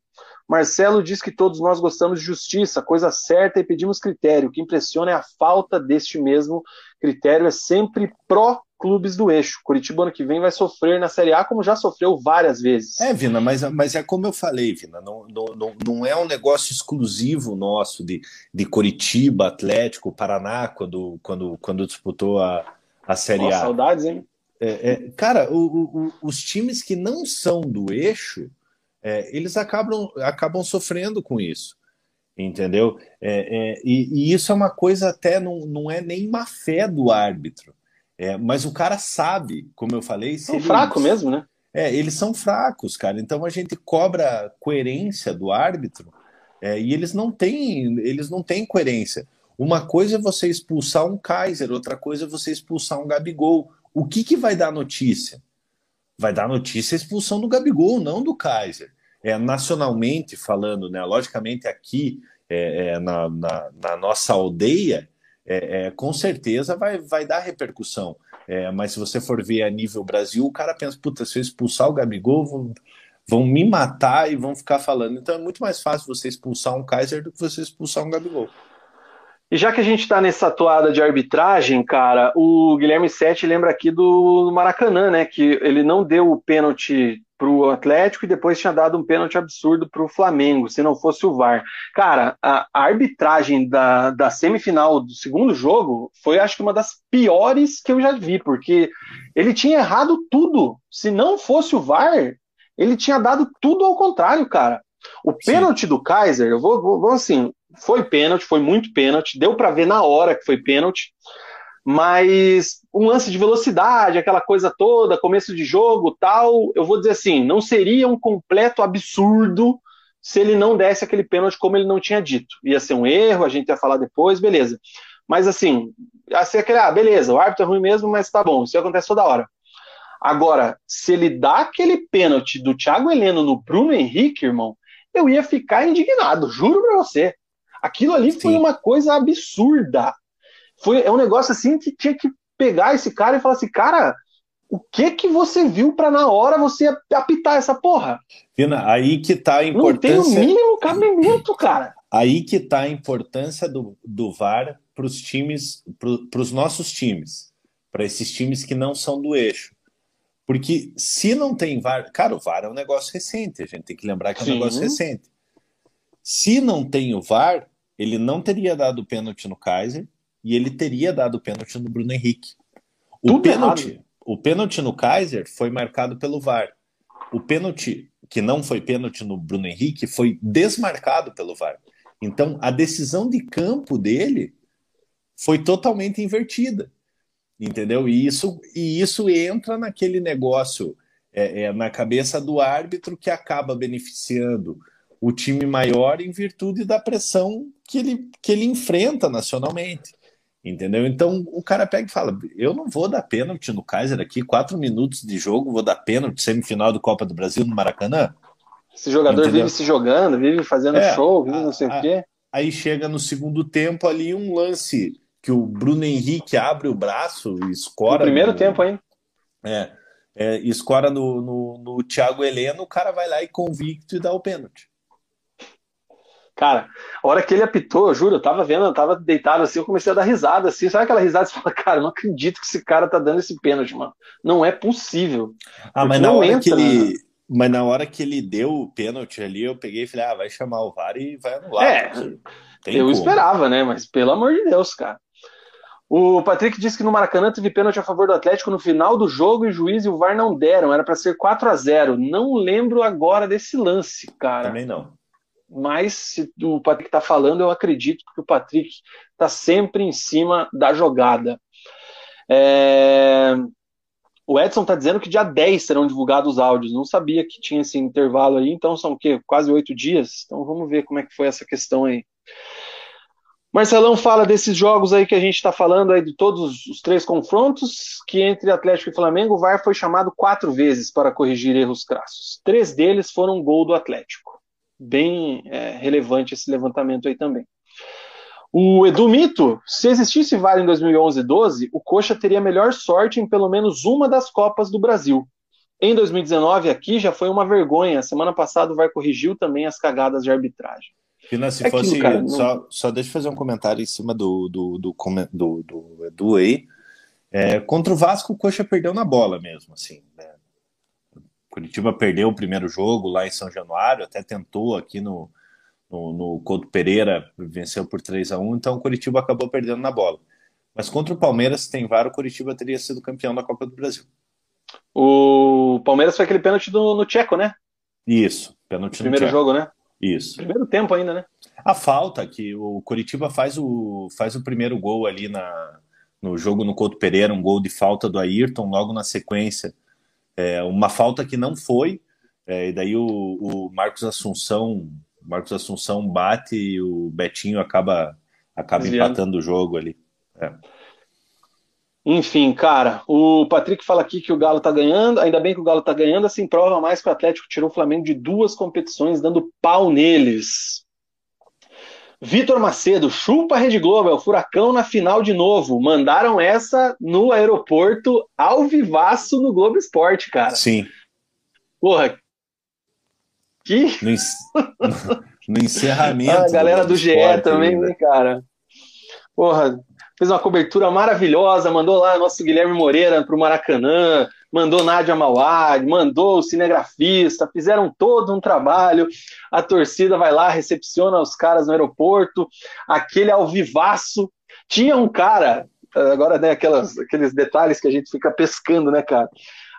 Marcelo diz que todos nós gostamos de justiça, coisa certa e pedimos critério. O que impressiona é a falta deste mesmo critério, é sempre pró clubes do eixo. Curitiba ano que vem vai sofrer na Série A, como já sofreu várias vezes. É, Vina, mas, mas é como eu falei, Vina, não, não, não é um negócio exclusivo nosso de, de Curitiba, Atlético, Paraná, quando, quando, quando disputou a, a Série Nossa, A. Saudades, hein? É, é, cara, o, o, os times que não são do eixo é, eles acabam, acabam sofrendo com isso, entendeu? É, é, e, e, isso é uma coisa até, não, não é nem má fé do árbitro, é, mas o cara sabe, como eu falei... São eles, fraco mesmo, né? É, eles são fracos, cara, então a gente cobra coerência do árbitro é, e eles não têm, eles não têm coerência. Uma coisa é você expulsar um Kaiser, outra coisa é você expulsar um Gabigol. O que, que vai dar notícia? Vai dar notícia a expulsão do Gabigol, não do Kaiser. É, nacionalmente falando, né? Logicamente aqui é, é, na, na, na, nossa aldeia, é, é, com certeza vai, vai dar repercussão. É, mas se você for ver a nível Brasil, o cara pensa, puta, se eu expulsar o Gabigol, vão, vão me matar e vão ficar falando. Então é muito mais fácil você expulsar um Kaiser do que você expulsar um Gabigol. E já que a gente está nessa toada de arbitragem, cara, o Guilherme Sete lembra aqui do Maracanã, né? Que ele não deu o pênalti para o Atlético e depois tinha dado um pênalti absurdo para o Flamengo, se não fosse o VAR. Cara, a, a, arbitragem da, da semifinal do segundo jogo foi, acho que, uma das piores que eu já vi, porque ele tinha errado tudo. Se não fosse o VAR, ele tinha dado tudo ao contrário, cara. O pênalti do Kaiser, eu vou, vou, vou assim, foi pênalti, foi muito pênalti, deu para ver na hora que foi pênalti mas um lance de velocidade, aquela coisa toda, começo de jogo, tal, eu vou dizer assim, não seria um completo absurdo se ele não desse aquele pênalti como ele não tinha dito. Ia ser um erro, a gente ia falar depois, beleza. Mas assim, assim aquele, ah, beleza, o árbitro é ruim mesmo, mas tá bom, isso acontece toda hora. Agora, se ele dá aquele pênalti do Thiago Heleno no Bruno Henrique, irmão, eu ia ficar indignado, juro pra você. Aquilo ali Sim. foi uma coisa absurda foi, é um negócio assim que tinha que pegar esse cara e falar assim, cara, o que que você viu para na hora você apitar essa porra? Vina, aí que tá a importância. Não tem o mínimo cabimento, cara. Aí que tá a importância do, do VAR para os times, para os nossos times, para esses times que não são do eixo. Porque se não tem VAR, cara, o VAR é um negócio recente, a gente tem que lembrar que é um Sim. negócio recente. Se não tem o VAR, ele não teria dado pênalti no Kaiser, e ele teria dado o pênalti no Bruno Henrique. O Tudo pênalti, errado. o pênalti no Kaiser foi marcado pelo VAR. O pênalti que não foi pênalti no Bruno Henrique foi desmarcado pelo VAR. Então a decisão de campo dele foi totalmente invertida, entendeu? E isso e isso entra naquele negócio é, é, na cabeça do árbitro que acaba beneficiando o time maior em virtude da pressão que ele, que ele enfrenta nacionalmente. Entendeu? Então o cara pega e fala: Eu não vou dar pênalti no Kaiser aqui, quatro minutos de jogo, vou dar pênalti semifinal do Copa do Brasil no Maracanã. Esse jogador Entendeu? vive se jogando, vive fazendo é, show, vive não sei o quê. Aí chega no segundo tempo ali um lance que o Bruno Henrique abre o braço e escora. No primeiro no, tempo ainda. É, é, escora no, no, no Thiago Heleno, o cara vai lá e convicto e dá o pênalti. Cara, a hora que ele apitou, eu juro, eu tava vendo, eu tava deitado assim, eu comecei a dar risada assim. Sabe aquela risada? Você fala, cara, não acredito que esse cara tá dando esse pênalti, mano. Não é possível. Ah, mas na hora entra, que ele. Né? Mas na hora que ele deu o pênalti ali, eu peguei e falei, ah, vai chamar o VAR e vai anular. É, eu como. esperava, né? Mas pelo amor de Deus, cara. O Patrick disse que no Maracanã teve pênalti a favor do Atlético no final do jogo e o juiz e o VAR não deram. Era para ser 4 a 0 Não lembro agora desse lance, cara. Também não mas se o Patrick está falando, eu acredito que o Patrick está sempre em cima da jogada. É... O Edson está dizendo que dia 10 serão divulgados os áudios. Não sabia que tinha esse intervalo aí, então são o quê? Quase oito dias? Então vamos ver como é que foi essa questão aí. Marcelão fala desses jogos aí que a gente está falando aí de todos os três confrontos, que entre Atlético e Flamengo, o VAR foi chamado quatro vezes para corrigir erros crassos. Três deles foram gol do Atlético bem é, relevante esse levantamento aí também. O Edu Mito, se existisse VAR em 2011 e 12, o Coxa teria melhor sorte em pelo menos uma das Copas do Brasil. Em 2019, aqui já foi uma vergonha. Semana passada o VAR corrigiu também as cagadas de arbitragem. Pina, se é fosse. Aquilo, cara, só, não... só deixa eu fazer um comentário em cima do, do, do, do, do Edu aí. É, contra o Vasco, o Coxa perdeu na bola mesmo, assim. Né? Curitiba perdeu o primeiro jogo lá em São Januário, até tentou aqui no, no, no Couto Pereira, venceu por 3 a 1 então o Curitiba acabou perdendo na bola. Mas contra o Palmeiras, tem VAR, o Curitiba teria sido campeão da Copa do Brasil. O Palmeiras foi aquele pênalti do, no Tcheco, né? Isso, pênalti no Primeiro jogo, né? Isso. Primeiro tempo ainda, né? A falta que o Curitiba faz o, faz o primeiro gol ali na, no jogo no Couto Pereira, um gol de falta do Ayrton, logo na sequência é, uma falta que não foi, é, e daí o, o, Marcos Assunção Marcos Assunção bate e o Betinho acaba acaba Desviando. empatando o jogo ali. É. Enfim, cara, o Patrick fala aqui que o Galo tá ganhando, ainda bem que o Galo tá ganhando, assim prova mais que o Atlético tirou o Flamengo de duas competições, dando pau neles. Vitor Macedo, chupa a Rede Globo, é o Furacão na final de novo. Mandaram essa no aeroporto ao vivaço no Globo Esporte, cara. Sim. Porra. Que? No, no encerramento. Ah, a galera do, do GE também, né, cara? Porra, fez uma cobertura maravilhosa, mandou lá nosso Guilherme Moreira para o Maracanã, mandou Nádia Mauad, mandou o cinegrafista, fizeram todo um trabalho. A torcida vai lá, recepciona os caras no aeroporto, aquele alvivaço. Tinha um cara, agora né, aquelas, aqueles detalhes que a gente fica pescando, né, cara?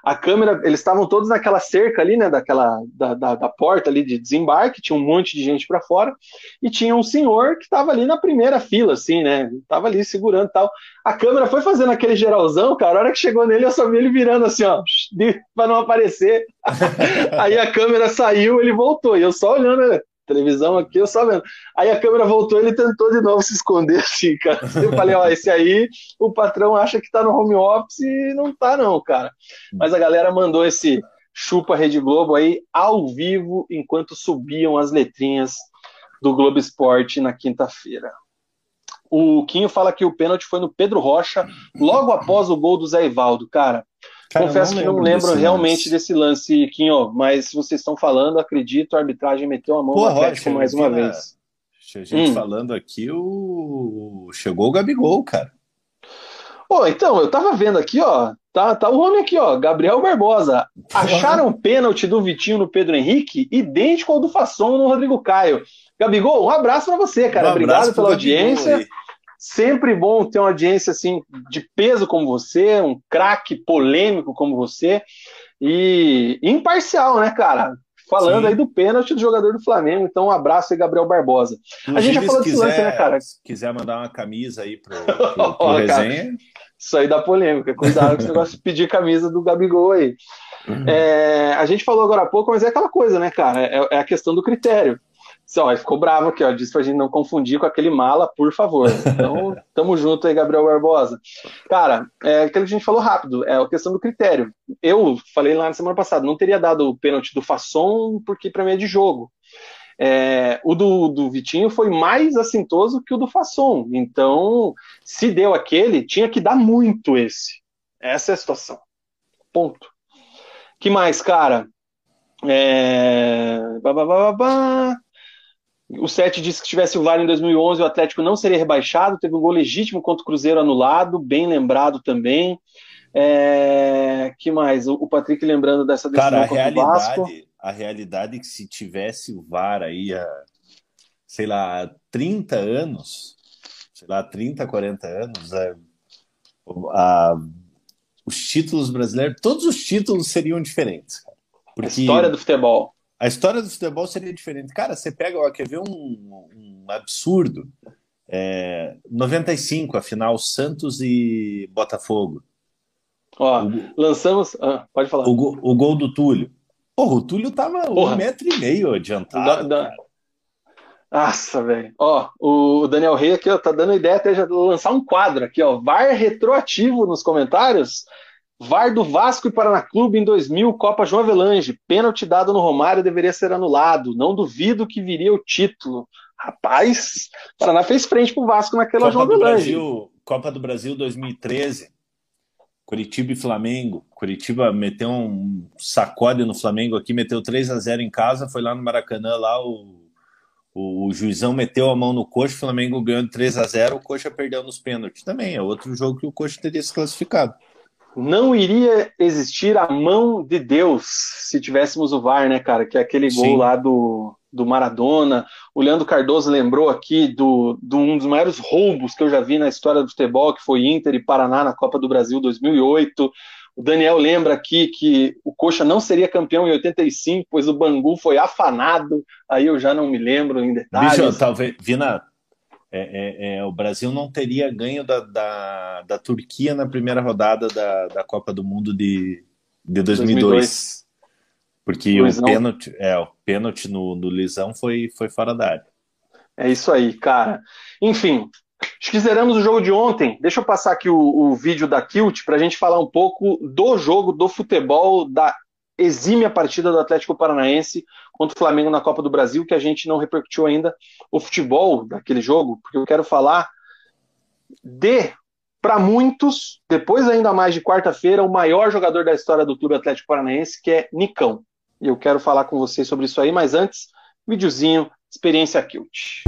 A câmera, eles estavam todos naquela cerca ali, né, daquela da, da, da porta ali de desembarque, tinha um monte de gente para fora e tinha um senhor que estava ali na primeira fila, assim, né, tava ali segurando tal. A câmera foi fazendo aquele geralzão, cara, a hora que chegou nele eu só vi ele virando assim, ó, para não aparecer. Aí a câmera saiu, ele voltou e eu só olhando, televisão aqui, eu só vendo. Aí a câmera voltou, ele tentou de novo se esconder, assim, cara. Eu falei, ó, esse aí, o patrão acha que tá no home office e não tá, não, cara. Mas a galera mandou esse chupa Rede Globo aí ao vivo, enquanto subiam as letrinhas do Globo Esporte na quinta-feira. O Quinho fala que o pênalti foi no Pedro Rocha, logo após o gol do Zé Ivaldo. Cara, Cara, Confesso que não lembro realmente lance. desse lance, Quinho, mas se vocês estão falando, acredito, a arbitragem meteu a mão Pô, no Atlético mais uma vez. A gente hum. falando aqui, o... chegou o Gabigol, cara. Pô, então, eu tava vendo aqui, ó, tá, tá o homem aqui, ó, Gabriel Barbosa. Acharam o pênalti do Vitinho no Pedro Henrique idêntico ao do Fasson no Rodrigo Caio. Gabigol, um abraço para você, cara. Um Obrigado pela audiência. Sempre bom ter uma audiência assim de peso como você, um craque polêmico como você e imparcial, né, cara? Falando Sim. aí do pênalti do jogador do Flamengo. Então, um abraço aí, Gabriel Barbosa. Inclusive, a gente já falou desse lance, né, cara? Se quiser mandar uma camisa aí pro, pro, pro resenha. isso aí dá polêmica. Cuidado com esse negócio de pedir camisa do Gabigol aí. Uhum. É, a gente falou agora há pouco, mas é aquela coisa, né, cara? É, é a questão do critério. Só, ficou bravo aqui, ó. Disse pra gente não confundir com aquele mala, por favor. Então, tamo junto aí, Gabriel Barbosa. Cara, é aquilo que a gente falou rápido, é a questão do critério. Eu falei lá na semana passada, não teria dado o pênalti do Fasson, porque para mim é de jogo. É, o do, do Vitinho foi mais assintoso que o do Fasson. Então, se deu aquele, tinha que dar muito esse. Essa é a situação. Ponto. que mais, cara? É... O Sete disse que se tivesse o VAR em 2011, o Atlético não seria rebaixado. Teve um gol legítimo contra o Cruzeiro anulado, bem lembrado também. É... que mais? O Patrick lembrando dessa decisão Cara, a realidade, a realidade é que se tivesse o VAR aí há, sei lá, 30 anos, sei lá, 30, 40 anos, é, a, os títulos brasileiros, todos os títulos seriam diferentes. Porque... A história do futebol. A história do futebol seria diferente. Cara, você pega, ó, quer ver um, um absurdo? É, 95, a final Santos e Botafogo. Ó, o, lançamos. Ah, pode falar. O, o, gol do Túlio. Porra, o Túlio tava Porra. um metro e meio adiantado. Da, da... Nossa, velho. Ó, o Daniel Rey aqui ó, tá dando ideia até de lançar um quadro aqui, ó. VAR retroativo nos comentários. VAR do Vasco e Paraná Clube em 2000, Copa João Avelange. Pênalti dado no Romário deveria ser anulado. Não duvido que viria o título. Rapaz, Paraná fez frente pro Vasco naquela Copa João Avelange. Brasil, Copa do Brasil 2013. Curitiba e Flamengo. Curitiba meteu um sacode no Flamengo aqui, meteu 3 a 0 em casa, foi lá no Maracanã, lá o, o, o juizão meteu a mão no Coxa, o Flamengo ganhou 3 a 0 o Coxa perdeu nos pênaltis. Também é outro jogo que o Coxa teria se classificado não iria existir a mão de Deus se tivéssemos o VAR, né, cara? Que é aquele Sim. gol lá do, do Maradona. O Leandro Cardoso lembrou aqui do, do, um dos maiores roubos que eu já vi na história do futebol, que foi Inter e Paraná na Copa do Brasil 2008. O Daniel lembra aqui que o Coxa não seria campeão em 85, pois o Bangu foi afanado. Aí eu já não me lembro em detalhes. Bicho, talvez, Vina, é, é, é, o Brasil não teria ganho da, da, da, Turquia na primeira rodada da, da Copa do Mundo de, de 2002. 2002. Porque o pênalti, é, o pênalti no, no Lisão foi, foi fora da área. É isso aí, cara. Enfim, Acho que zeramos o jogo de ontem. Deixa eu passar aqui o, o vídeo da Kilt para a gente falar um pouco do jogo do futebol, da exímia partida do Atlético Paranaense contra o Flamengo na Copa do Brasil, que a gente não repercutiu ainda o futebol daquele jogo, porque eu quero falar de, para muitos, depois ainda mais de quarta-feira, o maior jogador da história do Clube Atlético Paranaense, que é Nicão. E eu quero falar com vocês sobre isso aí, mas antes, videozinho, experiência Kilt.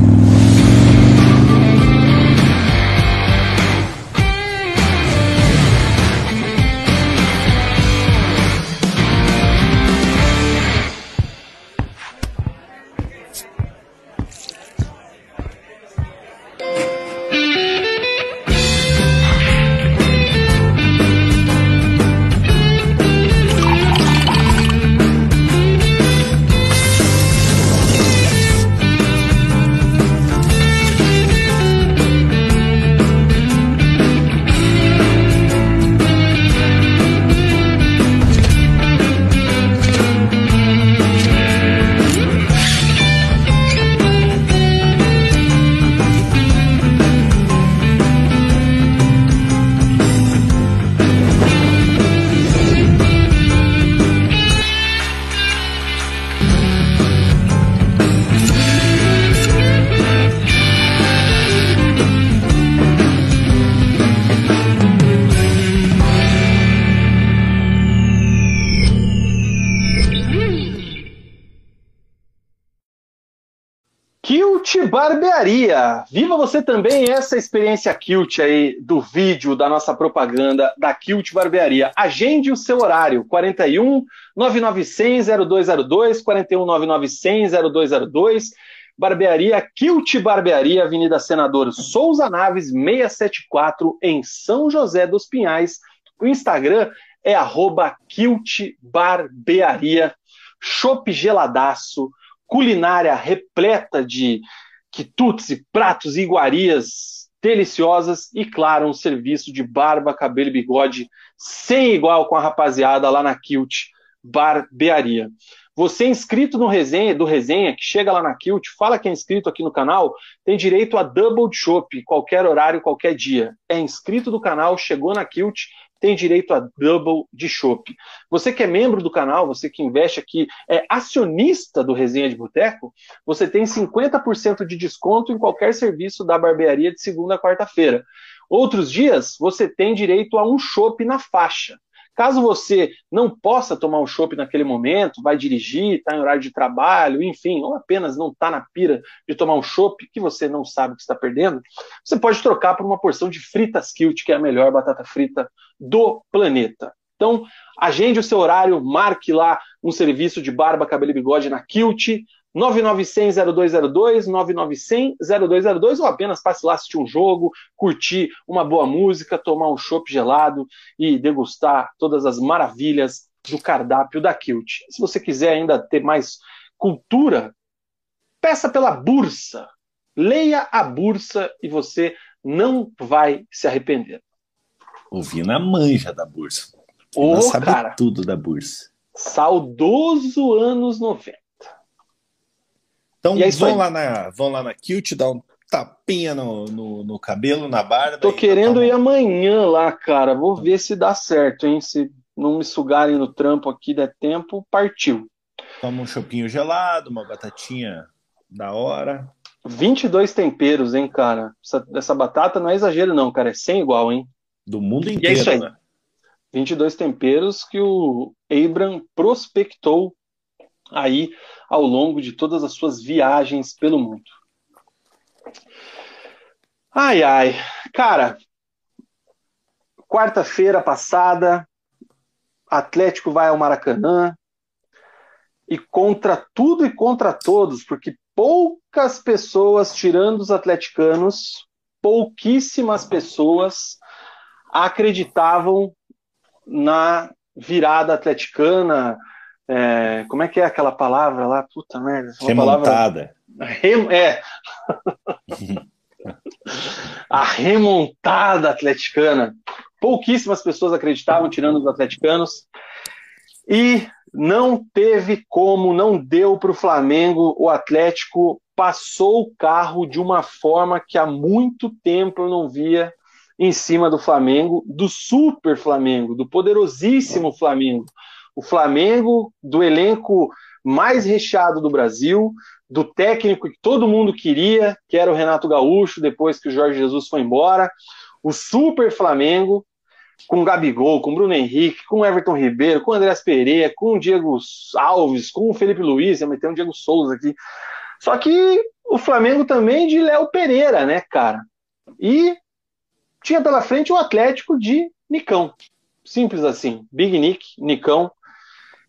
Barbearia. Viva você também essa experiência Kilt aí do vídeo da nossa propaganda da Kilt Barbearia. Agende o seu horário, 41 99100 0202, 41 99100 0202. Barbearia Kilt Barbearia, Avenida Senador Souza Naves, 674, em São José dos Pinhais. O Instagram é arroba Kilt Barbearia. Chopp geladaço, culinária repleta de quitutes pratos e iguarias deliciosas e, claro, um serviço de barba, cabelo e bigode sem igual com a rapaziada lá na Kilt Barbearia. Você é inscrito no resenha, do resenha, que chega lá na Kilt, fala que é inscrito aqui no canal, tem direito a double shop, qualquer horário, qualquer dia. É inscrito do canal, chegou na Kilt, tem direito a double de chopp. Você que é membro do canal, você que investe aqui, é acionista do Resenha de Boteco, você tem 50% de desconto em qualquer serviço da barbearia de segunda a quarta-feira. Outros dias, você tem direito a um chopp na faixa. Caso você não possa tomar um chopp naquele momento, vai dirigir, está em horário de trabalho, enfim, ou apenas não está na pira de tomar um chopp que você não sabe que está perdendo, você pode trocar por uma porção de fritas Kilt, que é a melhor batata frita do planeta. Então, agende o seu horário, marque lá um serviço de barba, cabelo e bigode na Kilt, 9900-0202, 9900-0202, ou apenas passe lá assistir um jogo, curtir uma boa música, tomar um chopp gelado e degustar todas as maravilhas do cardápio da Kilt. Se você quiser ainda ter mais cultura, peça pela Bursa. Leia a Bursa e você não vai se arrepender. Ouvindo a manja da Bursa. Ô, sabe cara, tudo da Bursa. Saudoso anos 90. Então é vão, lá na, vão lá na Kilt, dá um tapinha no, no, no cabelo, na barba. Tô querendo tá ir amanhã lá, cara. Vou ver se dá certo, hein? Se não me sugarem no trampo aqui der tempo, partiu. Toma um chopinho gelado, uma batatinha da hora. 22 temperos, hein, cara? Essa, essa batata não é exagero, não, cara. É sem igual, hein? Do mundo inteiro, e é isso aí. né? 22 temperos que o Abram prospectou aí ao longo de todas as suas viagens pelo mundo. Ai, ai. Cara, quarta-feira passada, Atlético vai ao Maracanã e contra tudo e contra todos, porque poucas pessoas, tirando os atleticanos, pouquíssimas pessoas acreditavam na virada atleticana, é, como é que é aquela palavra lá? Puta merda. Remontada. Palavra... Rem... É. a remontada atleticana. Pouquíssimas pessoas acreditavam, tirando os atleticanos. E não teve como, não deu para o Flamengo. O Atlético passou o carro de uma forma que há muito tempo eu não via em cima do Flamengo, do super Flamengo, do poderosíssimo Flamengo. O Flamengo do elenco mais recheado do Brasil, do técnico que todo mundo queria, que era o Renato Gaúcho, depois que o Jorge Jesus foi embora. O super Flamengo, com Gabigol, com Bruno Henrique, com Everton Ribeiro, com Andrés Pereira, com Diego Alves, com o Felipe Luiz, ia meter um Diego Souza aqui. Só que o Flamengo também de Léo Pereira, né, cara? E tinha pela frente o Atlético de Nicão. Simples assim. Big Nick, Nicão,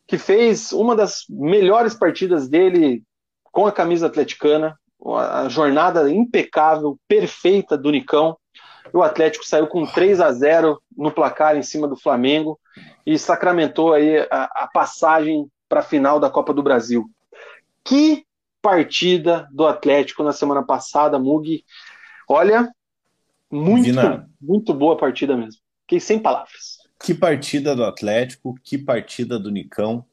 que fez uma das melhores partidas dele com a camisa atleticana, a jornada impecável, perfeita do Nicão o Atlético saiu com 3 a 0 no placar em cima do Flamengo e sacramentou aí a, a passagem para a final da Copa do Brasil. Que partida do Atlético na semana passada, Mug. Olha, muito, Vina, muito boa partida mesmo. Fiquei sem palavras. Que partida do Atlético, que partida do Nicão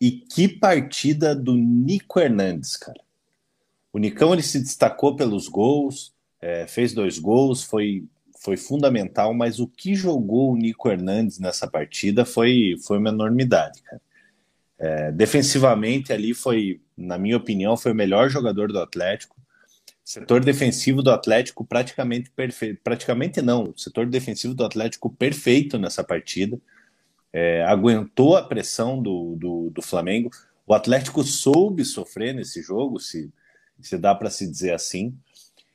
e que partida do Nico Hernandes, cara. O Nicão ele se destacou pelos gols, é, fez dois gols, foi, foi fundamental, mas o que jogou o Nico Hernandes nessa partida foi, foi uma enormidade, cara. É, defensivamente ali foi, na minha opinião, foi o melhor jogador do Atlético. Setor defensivo do Atlético praticamente perfeito, praticamente não, setor defensivo do Atlético perfeito nessa partida. É, aguentou a pressão do, do, do, Flamengo. O Atlético soube sofrer nesse jogo, se, se dá para se dizer assim.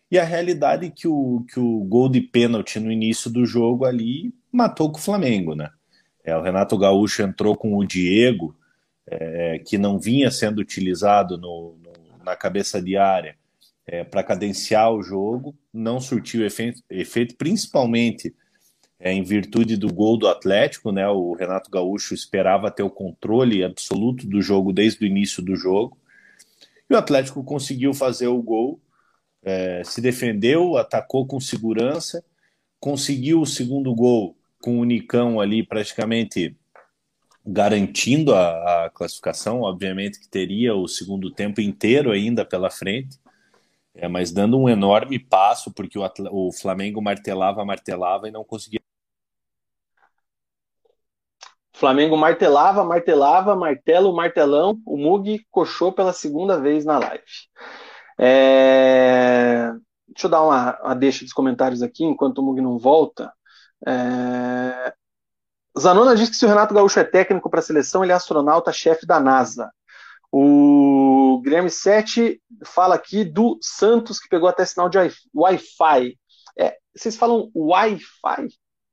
E a realidade é que o, que o gol de pênalti no início do jogo ali matou com o Flamengo, né? É, o Renato Gaúcho entrou com o Diego, é, que não vinha sendo utilizado no, no, na cabeça de área é, para cadenciar o jogo, não surtiu efeito, efeito principalmente é, em virtude do gol do Atlético, né? O Renato Gaúcho esperava ter o controle absoluto do jogo desde o início do jogo. E o Atlético conseguiu fazer o gol é, se defendeu, atacou com segurança, conseguiu o segundo gol com o Nicão ali praticamente garantindo a, a, classificação, obviamente que teria o segundo tempo inteiro ainda pela frente, é, mas dando um enorme passo, porque o, o Flamengo martelava, martelava e não conseguia. Flamengo martelava, martelava, martelo, martelão, o Mug coxou pela segunda vez na live. É... Deixa eu dar uma, uma deixa dos comentários aqui, enquanto o Mug não volta. É... Zanona diz que se o Renato Gaúcho é técnico para a seleção, ele é astronauta-chefe da NASA. O Guilherme Sete fala aqui do Santos, que pegou até sinal de Wi-Fi. É, vocês falam Wi-Fi?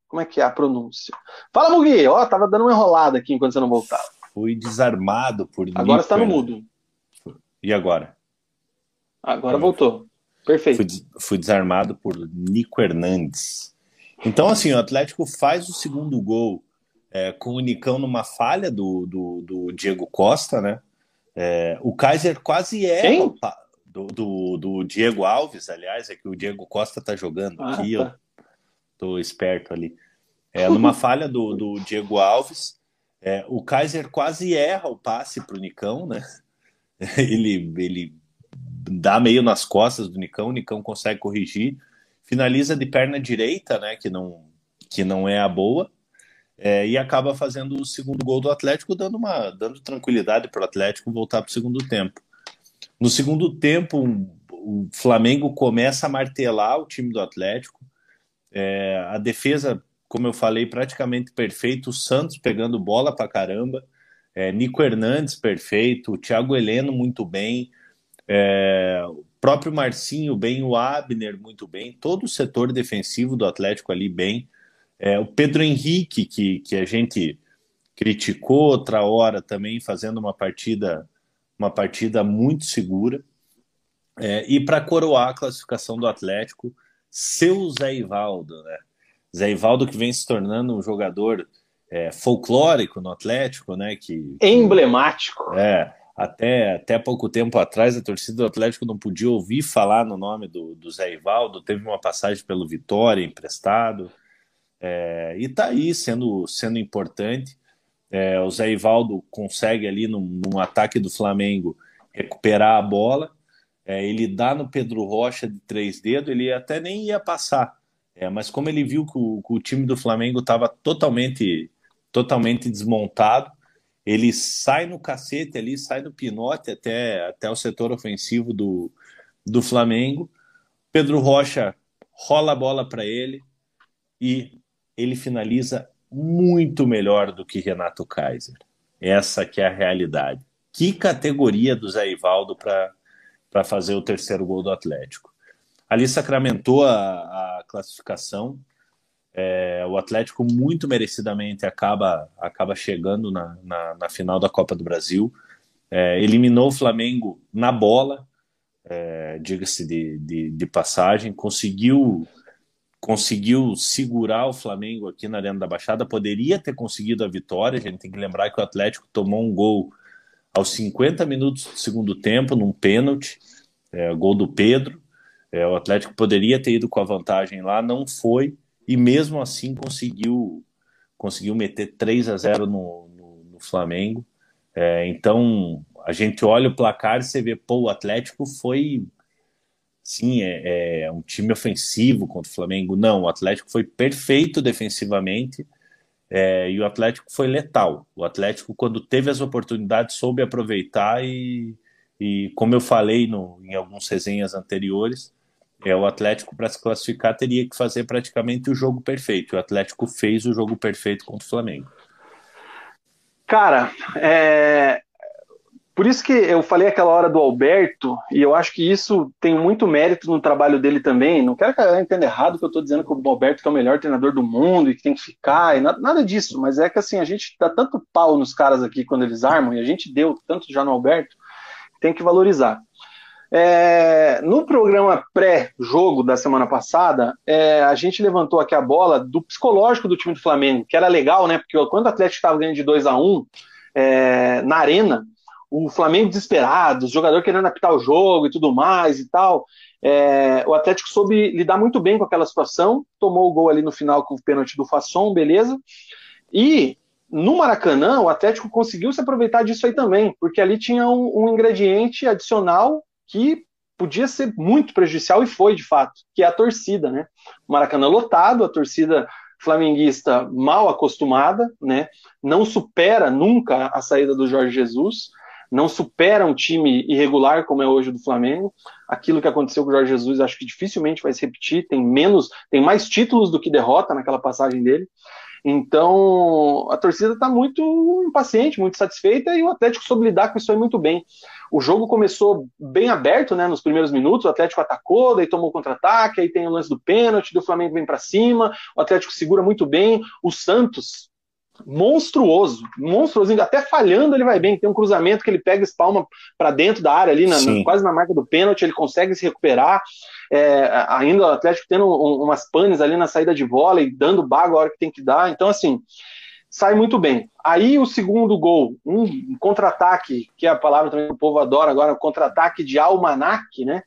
Como é que é a pronúncia? Fala, Mugi! Ó, tava dando uma enrolada aqui enquanto você não voltava. Fui desarmado por Agora está no mudo. E agora? Agora voltou. Perfeito. Fui, fui, desarmado por Nico Hernandes. Então, assim, o Atlético faz o segundo gol é, com o Nicão numa falha do, do, do Diego Costa, né? É, o Kaiser quase é? Do, do, do, Diego Alves, aliás, é que o Diego Costa tá jogando ah, aqui, tá. eu tô esperto ali. É, numa falha do, do Diego Alves, é, o Kaiser quase erra o passe pro Nicão, né? Ele, ele dá meio nas costas do Nicão, o Nicão consegue corrigir, finaliza de perna direita, né, que não, que não é a boa, é, e acaba fazendo o segundo gol do Atlético, dando, uma, dando tranquilidade para o Atlético voltar para o segundo tempo. No segundo tempo, o Flamengo começa a martelar o time do Atlético, é, a defesa, como eu falei, praticamente perfeito, o Santos pegando bola para caramba, é, Nico Hernandes perfeito, o Thiago Heleno muito bem, é, o próprio Marcinho bem, o Abner muito bem, todo o setor defensivo do Atlético ali bem. É, o Pedro Henrique, que, que a gente criticou outra hora também, fazendo uma partida, uma partida muito segura. É, e para coroar a classificação do Atlético, seu Zé Ivaldo, né? Zé Ivaldo que vem se tornando um jogador é, folclórico no Atlético, né? Que, emblemático. É, até, até pouco tempo atrás, a torcida do Atlético não podia ouvir falar no nome do, do Zé Ivaldo, teve uma passagem pelo Vitória emprestado, é, e está aí sendo, sendo importante. É, o Zé Ivaldo consegue ali num, num, ataque do Flamengo recuperar a bola. É, ele dá no Pedro Rocha de três dedos, ele até nem ia passar. É, mas como ele viu que o, que o time do Flamengo estava totalmente, totalmente desmontado, ele sai no cacete ali, sai no pinote até, até o setor ofensivo do, do Flamengo. Pedro Rocha rola a bola para ele e ele finaliza muito melhor do que Renato Kaiser. Essa que é a realidade. Que categoria do Zé Ivaldo para fazer o terceiro gol do Atlético. Ali sacramentou a, a classificação. É, o Atlético muito merecidamente acaba, acaba chegando na, na, na final da Copa do Brasil. É, eliminou o Flamengo na bola, é, diga-se de, de, de, passagem, conseguiu conseguiu segurar o Flamengo aqui na Arena da Baixada, poderia ter conseguido a vitória. A gente tem que lembrar que o Atlético tomou um gol aos 50 minutos do segundo tempo, num pênalti, é, gol do Pedro. É, o Atlético poderia ter ido com a vantagem lá, não foi, e mesmo assim conseguiu conseguiu meter 3 a 0 no, no, no Flamengo. É, então a gente olha o placar e você vê, pô, o Atlético foi sim, é, é, um time ofensivo contra o Flamengo. Não, o Atlético foi perfeito defensivamente é, e o Atlético foi letal. O Atlético, quando teve as oportunidades, soube aproveitar e, e como eu falei no, em algumas resenhas anteriores, é, o Atlético, para se classificar, teria que fazer praticamente o jogo perfeito. O Atlético fez o jogo perfeito contra o Flamengo. Cara, é, por isso que eu falei aquela hora do Alberto, e eu acho que isso tem muito mérito no trabalho dele também. Não quero que eu entenda errado que eu estou dizendo que o Alberto é o melhor treinador do mundo e que tem que ficar, e nada, nada, disso, mas é que assim, a gente dá tanto pau nos caras aqui quando eles armam, e a gente deu tanto já no Alberto, tem que valorizar. É, no programa pré-jogo da semana passada, é, a gente levantou aqui a bola do psicológico do time do Flamengo, que era legal, né? Porque quando o Atlético estava ganhando de 2 a 1 é, na arena, o Flamengo desesperado, o jogador querendo apitar o jogo e tudo mais e tal. É, o Atlético soube lidar muito bem com aquela situação, tomou o gol ali no final com o pênalti do Fasson, beleza. E no Maracanã, o Atlético conseguiu se aproveitar disso aí também, porque ali tinha um, um ingrediente adicional que podia ser muito prejudicial e foi de fato, que é a torcida, né? O Maracanã lotado, a torcida flamenguista mal acostumada, né? Não supera nunca a saída do Jorge Jesus não supera um time irregular como é hoje o do Flamengo. Aquilo que aconteceu com o Jorge Jesus, acho que dificilmente vai se repetir. Tem menos, tem mais títulos do que derrota naquela passagem dele. Então, a torcida está muito impaciente, muito satisfeita e o Atlético soube lidar com isso aí muito bem. O jogo começou bem aberto, né, nos primeiros minutos, o Atlético atacou, daí tomou contra-ataque, aí tem o lance do pênalti, do Flamengo vem para cima, o Atlético segura muito bem, o Santos monstruoso, monstruoso, até falhando ele vai bem, tem um cruzamento que ele pega e espalma para dentro da área ali, na, na, quase na marca do pênalti, ele consegue se recuperar, é, ainda o Atlético tendo um, umas panes ali na saída de bola e dando bago a hora que tem que dar, então assim, sai muito bem. Aí o segundo gol, um contra-ataque, que é a palavra também que o povo adora agora, contra-ataque de almanac, né,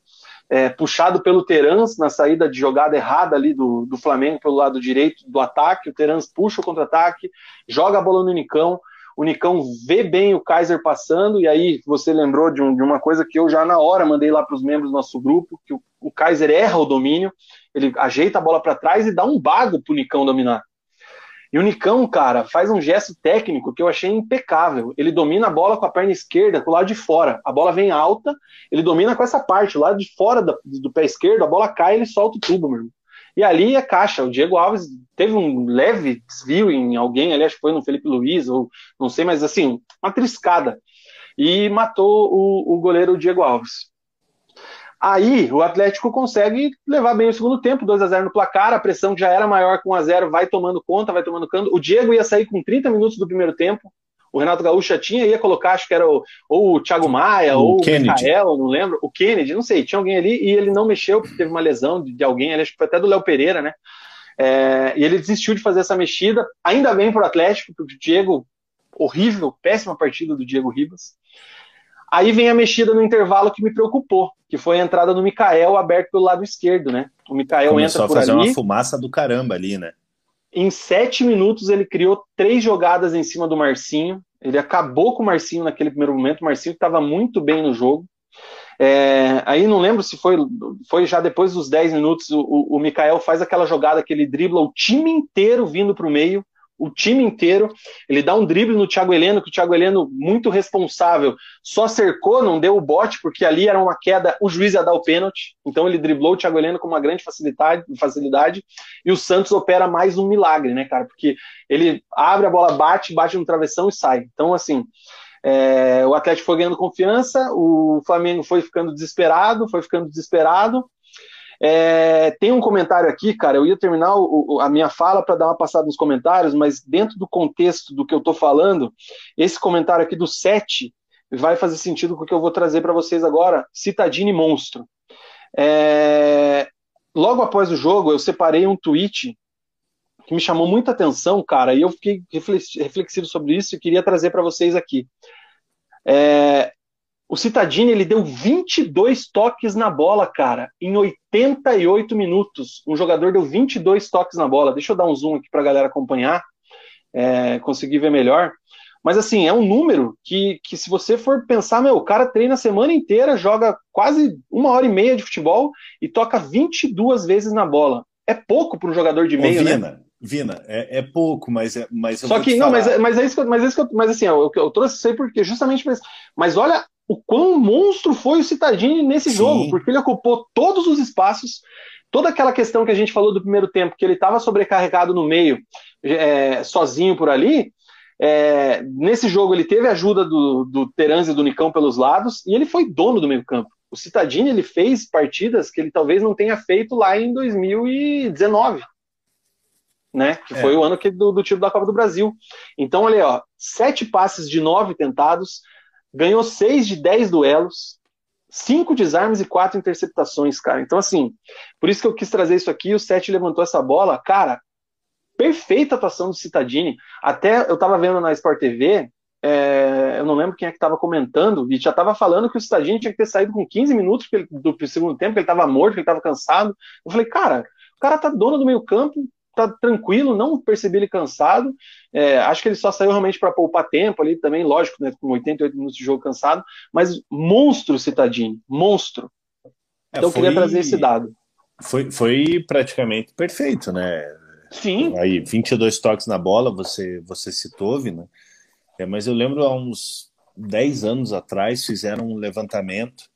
é, puxado pelo Terans na saída de jogada errada ali do, do Flamengo pelo lado direito do ataque. O Terans puxa o contra-ataque, joga a bola no Nicão. O Nicão vê bem o Kaiser passando, e aí você lembrou de, um, de uma coisa que eu já na hora mandei lá para os membros do nosso grupo: que o, o Kaiser erra o domínio, ele ajeita a bola para trás e dá um bago para o Nicão dominar. E o Nicão, cara, faz um gesto técnico que eu achei impecável. Ele domina a bola com a perna esquerda, pro lado de fora. A bola vem alta, ele domina com essa parte, lá de fora do, do pé esquerdo, a bola cai ele solta o tubo, meu irmão. E ali é caixa. O Diego Alves teve um leve desvio em alguém, ali acho que foi no Felipe Luiz, ou não sei, mas assim, uma triscada. E matou o, o goleiro Diego Alves. Aí o Atlético consegue levar bem o segundo tempo, 2 a 0 no placar, a pressão que já era maior com 1 a 0 vai tomando conta, vai tomando conta. O Diego ia sair com 30 minutos do primeiro tempo. O Renato Gaúcho já tinha, ia colocar, acho que era o, ou o Thiago Maia, o ou Kennedy. o Michael, não lembro, o Kennedy, não sei, tinha alguém ali e ele não mexeu, porque teve uma lesão de, de alguém, acho que foi até do Léo Pereira, né? É, e ele desistiu de fazer essa mexida. Ainda bem para o Atlético, porque o Diego, horrível, péssima partida do Diego Ribas. Aí vem a mexida no intervalo que me preocupou, que foi a entrada do Mikael aberto pelo lado esquerdo, né? O Mikael Começou entra por ali. a fazer uma fumaça do caramba ali, né? Em sete minutos ele criou três jogadas em cima do Marcinho. Ele acabou com o Marcinho naquele primeiro momento. O Marcinho estava muito bem no jogo. É, aí não lembro se foi, foi já depois dos 10 minutos, o, o Mikael faz aquela jogada que ele dribla o time inteiro vindo para o meio o time inteiro. Ele dá um drible no Thiago Heleno, que o Thiago Heleno, muito responsável, só cercou, não deu o bote, porque ali era uma queda, o juiz ia dar o pênalti. Então ele driblou o Thiago Heleno com uma grande facilidade, facilidade e o Santos opera mais um milagre, né, cara? Porque ele abre a bola, bate, bate no travessão e sai. Então, assim. É, o Atlético foi ganhando confiança, o Flamengo foi ficando desesperado, foi ficando desesperado, é, tem um comentário aqui, cara. Eu ia terminar o, a minha fala para dar uma passada nos comentários, mas dentro do contexto do que eu estou falando, esse comentário aqui do 7 vai fazer sentido com o que eu vou trazer para vocês agora. Citadini Monstro. É, logo após o jogo, eu separei um tweet que me chamou muita atenção, cara, e eu fiquei reflexivo sobre isso e queria trazer para vocês aqui. É, o Citadini ele deu 22 toques na bola, cara, em 88 minutos. Um jogador deu 22 toques na bola. Deixa eu dar um zoom aqui para a galera acompanhar, é, conseguir ver melhor. Mas assim, é um número que, que se você for pensar, meu, o cara treina a semana inteira, joga quase uma hora e meia de futebol e toca 22 vezes na bola. É pouco para um jogador de meio, Ô, Vina, né? Vina, é, é, pouco, mas é, mas Só que não, mas, é, mas é isso que eu, mas é isso que eu, mas assim, eu, eu trouxe isso aí porque justamente isso. Mas olha o quão monstro foi o Citadini nesse Sim. jogo, porque ele ocupou todos os espaços, toda aquela questão que a gente falou do primeiro tempo, que ele estava sobrecarregado no meio, é, sozinho por ali. É, nesse jogo ele teve a ajuda do, do e do Nicão pelos lados e ele foi dono do meio campo. O Citadini ele fez partidas que ele talvez não tenha feito lá em 2019, né? Que é. foi o ano que, do, do título da Copa do Brasil. Então, olha aí, ó, sete passes de nove tentados, ganhou seis de dez duelos, cinco desarmes e quatro interceptações, cara. Então, assim, por isso que eu quis trazer isso aqui. O Sete levantou essa bola, cara. Perfeita atuação do Citadini. Até eu tava vendo na Sport TV, é, eu não lembro quem é que estava comentando, e já estava falando que o Citadini tinha que ter saído com 15 minutos do segundo tempo, que ele estava morto, que ele estava cansado. Eu falei, cara, o cara tá dono do meio campo, tá tranquilo, não percebi ele cansado. É, acho que ele só saiu realmente para poupar tempo ali também, lógico, né, com 88 minutos de jogo cansado, mas monstro Citadini, monstro. É, então eu queria trazer esse dado. Foi, foi praticamente perfeito, né? Sim. Aí, 22 toques na bola, você, você citou, Vina. É, mas eu lembro há uns 10 anos atrás fizeram um levantamento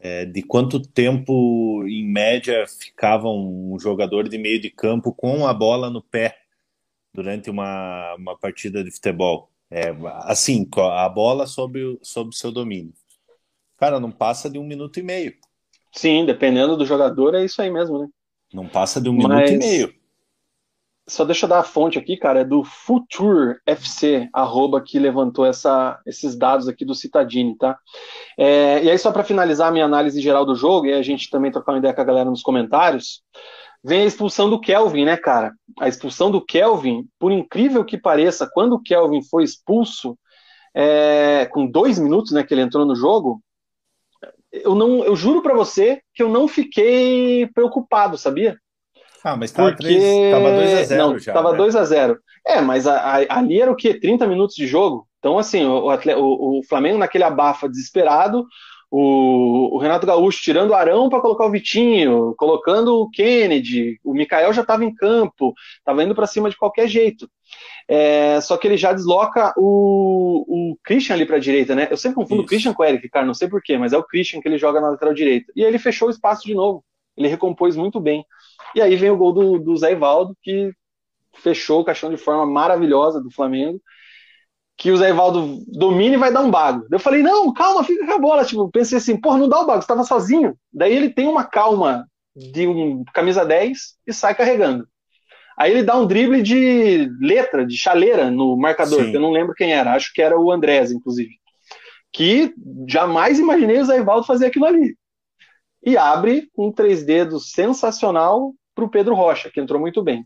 é, de quanto tempo, em média, ficava um jogador de meio de campo com a bola no pé durante uma, uma partida de futebol. É, assim, a bola sob, sob seu domínio. Cara, não passa de um minuto e meio. Sim, dependendo do jogador, é isso aí mesmo, né? Não passa de um Mas... minuto e meio. Só deixa eu dar a fonte aqui, cara, é do Future FC, arroba, que levantou essa, esses dados aqui do Citadini, tá? É, e aí, só para finalizar a minha análise geral do jogo, e a gente também trocar uma ideia com a galera nos comentários, vem a expulsão do Kelvin, né, cara? A expulsão do Kelvin, por incrível que pareça, quando o Kelvin foi expulso, é, com dois minutos, né, que ele entrou no jogo, eu não, eu juro para você que eu não fiquei preocupado, sabia? Ah, mas tava, Porque... 3, tava 2 a 0 Não, já. Tava né? 2 a 0 É, mas a, a, ali era o quê? 30 minutos de jogo? Então, assim, o, o, o Flamengo naquele abafa desesperado, o, o, Renato Gaúcho tirando o Arão para colocar o Vitinho, colocando o Kennedy, o Mikael já estava em campo, estava indo para cima de qualquer jeito. É, só que ele já desloca o, o Christian ali para a direita, né? Eu sempre confundo Isso. o Christian com o Eric, cara, não sei porquê, mas é o Christian que ele joga na lateral direita. E aí ele fechou o espaço de novo. Ele recompôs muito bem. E aí vem o gol do, do Zé Ivaldo, que fechou o caixão de forma maravilhosa do Flamengo. Que o Zé Ivaldo domina e vai dar um bago. Eu falei, não, calma, fica com a bola. Tipo, pensei assim, porra, não dá o bago, você tava sozinho. Daí ele tem uma calma de um camisa 10 e sai carregando. Aí ele dá um drible de letra, de chaleira no marcador, Sim. que eu não lembro quem era, acho que era o Andrés, inclusive. Que jamais imaginei o Zé Ivaldo fazer aquilo ali e abre um três dedos sensacional para o Pedro Rocha, que entrou muito bem.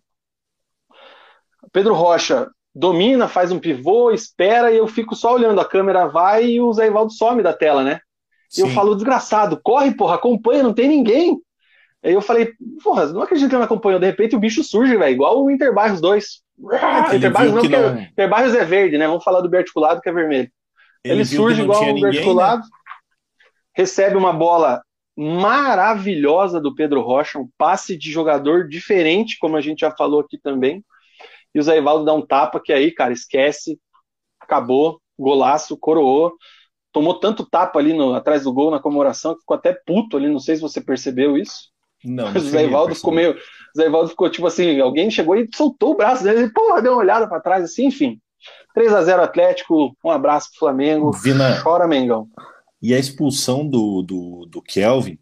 Pedro Rocha domina, faz um pivô, espera e eu fico só olhando. A câmera vai e o Zé Ivaldo some da tela, né? Sim. E eu falo, desgraçado, corre, porra, acompanha, não tem ninguém. Aí eu falei, porra, não acredito que ele me acompanhou. De repente o bicho surge, velho, igual o Interbarros 2. Ah, Interbarros não, que não... É, Interbarros é verde, né? Vamos falar do Berticulado que é vermelho. Ele, ele surge igual o Berticulado, né? recebe uma bola maravilhosa do Pedro Rocha, um passe de jogador diferente, como a gente já falou aqui também. E o Zé Ivaldo dá um tapa que aí, cara, esquece, acabou, golaço, coroou. Tomou tanto tapa ali no, atrás do gol na comemoração que ficou até puto ali, não sei se você percebeu isso. Não, não o Zé Ivaldo ficou meio. O Zé Ivaldo ficou tipo assim: alguém chegou e soltou o braço dele, e, porra, deu uma olhada para trás, assim, enfim. 3 a 0 Atlético, um abraço pro Flamengo. Vina... Chora, Mengão. E a expulsão do, do, do Kelvin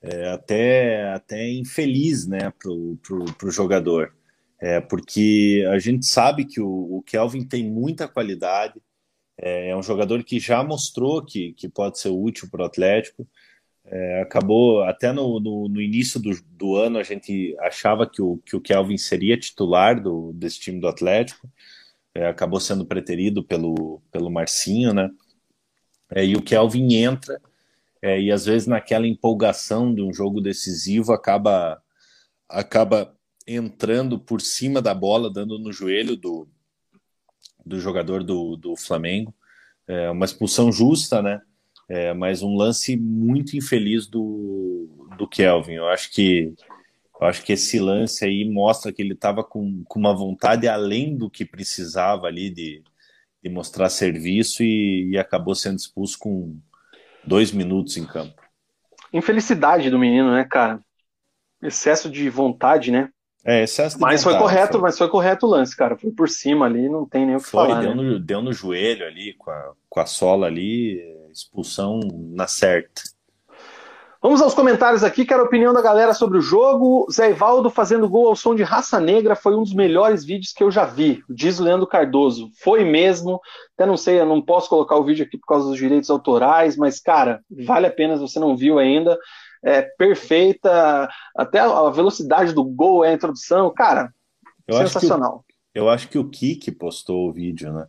é até, até infeliz né, pro, pro jogador. É, porque a gente sabe que o, o Kelvin tem muita qualidade, é, é um jogador que já mostrou que, que pode ser útil para o Atlético. É, acabou até no, no, no início do, do, ano a gente achava que o, que o Kelvin seria titular do, desse time do Atlético, é, acabou sendo preterido pelo, pelo Marcinho, né? É, e o Kelvin entra é, e às vezes naquela empolgação de um jogo decisivo acaba acaba entrando por cima da bola, dando no joelho do, do jogador do, do Flamengo. É uma expulsão justa, né? É, mas um lance muito infeliz do, do Kelvin. Eu acho que eu acho que esse lance aí mostra que ele estava com, com uma vontade além do que precisava ali de, de mostrar serviço e, e acabou sendo expulso com dois minutos em campo. Infelicidade do menino, né, cara? Excesso de vontade, né? É, excesso de mas vontade, foi correto, foi. mas foi correto o lance, cara. Foi por cima ali, não tem nem o que foi, falar. Deu, né? no, deu no joelho ali, com a, com a sola ali, expulsão na certa. Vamos aos comentários aqui, quero a opinião da galera sobre o jogo. Zé Ivaldo fazendo gol ao som de Raça Negra foi um dos melhores vídeos que eu já vi, diz o Leandro Cardoso. Foi mesmo, até não sei, eu não posso colocar o vídeo aqui por causa dos direitos autorais, mas, cara, vale a pena se você não viu ainda. É perfeita, até a velocidade do gol, é a introdução, cara, eu sensacional. Acho o, eu acho que o Kik postou o vídeo, né?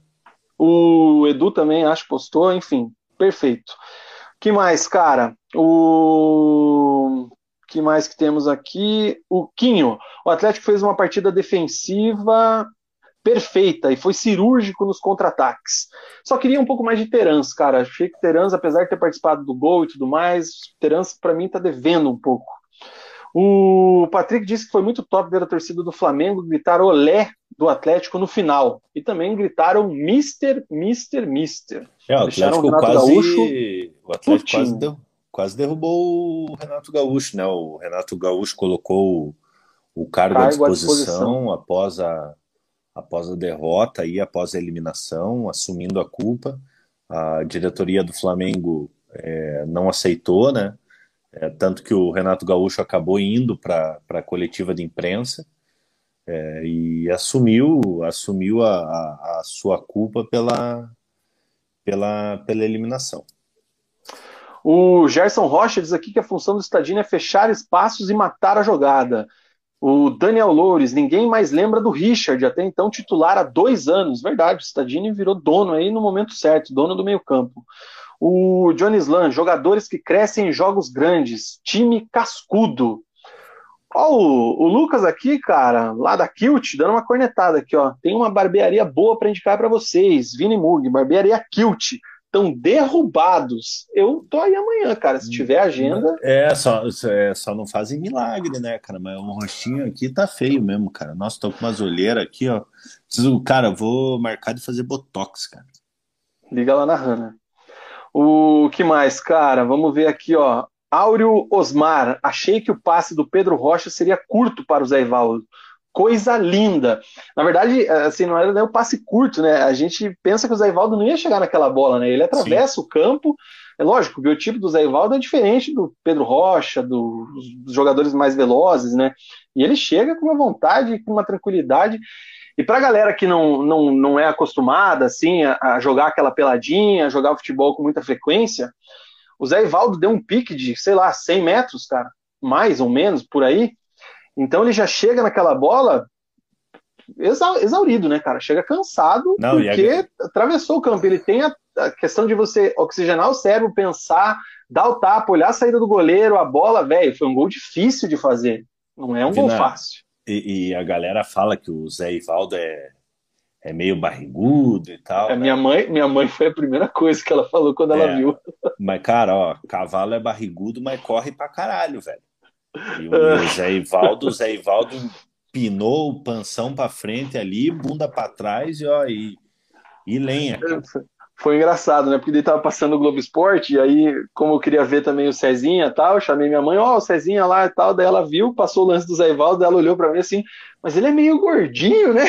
O Edu também, acho, postou, enfim, perfeito. Que mais, cara? O que mais que temos aqui? O Quinho. O Atlético fez uma partida defensiva perfeita e foi cirúrgico nos contra-ataques. Só queria um pouco mais de Terans, cara. Achei que Terans, apesar de ter participado do gol e tudo mais, Terans para mim tá devendo um pouco. O Patrick disse que foi muito top ver a torcida do Flamengo gritar olé do Atlético no final. E também gritaram Mister, Mister, Mister. É, o Atlético quase, Gaúcho, o Atlético quase, quase derrubou o Renato Gaúcho, né? O Renato Gaúcho colocou o, o cargo, cargo à, disposição à disposição após a, após a derrota e após a eliminação, assumindo a culpa. A diretoria do Flamengo é, não aceitou, né? É, tanto que o Renato Gaúcho acabou indo para a coletiva de imprensa é, e assumiu, assumiu a, a, a, sua culpa pela, pela, pela eliminação. O Gerson Rocha diz aqui que a função do Stadini é fechar espaços e matar a jogada. O Daniel Loures, ninguém mais lembra do Richard, até então titular há dois anos. Verdade, o Stadini virou dono aí no momento certo, dono do meio-campo. O Johnny Slan, jogadores que crescem em jogos grandes, time cascudo. Ó, o, o, Lucas aqui, cara, lá da Kilt, dando uma cornetada aqui, ó. Tem uma barbearia boa para indicar para vocês. Vini Mug, barbearia Kilt estão derrubados. Eu tô aí amanhã, cara. Se tiver agenda. É, só, é, só não fazem milagre, né, cara? Mas o rostinho aqui tá feio mesmo, cara. Nossa, tô com umas olheiras aqui, ó. Preciso, cara, vou marcar de fazer botox, cara. Liga lá na Hanna. O que mais, cara? Vamos ver aqui, ó. Áureo Osmar, achei que o passe do Pedro Rocha seria curto para o Zé Ivaldo coisa linda. Na verdade, assim, não era nem o passe curto, né? A gente pensa que o Zé Ivaldo não ia chegar naquela bola, né? Ele atravessa Sim. o campo. É lógico, o biotipo do Zé Ivaldo é diferente do Pedro Rocha, do, dos jogadores mais velozes, né? E ele chega com uma vontade, com uma tranquilidade. E para a galera que não, não, não é acostumada assim a, a, jogar aquela peladinha, a jogar futebol com muita frequência, o Zé Ivaldo deu um pique de, sei lá, 100 metros, cara, mais ou menos por aí. Então ele já chega naquela bola exaurido, né, cara? Chega cansado Não, porque atravessou o campo. Ele tem a, a questão de você oxigenar o cérebro, pensar, dar o tapa, olhar a saída do goleiro, a bola, velho, foi um gol difícil de fazer. Não é um Vina, gol fácil. E, e, a galera fala que o Zé Ivaldo é, é meio barrigudo e tal. É, né? minha, mãe, minha mãe foi a primeira coisa que ela falou quando ela é, viu. Mas, cara, ó, cavalo é barrigudo, mas corre pra caralho, velho. E o, o Zé Ivaldo, o Zé Ivaldo pinou o panção para frente ali, bunda para trás e ó, e, e lenha. Cara. Foi engraçado, né? Porque ele tava passando o Globo Esporte, e aí, como eu queria ver também o Cezinha e tal, eu chamei minha mãe, ó, oh, o Cezinha lá e tal, daí ela viu, passou o lance do Zé Ivaldo, ela olhou para mim assim, mas ele é meio gordinho, né?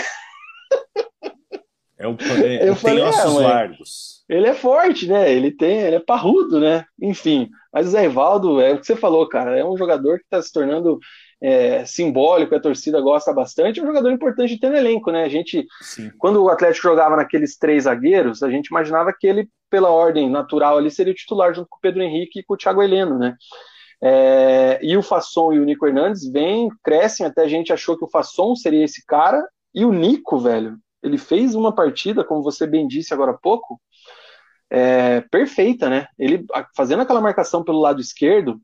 É o, é, eu falei, ossos é, largos. Ele é forte, né? Ele tem, ele é parrudo, né? Enfim, mas o Zé Ivaldo, é o que você falou, cara, é um jogador que está se tornando é, simbólico, a torcida gosta bastante, é um jogador importante de ter no elenco, né? A gente, Sim. quando o Atlético jogava naqueles três zagueiros, a gente imaginava que ele, pela ordem natural ali, seria o titular junto com o Pedro Henrique e com o Thiago Heleno, né? É, e o Fasson e o Nico Hernandes vêm, crescem, até a gente achou que o Fasson seria esse cara, e o Nico, velho, ele fez uma partida, como você bem disse agora há pouco, é, perfeita, né? Ele fazendo aquela marcação pelo lado esquerdo,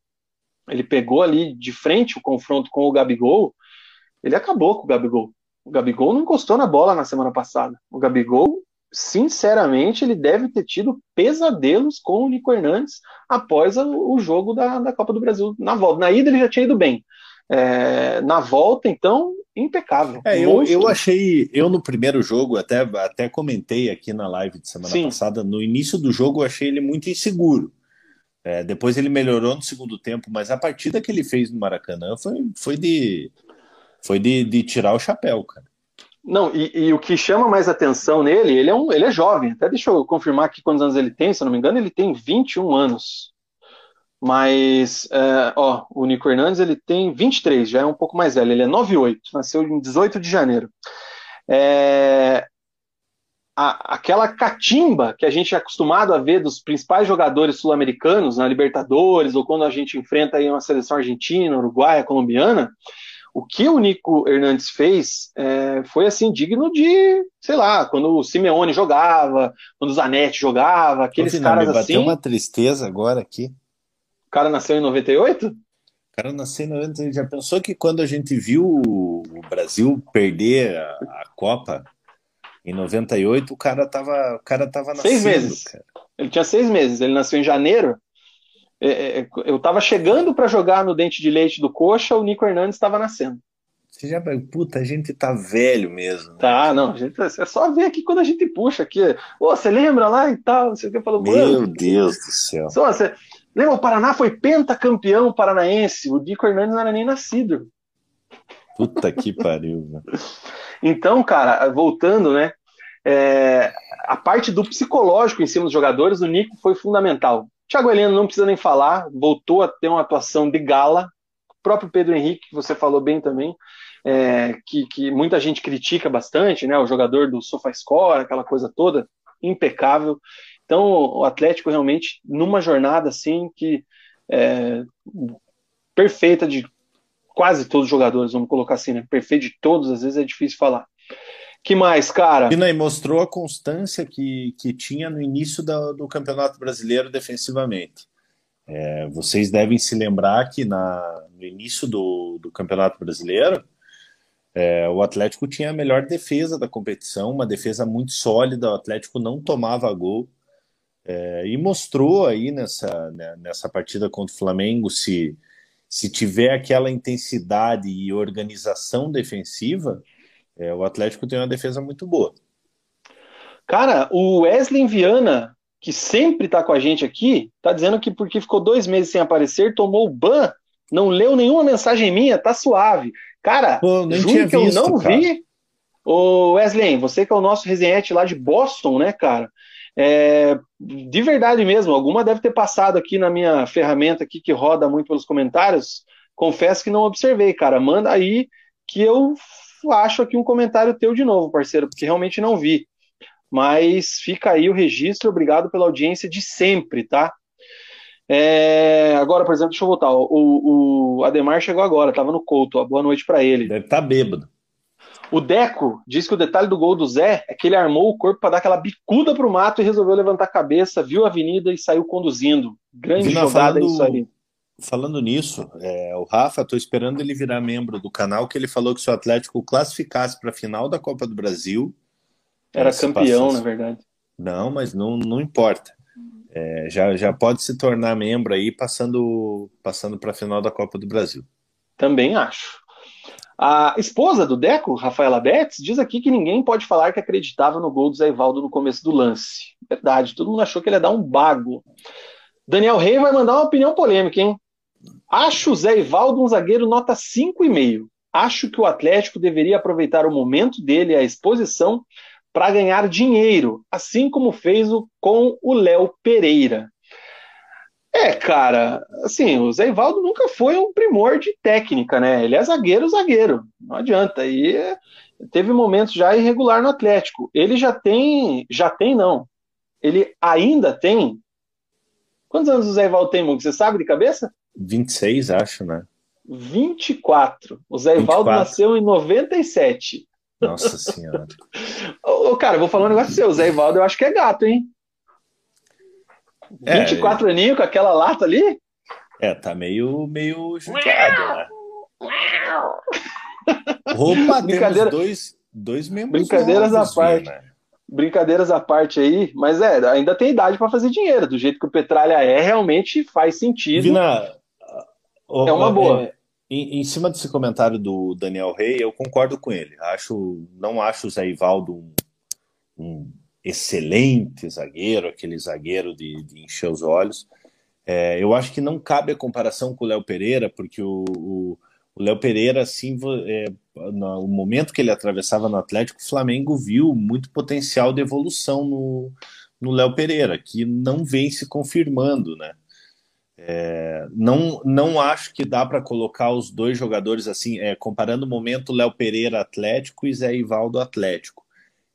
ele pegou ali de frente o confronto com o Gabigol, ele acabou com o Gabigol. O Gabigol não encostou na bola na semana passada. O Gabigol, sinceramente, ele deve ter tido pesadelos com o Nico Hernandes após o jogo da, da Copa do Brasil na volta. Na ida ele já tinha ido bem. É, na volta, então, impecável. É, eu, eu achei, eu no primeiro jogo, até, até comentei aqui na live de semana Sim. passada, no início do jogo eu achei ele muito inseguro. É, depois ele melhorou no segundo tempo, mas a partida que ele fez no Maracanã foi, foi, de, foi de, de tirar o chapéu, cara. Não, e, e, o que chama mais atenção nele, ele é, um, ele é jovem. Até deixa eu confirmar aqui quantos anos ele tem, se eu não me engano, ele tem 21 anos. Mas, é, ó, o Nico Hernandes ele tem 23, já é um pouco mais velho. Ele é 98, nasceu em 18 de janeiro. É, a, aquela catimba que a gente é acostumado a ver dos principais jogadores sul-americanos na Libertadores, ou quando a gente enfrenta aí uma seleção argentina, uruguaia, colombiana, o que o Nico Hernandes fez é, foi assim digno de, sei lá, quando o Simeone jogava, quando o Zanetti jogava, aqueles Ô, caras me assim. uma tristeza agora aqui. O cara nasceu em 98? O cara nasceu em 98. Já pensou que quando a gente viu o Brasil perder a, a Copa em 98, o cara tava, o cara tava nascendo. Seis meses. Cara. Ele tinha seis meses. Ele nasceu em janeiro. É, é, eu tava chegando para jogar no dente de leite do Coxa, o Nico Hernandes estava nascendo. Você já, puta, a gente tá velho mesmo. Né? Tá, não, a gente, é só ver aqui quando a gente puxa aqui. Ô, você lembra lá e tal, não sei o que falou. Meu Deus do céu. Só, você, lembra, o Paraná foi pentacampeão paranaense, o Nico Hernandes não era nem nascido. Puta que pariu, velho. Então, cara, voltando, né? É, a parte do psicológico em cima dos jogadores, o Nico foi fundamental. Thiago Heleno não precisa nem falar, voltou a ter uma atuação de gala. O próprio Pedro Henrique, que você falou bem também, é, que, que, muita gente critica bastante, né? O jogador do SofaScore, aquela coisa toda, impecável. Então, o Atlético realmente, numa jornada assim, que é, perfeita de quase todos os jogadores, vamos colocar assim, né? Perfeito de todos, às vezes é difícil falar. Que mais, cara? E mostrou a constância que, que tinha no início do, do Campeonato Brasileiro defensivamente. É, vocês devem se lembrar que na, no início do, do Campeonato Brasileiro, é, o Atlético tinha a melhor defesa da competição, uma defesa muito sólida, o Atlético não tomava gol. É, e mostrou aí nessa, né, nessa partida contra o Flamengo se se tiver aquela intensidade e organização defensiva, é, o Atlético tem uma defesa muito boa. Cara, o Wesley Viana, que sempre está com a gente aqui, tá dizendo que porque ficou dois meses sem aparecer, tomou ban, não leu nenhuma mensagem minha, tá suave. Cara, Pô, juro que visto, eu não cara. vi. Ô Wesley, você que é o nosso resenhete lá de Boston, né, cara? É, de verdade mesmo, alguma deve ter passado aqui na minha ferramenta aqui que roda muito pelos comentários. Confesso que não observei, cara. Manda aí que eu acho aqui um comentário teu de novo, parceiro, porque realmente não vi. Mas fica aí o registro, obrigado pela audiência de sempre, tá? É, agora, por exemplo, deixa eu voltar. O, o Ademar chegou agora, tava no Couto. Boa noite para ele. Deve estar tá bêbado. O Deco diz que o detalhe do gol do Zé é que ele armou o corpo para dar aquela bicuda pro mato e resolveu levantar a cabeça, viu a avenida e saiu conduzindo. Grande Vina, jogada falando, isso aí. Falando nisso, é, o Rafa, estou esperando ele virar membro do canal, que ele falou que se o Atlético classificasse para a final da Copa do Brasil. Era campeão, passasse... na verdade. Não, mas não, não importa. É, já, já pode se tornar membro aí passando, passando para a final da Copa do Brasil. Também acho. A esposa do Deco, Rafaela Betts, diz aqui que ninguém pode falar que acreditava no gol do Zé Ivaldo no começo do lance. Verdade, todo mundo achou que ele ia dar um bago. Daniel Rey vai mandar uma opinião polêmica, hein? Acho o Zé Ivaldo um zagueiro nota 5,5. Acho que o Atlético deveria aproveitar o momento dele a exposição para ganhar dinheiro, assim como fez com o Léo Pereira. É, cara, assim, o Zé Ivaldo nunca foi um primor de técnica, né? Ele é zagueiro, zagueiro, não adianta. E teve momentos já irregular no Atlético. Ele já tem, já tem não. Ele ainda tem. Quantos anos o Zé Ivaldo tem, Mug? Você sabe de cabeça? 26, acho, né? 24. O Zé Ivaldo nasceu em 97. Nossa Senhora. Ô, cara, vou falar um negócio seu. O Zé Ivaldo eu acho que é gato, hein? É, 24 aninhos com aquela lata ali? É, tá meio, meio judiado, né? Roupa, Brincadeira... dois, dois membros Brincadeiras novos, à parte. Né? Brincadeiras à parte aí, mas é, ainda tem idade para fazer dinheiro. Do jeito que o Petralha é, realmente faz sentido. Vina, é uma boa. É, em, em, cima desse comentário do Daniel Rey, eu concordo com ele. Acho, não acho o Zé Ivaldo um, um excelente zagueiro, aquele zagueiro de, de encher os olhos. É, eu acho que não cabe a comparação com o Léo Pereira, porque o, Léo Pereira, assim, é, no momento que ele atravessava no Atlético, o Flamengo viu muito potencial de evolução no, no Léo Pereira, que não vem se confirmando, né? É, não, não acho que dá para colocar os dois jogadores assim, é, comparando o momento Léo Pereira Atlético e Zé Ivaldo Atlético.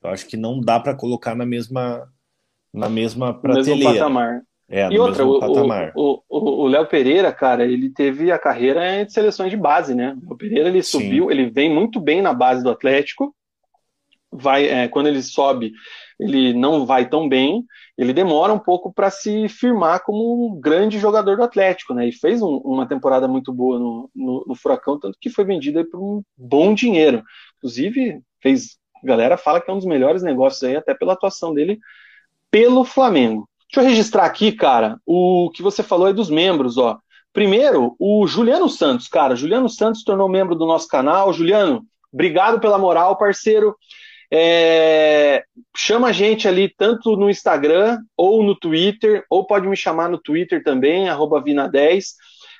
Eu acho que não dá para colocar na mesma na mesma prateleira. Patamar. É, e outra, o Léo Pereira, cara, ele teve a carreira de seleções de base, né? O Pereira ele Sim. subiu, ele vem muito bem na base do Atlético. Vai, é, quando ele sobe, ele não vai tão bem. Ele demora um pouco para se firmar como um grande jogador do Atlético, né? E fez um, uma temporada muito boa no, no, no Furacão, tanto que foi vendido por um bom dinheiro. Inclusive, fez a galera fala que é um dos melhores negócios aí, até pela atuação dele pelo Flamengo. Deixa eu registrar aqui, cara, o que você falou aí dos membros, ó. Primeiro, o Juliano Santos, cara. Juliano Santos tornou membro do nosso canal. Juliano, obrigado pela moral, parceiro. É... Chama a gente ali tanto no Instagram ou no Twitter, ou pode me chamar no Twitter também, Vina10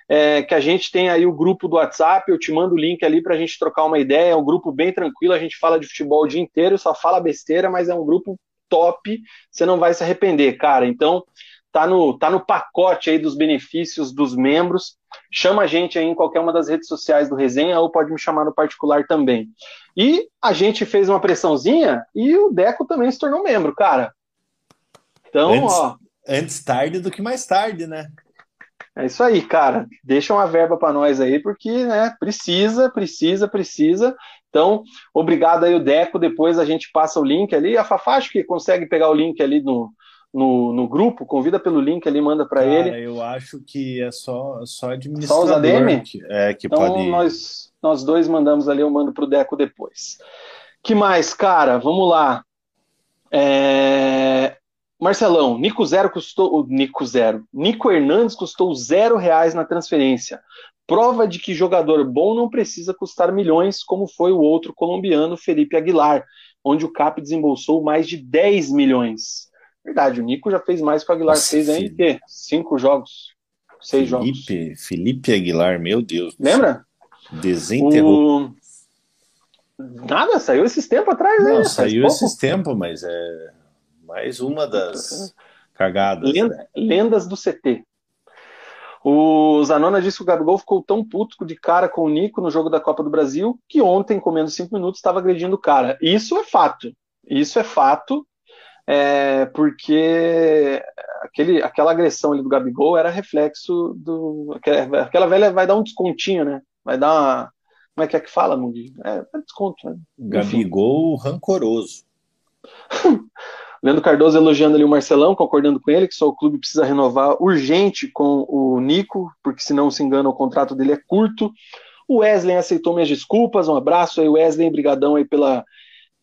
é, que a gente tem aí o grupo do WhatsApp, eu te mando o link ali para a gente trocar uma ideia, é um grupo bem tranquilo, a gente fala de futebol o dia inteiro, só fala besteira, mas é um grupo top, você não vai se arrepender, cara. Então, tá no, tá no pacote aí dos benefícios dos membros. Chama a gente aí em qualquer uma das redes sociais do Resenha ou pode me chamar no particular também. E a gente fez uma pressãozinha e o Deco também se tornou membro, cara. Então, antes, ó. Antes tarde do que mais tarde, né? É isso aí, cara. Deixa uma verba para nós aí, porque né, precisa, precisa, precisa. Então, obrigado aí, o Deco. Depois a gente passa o link ali. A Fafá acho que consegue pegar o link ali no, no, no grupo. Convida pelo link ali, manda para ele. Eu acho que é só, só administrador. Só os ADM? Que, é, que então, pode... nós, nós dois mandamos ali, eu mando pro Deco depois. que mais, cara? Vamos lá. É... Marcelão, Nico Zero custou. Nico Zero. Nico Hernandes custou zero reais na transferência. Prova de que jogador bom não precisa custar milhões, como foi o outro colombiano, Felipe Aguilar, onde o CAP desembolsou mais de 10 milhões. Verdade, o Nico já fez mais que o Aguilar Nossa, fez em quê? Cinco jogos. Seis Felipe, jogos. Felipe Aguilar, meu Deus. Lembra? Desenterrou. O... Nada, saiu esses tempos atrás, né? Não, saiu esses tempos, mas é mais uma das cagadas. Lenda, né? Lendas do CT. O Zanona disse que o Gabigol ficou tão puto de cara com o Nico no jogo da Copa do Brasil que ontem, comendo cinco minutos, estava agredindo o cara. Isso é fato. Isso é fato, é, porque aquele, aquela agressão ali do Gabigol era reflexo do. Aquela velha vai dar um descontinho, né? Vai dar uma, Como é que é que fala, Mugi? É, é desconto, né? Gabigol rancoroso. Leandro Cardoso elogiando ali o Marcelão, concordando com ele, que só o clube precisa renovar urgente com o Nico, porque se não se engana o contrato dele é curto. O Wesley aceitou minhas desculpas, um abraço aí, Wesley, brigadão aí pela,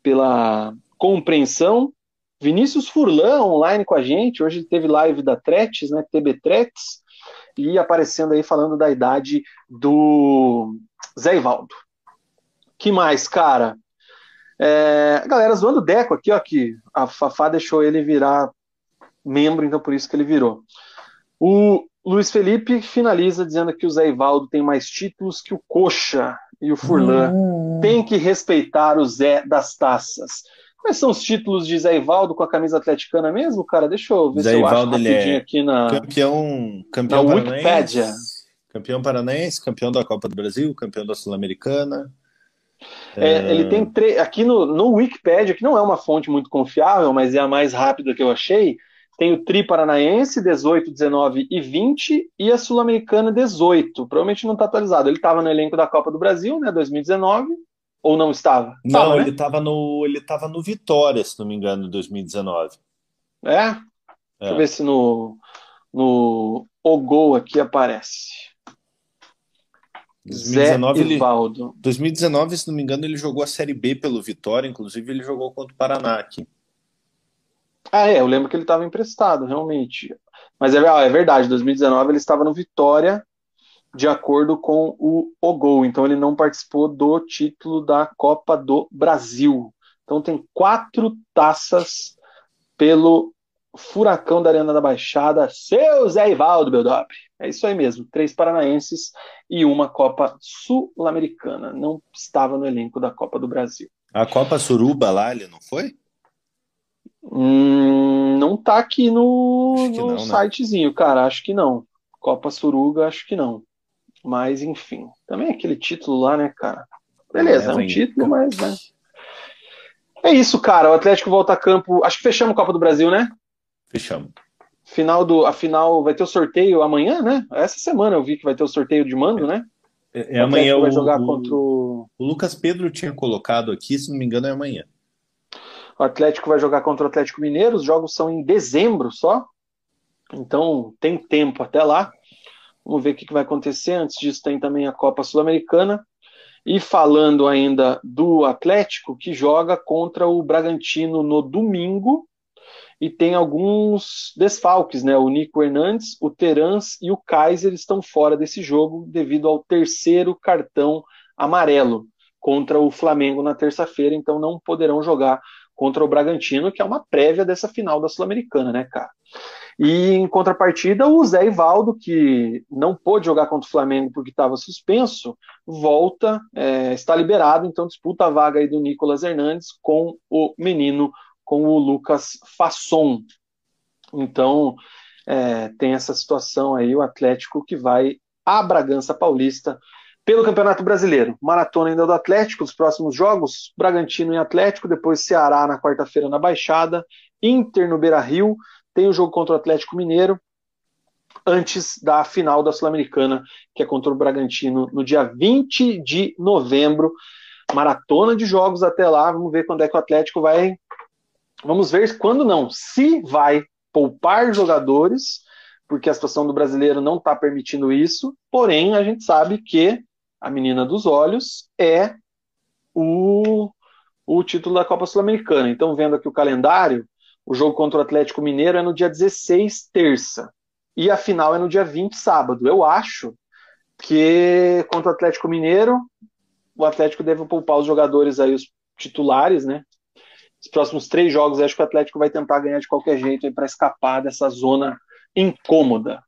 pela compreensão. Vinícius Furlan online com a gente, hoje teve live da Tretes, né, TB Tretes, e aparecendo aí falando da idade do Zé Ivaldo. Que mais, cara? É, galera zoando o Deco aqui, ó, que a Fafá deixou ele virar membro, então por isso que ele virou. O Luiz Felipe finaliza dizendo que o Zé Ivaldo tem mais títulos que o Coxa e o Furlan. Hum. Tem que respeitar o Zé das taças. Quais são os títulos de Zé Ivaldo com a camisa atleticana mesmo, cara? Deixa eu ver Zé se eu Ivaldo, acho rapidinho é aqui na, campeão, campeão na. Campeão paranaense, campeão da Copa do Brasil, campeão da Sul-Americana. É, ele tem tre... aqui no, no Wikipedia, que não é uma fonte muito confiável, mas é a mais rápida que eu achei. Tem o Tri Paranaense 18, 19 e 20 e a Sul-Americana 18. Provavelmente não está atualizado. Ele estava no elenco da Copa do Brasil, né, 2019, ou não estava? Não, Tava, né? ele estava no ele tava no Vitória, se não me engano, em 2019. É? Deixa É. eu ver se no, no O Gol aqui aparece. Zé 2019, ele, Ivaldo. 2019, se não me engano, ele jogou a Série B pelo Vitória, inclusive ele jogou contra o Paraná aqui. Ah, é, eu lembro que ele estava emprestado, realmente. Mas é, ah, é verdade, 2019 ele estava no Vitória, de acordo com o Ogol, então ele não participou do título da Copa do Brasil. Então tem quatro taças pelo Furacão da Arena da Baixada, seu Zé Ivaldo, meu dobre. É isso aí mesmo, três paranaenses e uma Copa Sul-Americana. Não estava no elenco da Copa do Brasil. A Copa Suruba lá, ele não foi? Hum, não tá aqui no, no não, né? sitezinho, cara. Acho que não. Copa Suruga, acho que não. Mas, enfim. Também aquele título lá, né, cara? Beleza, é um Leva em título, mas, né? É isso, cara. O Atlético volta a campo. Acho que fechamos a Copa do Brasil, né? Fechamos. Final do, a final vai ter o sorteio amanhã, né? Essa semana eu vi que vai ter o sorteio de mando, né? É, é o amanhã Atlético vai jogar o- contra o, o Lucas Pedro tinha colocado aqui, se não me engano, é amanhã. o Atlético vai jogar contra o Atlético Mineiro. Os jogos são em dezembro só. Então tem tempo até lá. Vamos ver o que vai acontecer. Antes disso, tem também a Copa Sul-Americana. E falando ainda do Atlético, que joga contra o Bragantino no domingo. E tem alguns desfalques, né? O Nico Hernandes, o Terans e o Kaiser estão fora desse jogo devido ao terceiro cartão amarelo contra o Flamengo na terça-feira, então não poderão jogar contra o Bragantino, que é uma prévia dessa final da Sul-Americana, né, cara? E em contrapartida, o Zé Ivaldo, que não pôde jogar contra o Flamengo porque estava suspenso, volta, é, está liberado, então disputa a vaga aí do Nicolas Hernandes com o menino, com o Lucas Fasson. Então, é, tem essa situação aí, o Atlético que vai a Bragança Paulista pelo Campeonato Brasileiro. Maratona ainda do Atlético, os próximos jogos, Bragantino e Atlético, depois Ceará na quarta-feira na Baixada, Inter no Beira-Rio, tem o jogo contra o Atlético Mineiro, antes da final da Sul-Americana, que é contra o Bragantino no dia 20 de novembro. Maratona de jogos até lá, vamos ver quando é que o Atlético vai. Vamos ver quando não, se vai poupar jogadores, porque a situação do brasileiro não está permitindo isso, porém a gente sabe que a menina dos olhos é o, o título da Copa Sul-Americana. Então, vendo aqui o calendário, o jogo contra o Atlético Mineiro é no dia 16, terça. E a final é no dia 20, sábado. Eu acho que contra o Atlético Mineiro, o Atlético deve poupar os jogadores aí, os titulares, né? Os próximos três jogos, acho que o Atlético vai tentar ganhar de qualquer jeito para escapar dessa zona incômoda.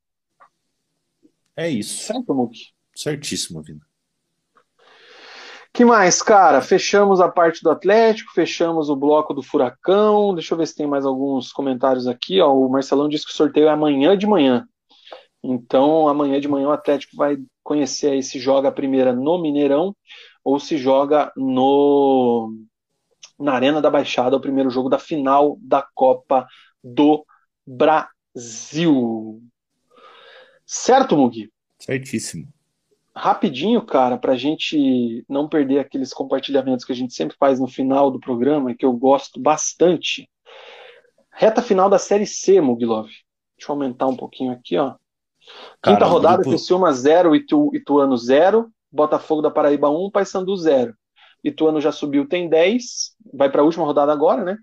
É isso. Certo, Muki? Certíssimo, Vina. que mais, cara? Fechamos a parte do Atlético, fechamos o bloco do Furacão. Deixa eu ver se tem mais alguns comentários aqui. Ó. O Marcelão disse que o sorteio é amanhã de manhã. Então, amanhã de manhã o Atlético vai conhecer aí se joga a primeira no Mineirão ou se joga no na Arena da Baixada, o primeiro jogo da final da Copa do Brasil. Certo, Mugi? Certíssimo. rapidinho, cara, para a gente não perder aqueles compartilhamentos que a gente sempre faz no final do programa, que eu gosto bastante. Reta final da Série C, Mugilov. Deixa eu aumentar um pouquinho aqui, ó. Quinta cara, rodada, grupo... Criciúma 0, Itu, Ituano 0, Botafogo da Paraíba 1, Paysandu 0. Ituano já subiu, tem 10, vai para a última rodada agora, né?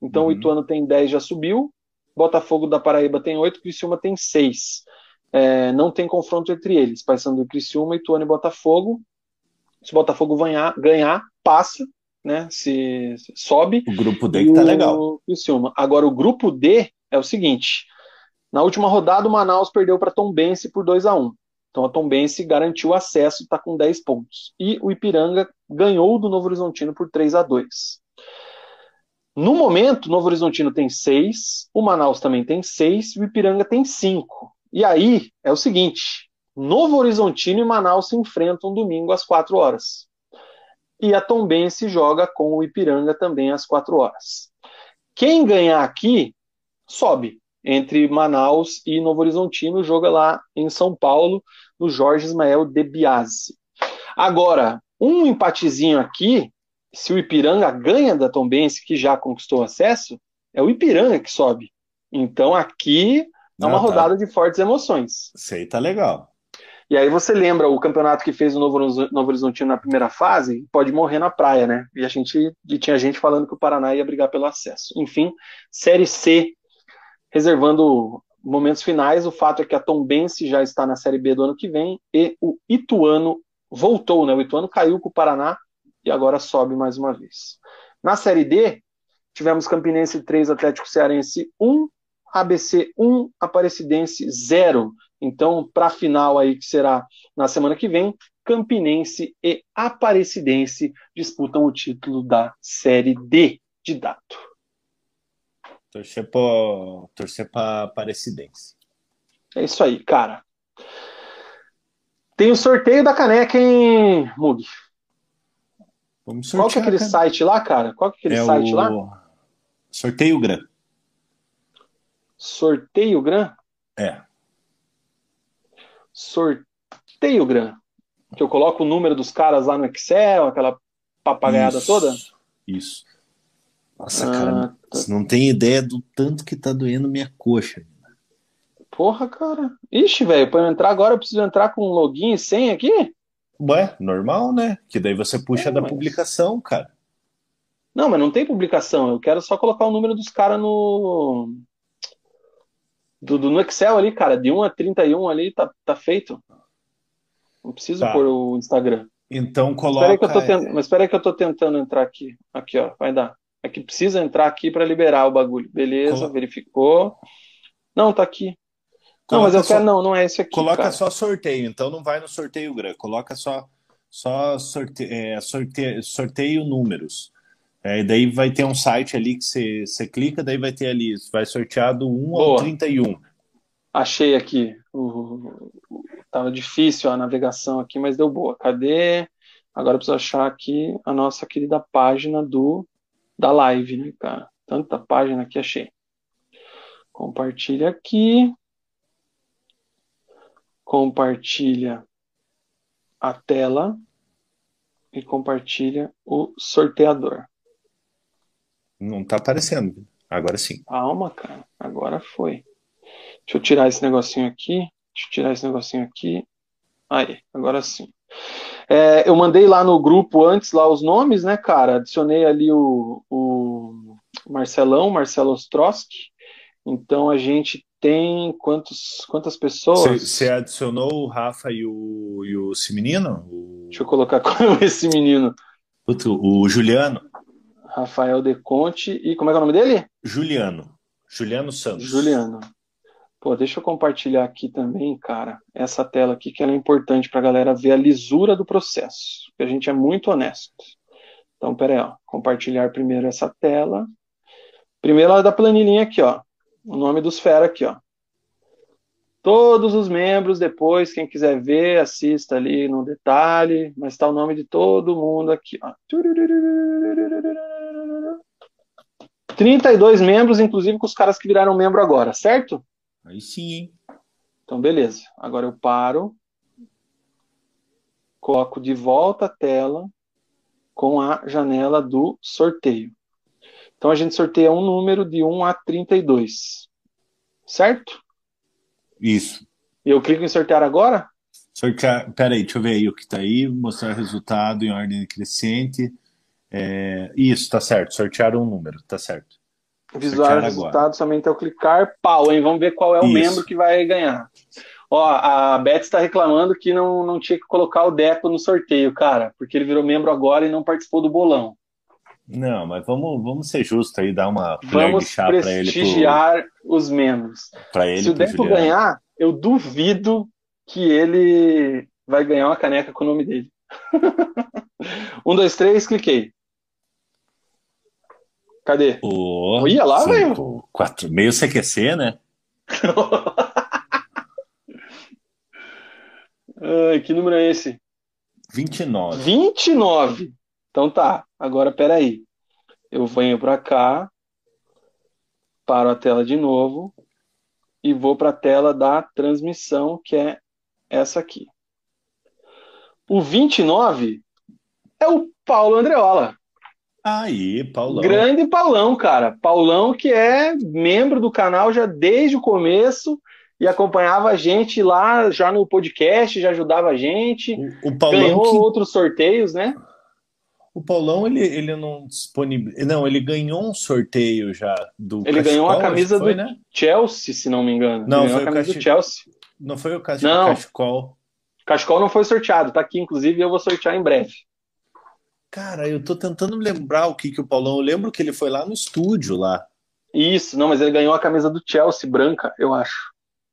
Então uhum. o Ituano tem 10, já subiu. Botafogo da Paraíba tem 8, Criciúma tem 6. É, não tem confronto entre eles. Paysandu e Criciúma, Ituano e Botafogo. Se o Botafogo ganhar, ganhar passa, né? Se, se sobe. O grupo D que tá legal. Criciúma. Agora o grupo D é o seguinte: na última rodada o Manaus perdeu para Tombense por 2 a 1. Então a Tombense garantiu acesso, está com 10 pontos. E o Ipiranga ganhou do Novo Horizontino por 3 a 2. No momento, o Novo Horizontino tem 6, o Manaus também tem 6 e o Ipiranga tem 5. E aí é o seguinte: Novo Horizontino e Manaus se enfrentam domingo às 4 horas. E a Tombense joga com o Ipiranga também às 4 horas. Quem ganhar aqui sobe entre Manaus e Novo Horizontino, joga lá em São Paulo, no Jorge Ismael de Biase. Agora, um empatezinho aqui, se o Ipiranga ganha da Tombense, que já conquistou acesso, é o Ipiranga que sobe. Então aqui é uma ah, tá. rodada de fortes emoções. Sei, tá legal. E aí você lembra o campeonato que fez o Novo, Novo Horizontino na primeira fase, pode morrer na praia, né? E a gente e tinha gente falando que o Paraná ia brigar pelo acesso. Enfim, Série C, reservando momentos finais, o fato é que a Tombense já está na Série B do ano que vem e o Ituano voltou, né? O Ituano caiu com o Paraná e agora sobe mais uma vez. Na Série D, tivemos Campinense 3, Atlético Cearense 1, ABC 1, Aparecidense 0. Então, para a final aí, que será na semana que vem, Campinense e Aparecidense disputam o título da Série D de Dato. Torcer para torcer Aparecidense. É isso aí, cara. Tem o sorteio da caneca, hein, Mug? Vamos sortear, Qual que é aquele cara. site lá, cara? Qual que é aquele é site o... lá? Sorteio Gran. Sorteio Gran? É. Sorteio Gran. Que eu coloco o número dos caras lá no Excel, aquela papagaiada isso, toda? Isso. Nossa, ah, cara, tá. você não tem ideia do tanto que tá doendo minha coxa. Porra, cara. Ixi, velho, para eu entrar agora eu preciso entrar com login e senha aqui? Ué, normal, né? Que daí você puxa é, da mas... publicação, cara. Não, mas não tem publicação. Eu quero só colocar o número dos caras no. Do, do, no Excel ali, cara. De 1 a 31 ali tá, tá feito. Não preciso tá. pôr o Instagram. Então coloca. Espera que eu tô tent... Mas espera que eu tô tentando entrar aqui. Aqui, ó. Vai dar. É que precisa entrar aqui para liberar o bagulho. Beleza, verificou. Não, tá aqui. Coloca não, mas eu quero, não, não é esse aqui. Coloca cara. só sorteio, então não vai no sorteio grande. Coloca só, só sorte, é, sorteio, sorteio números. É, daí vai ter um site ali que você, você clica, daí vai ter ali, vai sortear do 1 Boa. ao 31. Achei aqui. O, o, tava difícil a navegação aqui, mas deu boa. Cadê? Agora eu preciso achar aqui a nossa querida página do da live, né, cara? Tanta página que achei. Compartilha aqui. Compartilha a tela e compartilha o sorteador. Não tá aparecendo. Agora sim. Calma, cara. Agora foi. Deixa eu tirar esse negocinho aqui. Deixa eu tirar esse negocinho aqui. Aí, agora sim. É, eu mandei lá no grupo antes lá os nomes, né, cara? Adicionei ali o, o Marcelão, Marcelo Ostrowski. Então a gente tem quantos, quantas pessoas? Você adicionou o Rafa e o, e o esse menino? O... Deixa eu colocar esse menino. o Juliano. Rafael De Conte e como é, é o nome dele? Juliano. Juliano Santos. Juliano. Pô, deixa eu compartilhar aqui também, cara, essa tela aqui que ela é importante para a galera ver a lisura do processo, a gente é muito honesto. Então, pera aí, ó, compartilhar primeiro essa tela. Primeiro ela é da planilhinha aqui, ó, o nome dos fera aqui, ó. Todos os membros, depois, quem quiser ver, assista ali no detalhe, mas está o nome de todo mundo aqui, ó. 32 membros, inclusive com os caras que viraram membro agora, certo? Aí sim, hein? Então, beleza. Agora eu paro. coloco de volta a tela com a janela do sorteio. Então a gente sorteia um número de 1 a 32. Certo? Isso. E eu clico em sortear agora? Sortear. Peraí, deixa eu ver aí o que está aí. Mostrar resultado em ordem crescente. É... Isso, tá certo. Sortear um número, tá certo. Visualizar o resultado somente ao clicar. Pau, hein? Vamos ver qual é o Isso. membro que vai ganhar. Ó, a Beth está reclamando que não, não tinha que colocar o Deco no sorteio, cara, porque ele virou membro agora e não participou do bolão. Não, mas vamos, vamos ser justos aí, dar uma vamos de chá para ele. prestigiar pro... os membros. Ele, Se o Deco Juliano. ganhar, eu duvido que ele vai ganhar uma caneca com o nome dele. um, dois, três, cliquei. Cadê? Oh, Ia lá, velho. Quatro, meio CQC, né? Ai, que número é esse? 29. 29. Então tá. Agora peraí. Eu venho para cá, paro a tela de novo e vou para a tela da transmissão, que é essa aqui. O 29 é o Paulo Andreola. Aí, Paulão. Grande Paulão, cara. Paulão que é membro do canal já desde o começo e acompanhava a gente lá já no podcast, já ajudava a gente. O, o Paulão ganhou que... outros sorteios, né? O Paulão, ele, ele não disponibilizou. Não, ele ganhou um sorteio já do. Ele Cachecol, ganhou a camisa foi, do né? Chelsea, se não me engano. Não, ele foi a camisa Cach... do Chelsea. Não foi o Cach... não. Cachecol. Cachecol não foi sorteado, tá aqui, inclusive, eu vou sortear em breve. Cara, eu tô tentando lembrar o que, que o Paulão. Eu lembro que ele foi lá no estúdio lá. Isso, não, mas ele ganhou a camisa do Chelsea branca, eu acho.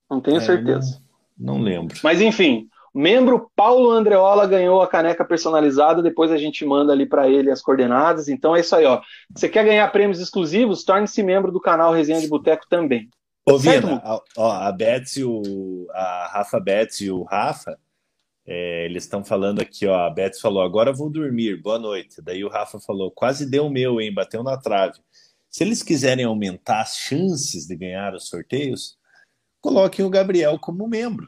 Não tenho é, certeza. Não, não, lembro. Mas enfim, membro Paulo Andreola ganhou a caneca personalizada. Depois a gente manda ali para ele as coordenadas. Então é isso aí, ó. Você quer ganhar prêmios exclusivos? Torne-se membro do canal Resenha de Boteco também. Ô, Vina, a, ó, a Betsy, o, a Rafa Betsy e o Rafa, é, eles estão falando aqui, ó. A Betsy falou: agora vou dormir, boa noite. Daí o Rafa falou: quase deu o meu, hein? Bateu na trave. Se eles quiserem aumentar as chances de ganhar os sorteios, coloquem o Gabriel como membro.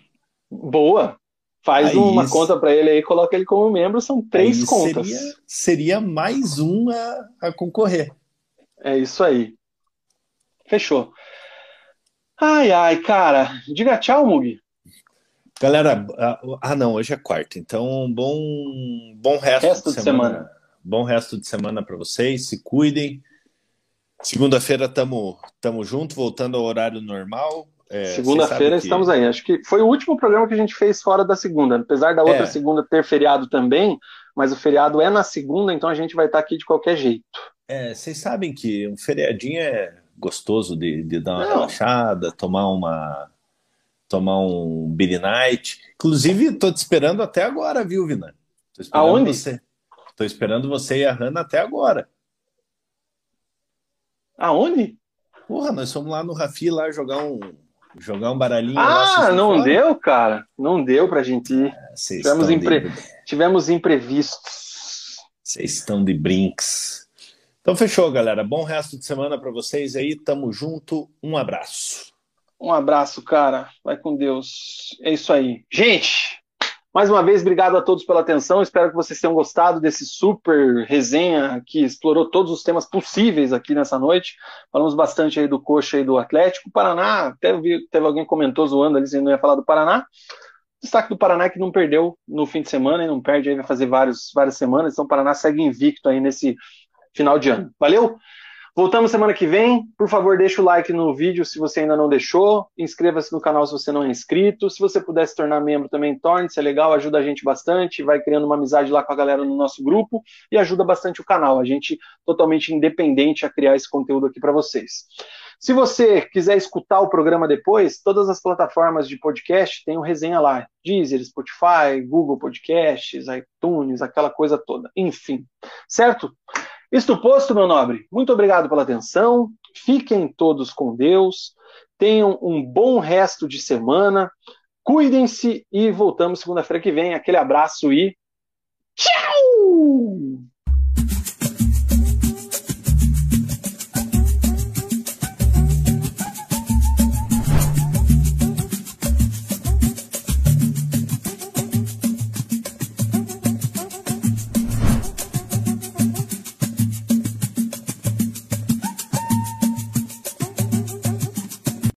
Boa. Faz aí, uma conta para ele aí, coloca ele como membro, são três contas. Seria, seria mais um a, a concorrer. É isso aí. Fechou. Ai, ai, cara. Diga tchau, Mugi. Galera, ah não, hoje é quarta, então bom, bom resto, resto de, de semana. semana. Bom resto de semana para vocês, se cuidem. Segunda-feira tamo, tamo junto, voltando ao horário normal. É, Segunda-feira que... estamos aí. Acho que foi o último programa que a gente fez fora da segunda, apesar da outra é. segunda ter feriado também, mas o feriado é na segunda, então a gente vai estar aqui de qualquer jeito. É, vocês sabem que um feriadinho é gostoso de, de dar uma Não. relaxada, tomar uma tomar um Billy Night. Inclusive, tô te esperando até agora, viu, Vina? Tô esperando Aonde? Você. Tô esperando você e a Hanna até agora. Aonde? Porra, nós fomos lá no Rafi lá jogar um jogar um baralhinho. Ah, não fora. deu, cara. Não deu pra gente ir. É, Tivemos, impre... de... Tivemos imprevistos. Vocês estão de brinks. Então fechou, galera. Bom resto de semana para vocês aí. Tamo junto. Um abraço. Um abraço, cara. Vai com Deus. É isso aí. Gente, mais uma vez, obrigado a todos pela atenção. Espero que vocês tenham gostado desse super resenha que explorou todos os temas possíveis aqui nessa noite. Falamos bastante aí do Coxa e do Atlético. Paraná, até vi, teve alguém que comentou zoando ali, se não ia falar do Paraná. Destaque do Paraná é que não perdeu no fim de semana e não perde aí, vai fazer vários, várias semanas. Então o Paraná segue invicto aí nesse final de ano. Valeu? Voltamos semana que vem. Por favor, deixa o like no vídeo se você ainda não deixou. Inscreva-se no canal se você não é inscrito. Se você puder se tornar membro também, torne-se. É legal, ajuda a gente bastante. Vai criando uma amizade lá com a galera no nosso grupo e ajuda bastante o canal. A gente totalmente independente a criar esse conteúdo aqui para vocês. Se você quiser escutar o programa depois, todas as plataformas de podcast têm o um resenha lá. Deezer, Spotify, Google Podcasts, iTunes, aquela coisa toda. Enfim, certo? Isto posto, meu nobre, muito obrigado pela atenção. Fiquem todos com Deus. Tenham um bom resto de semana. Cuidem-se e voltamos segunda-feira que vem. Aquele abraço e tchau!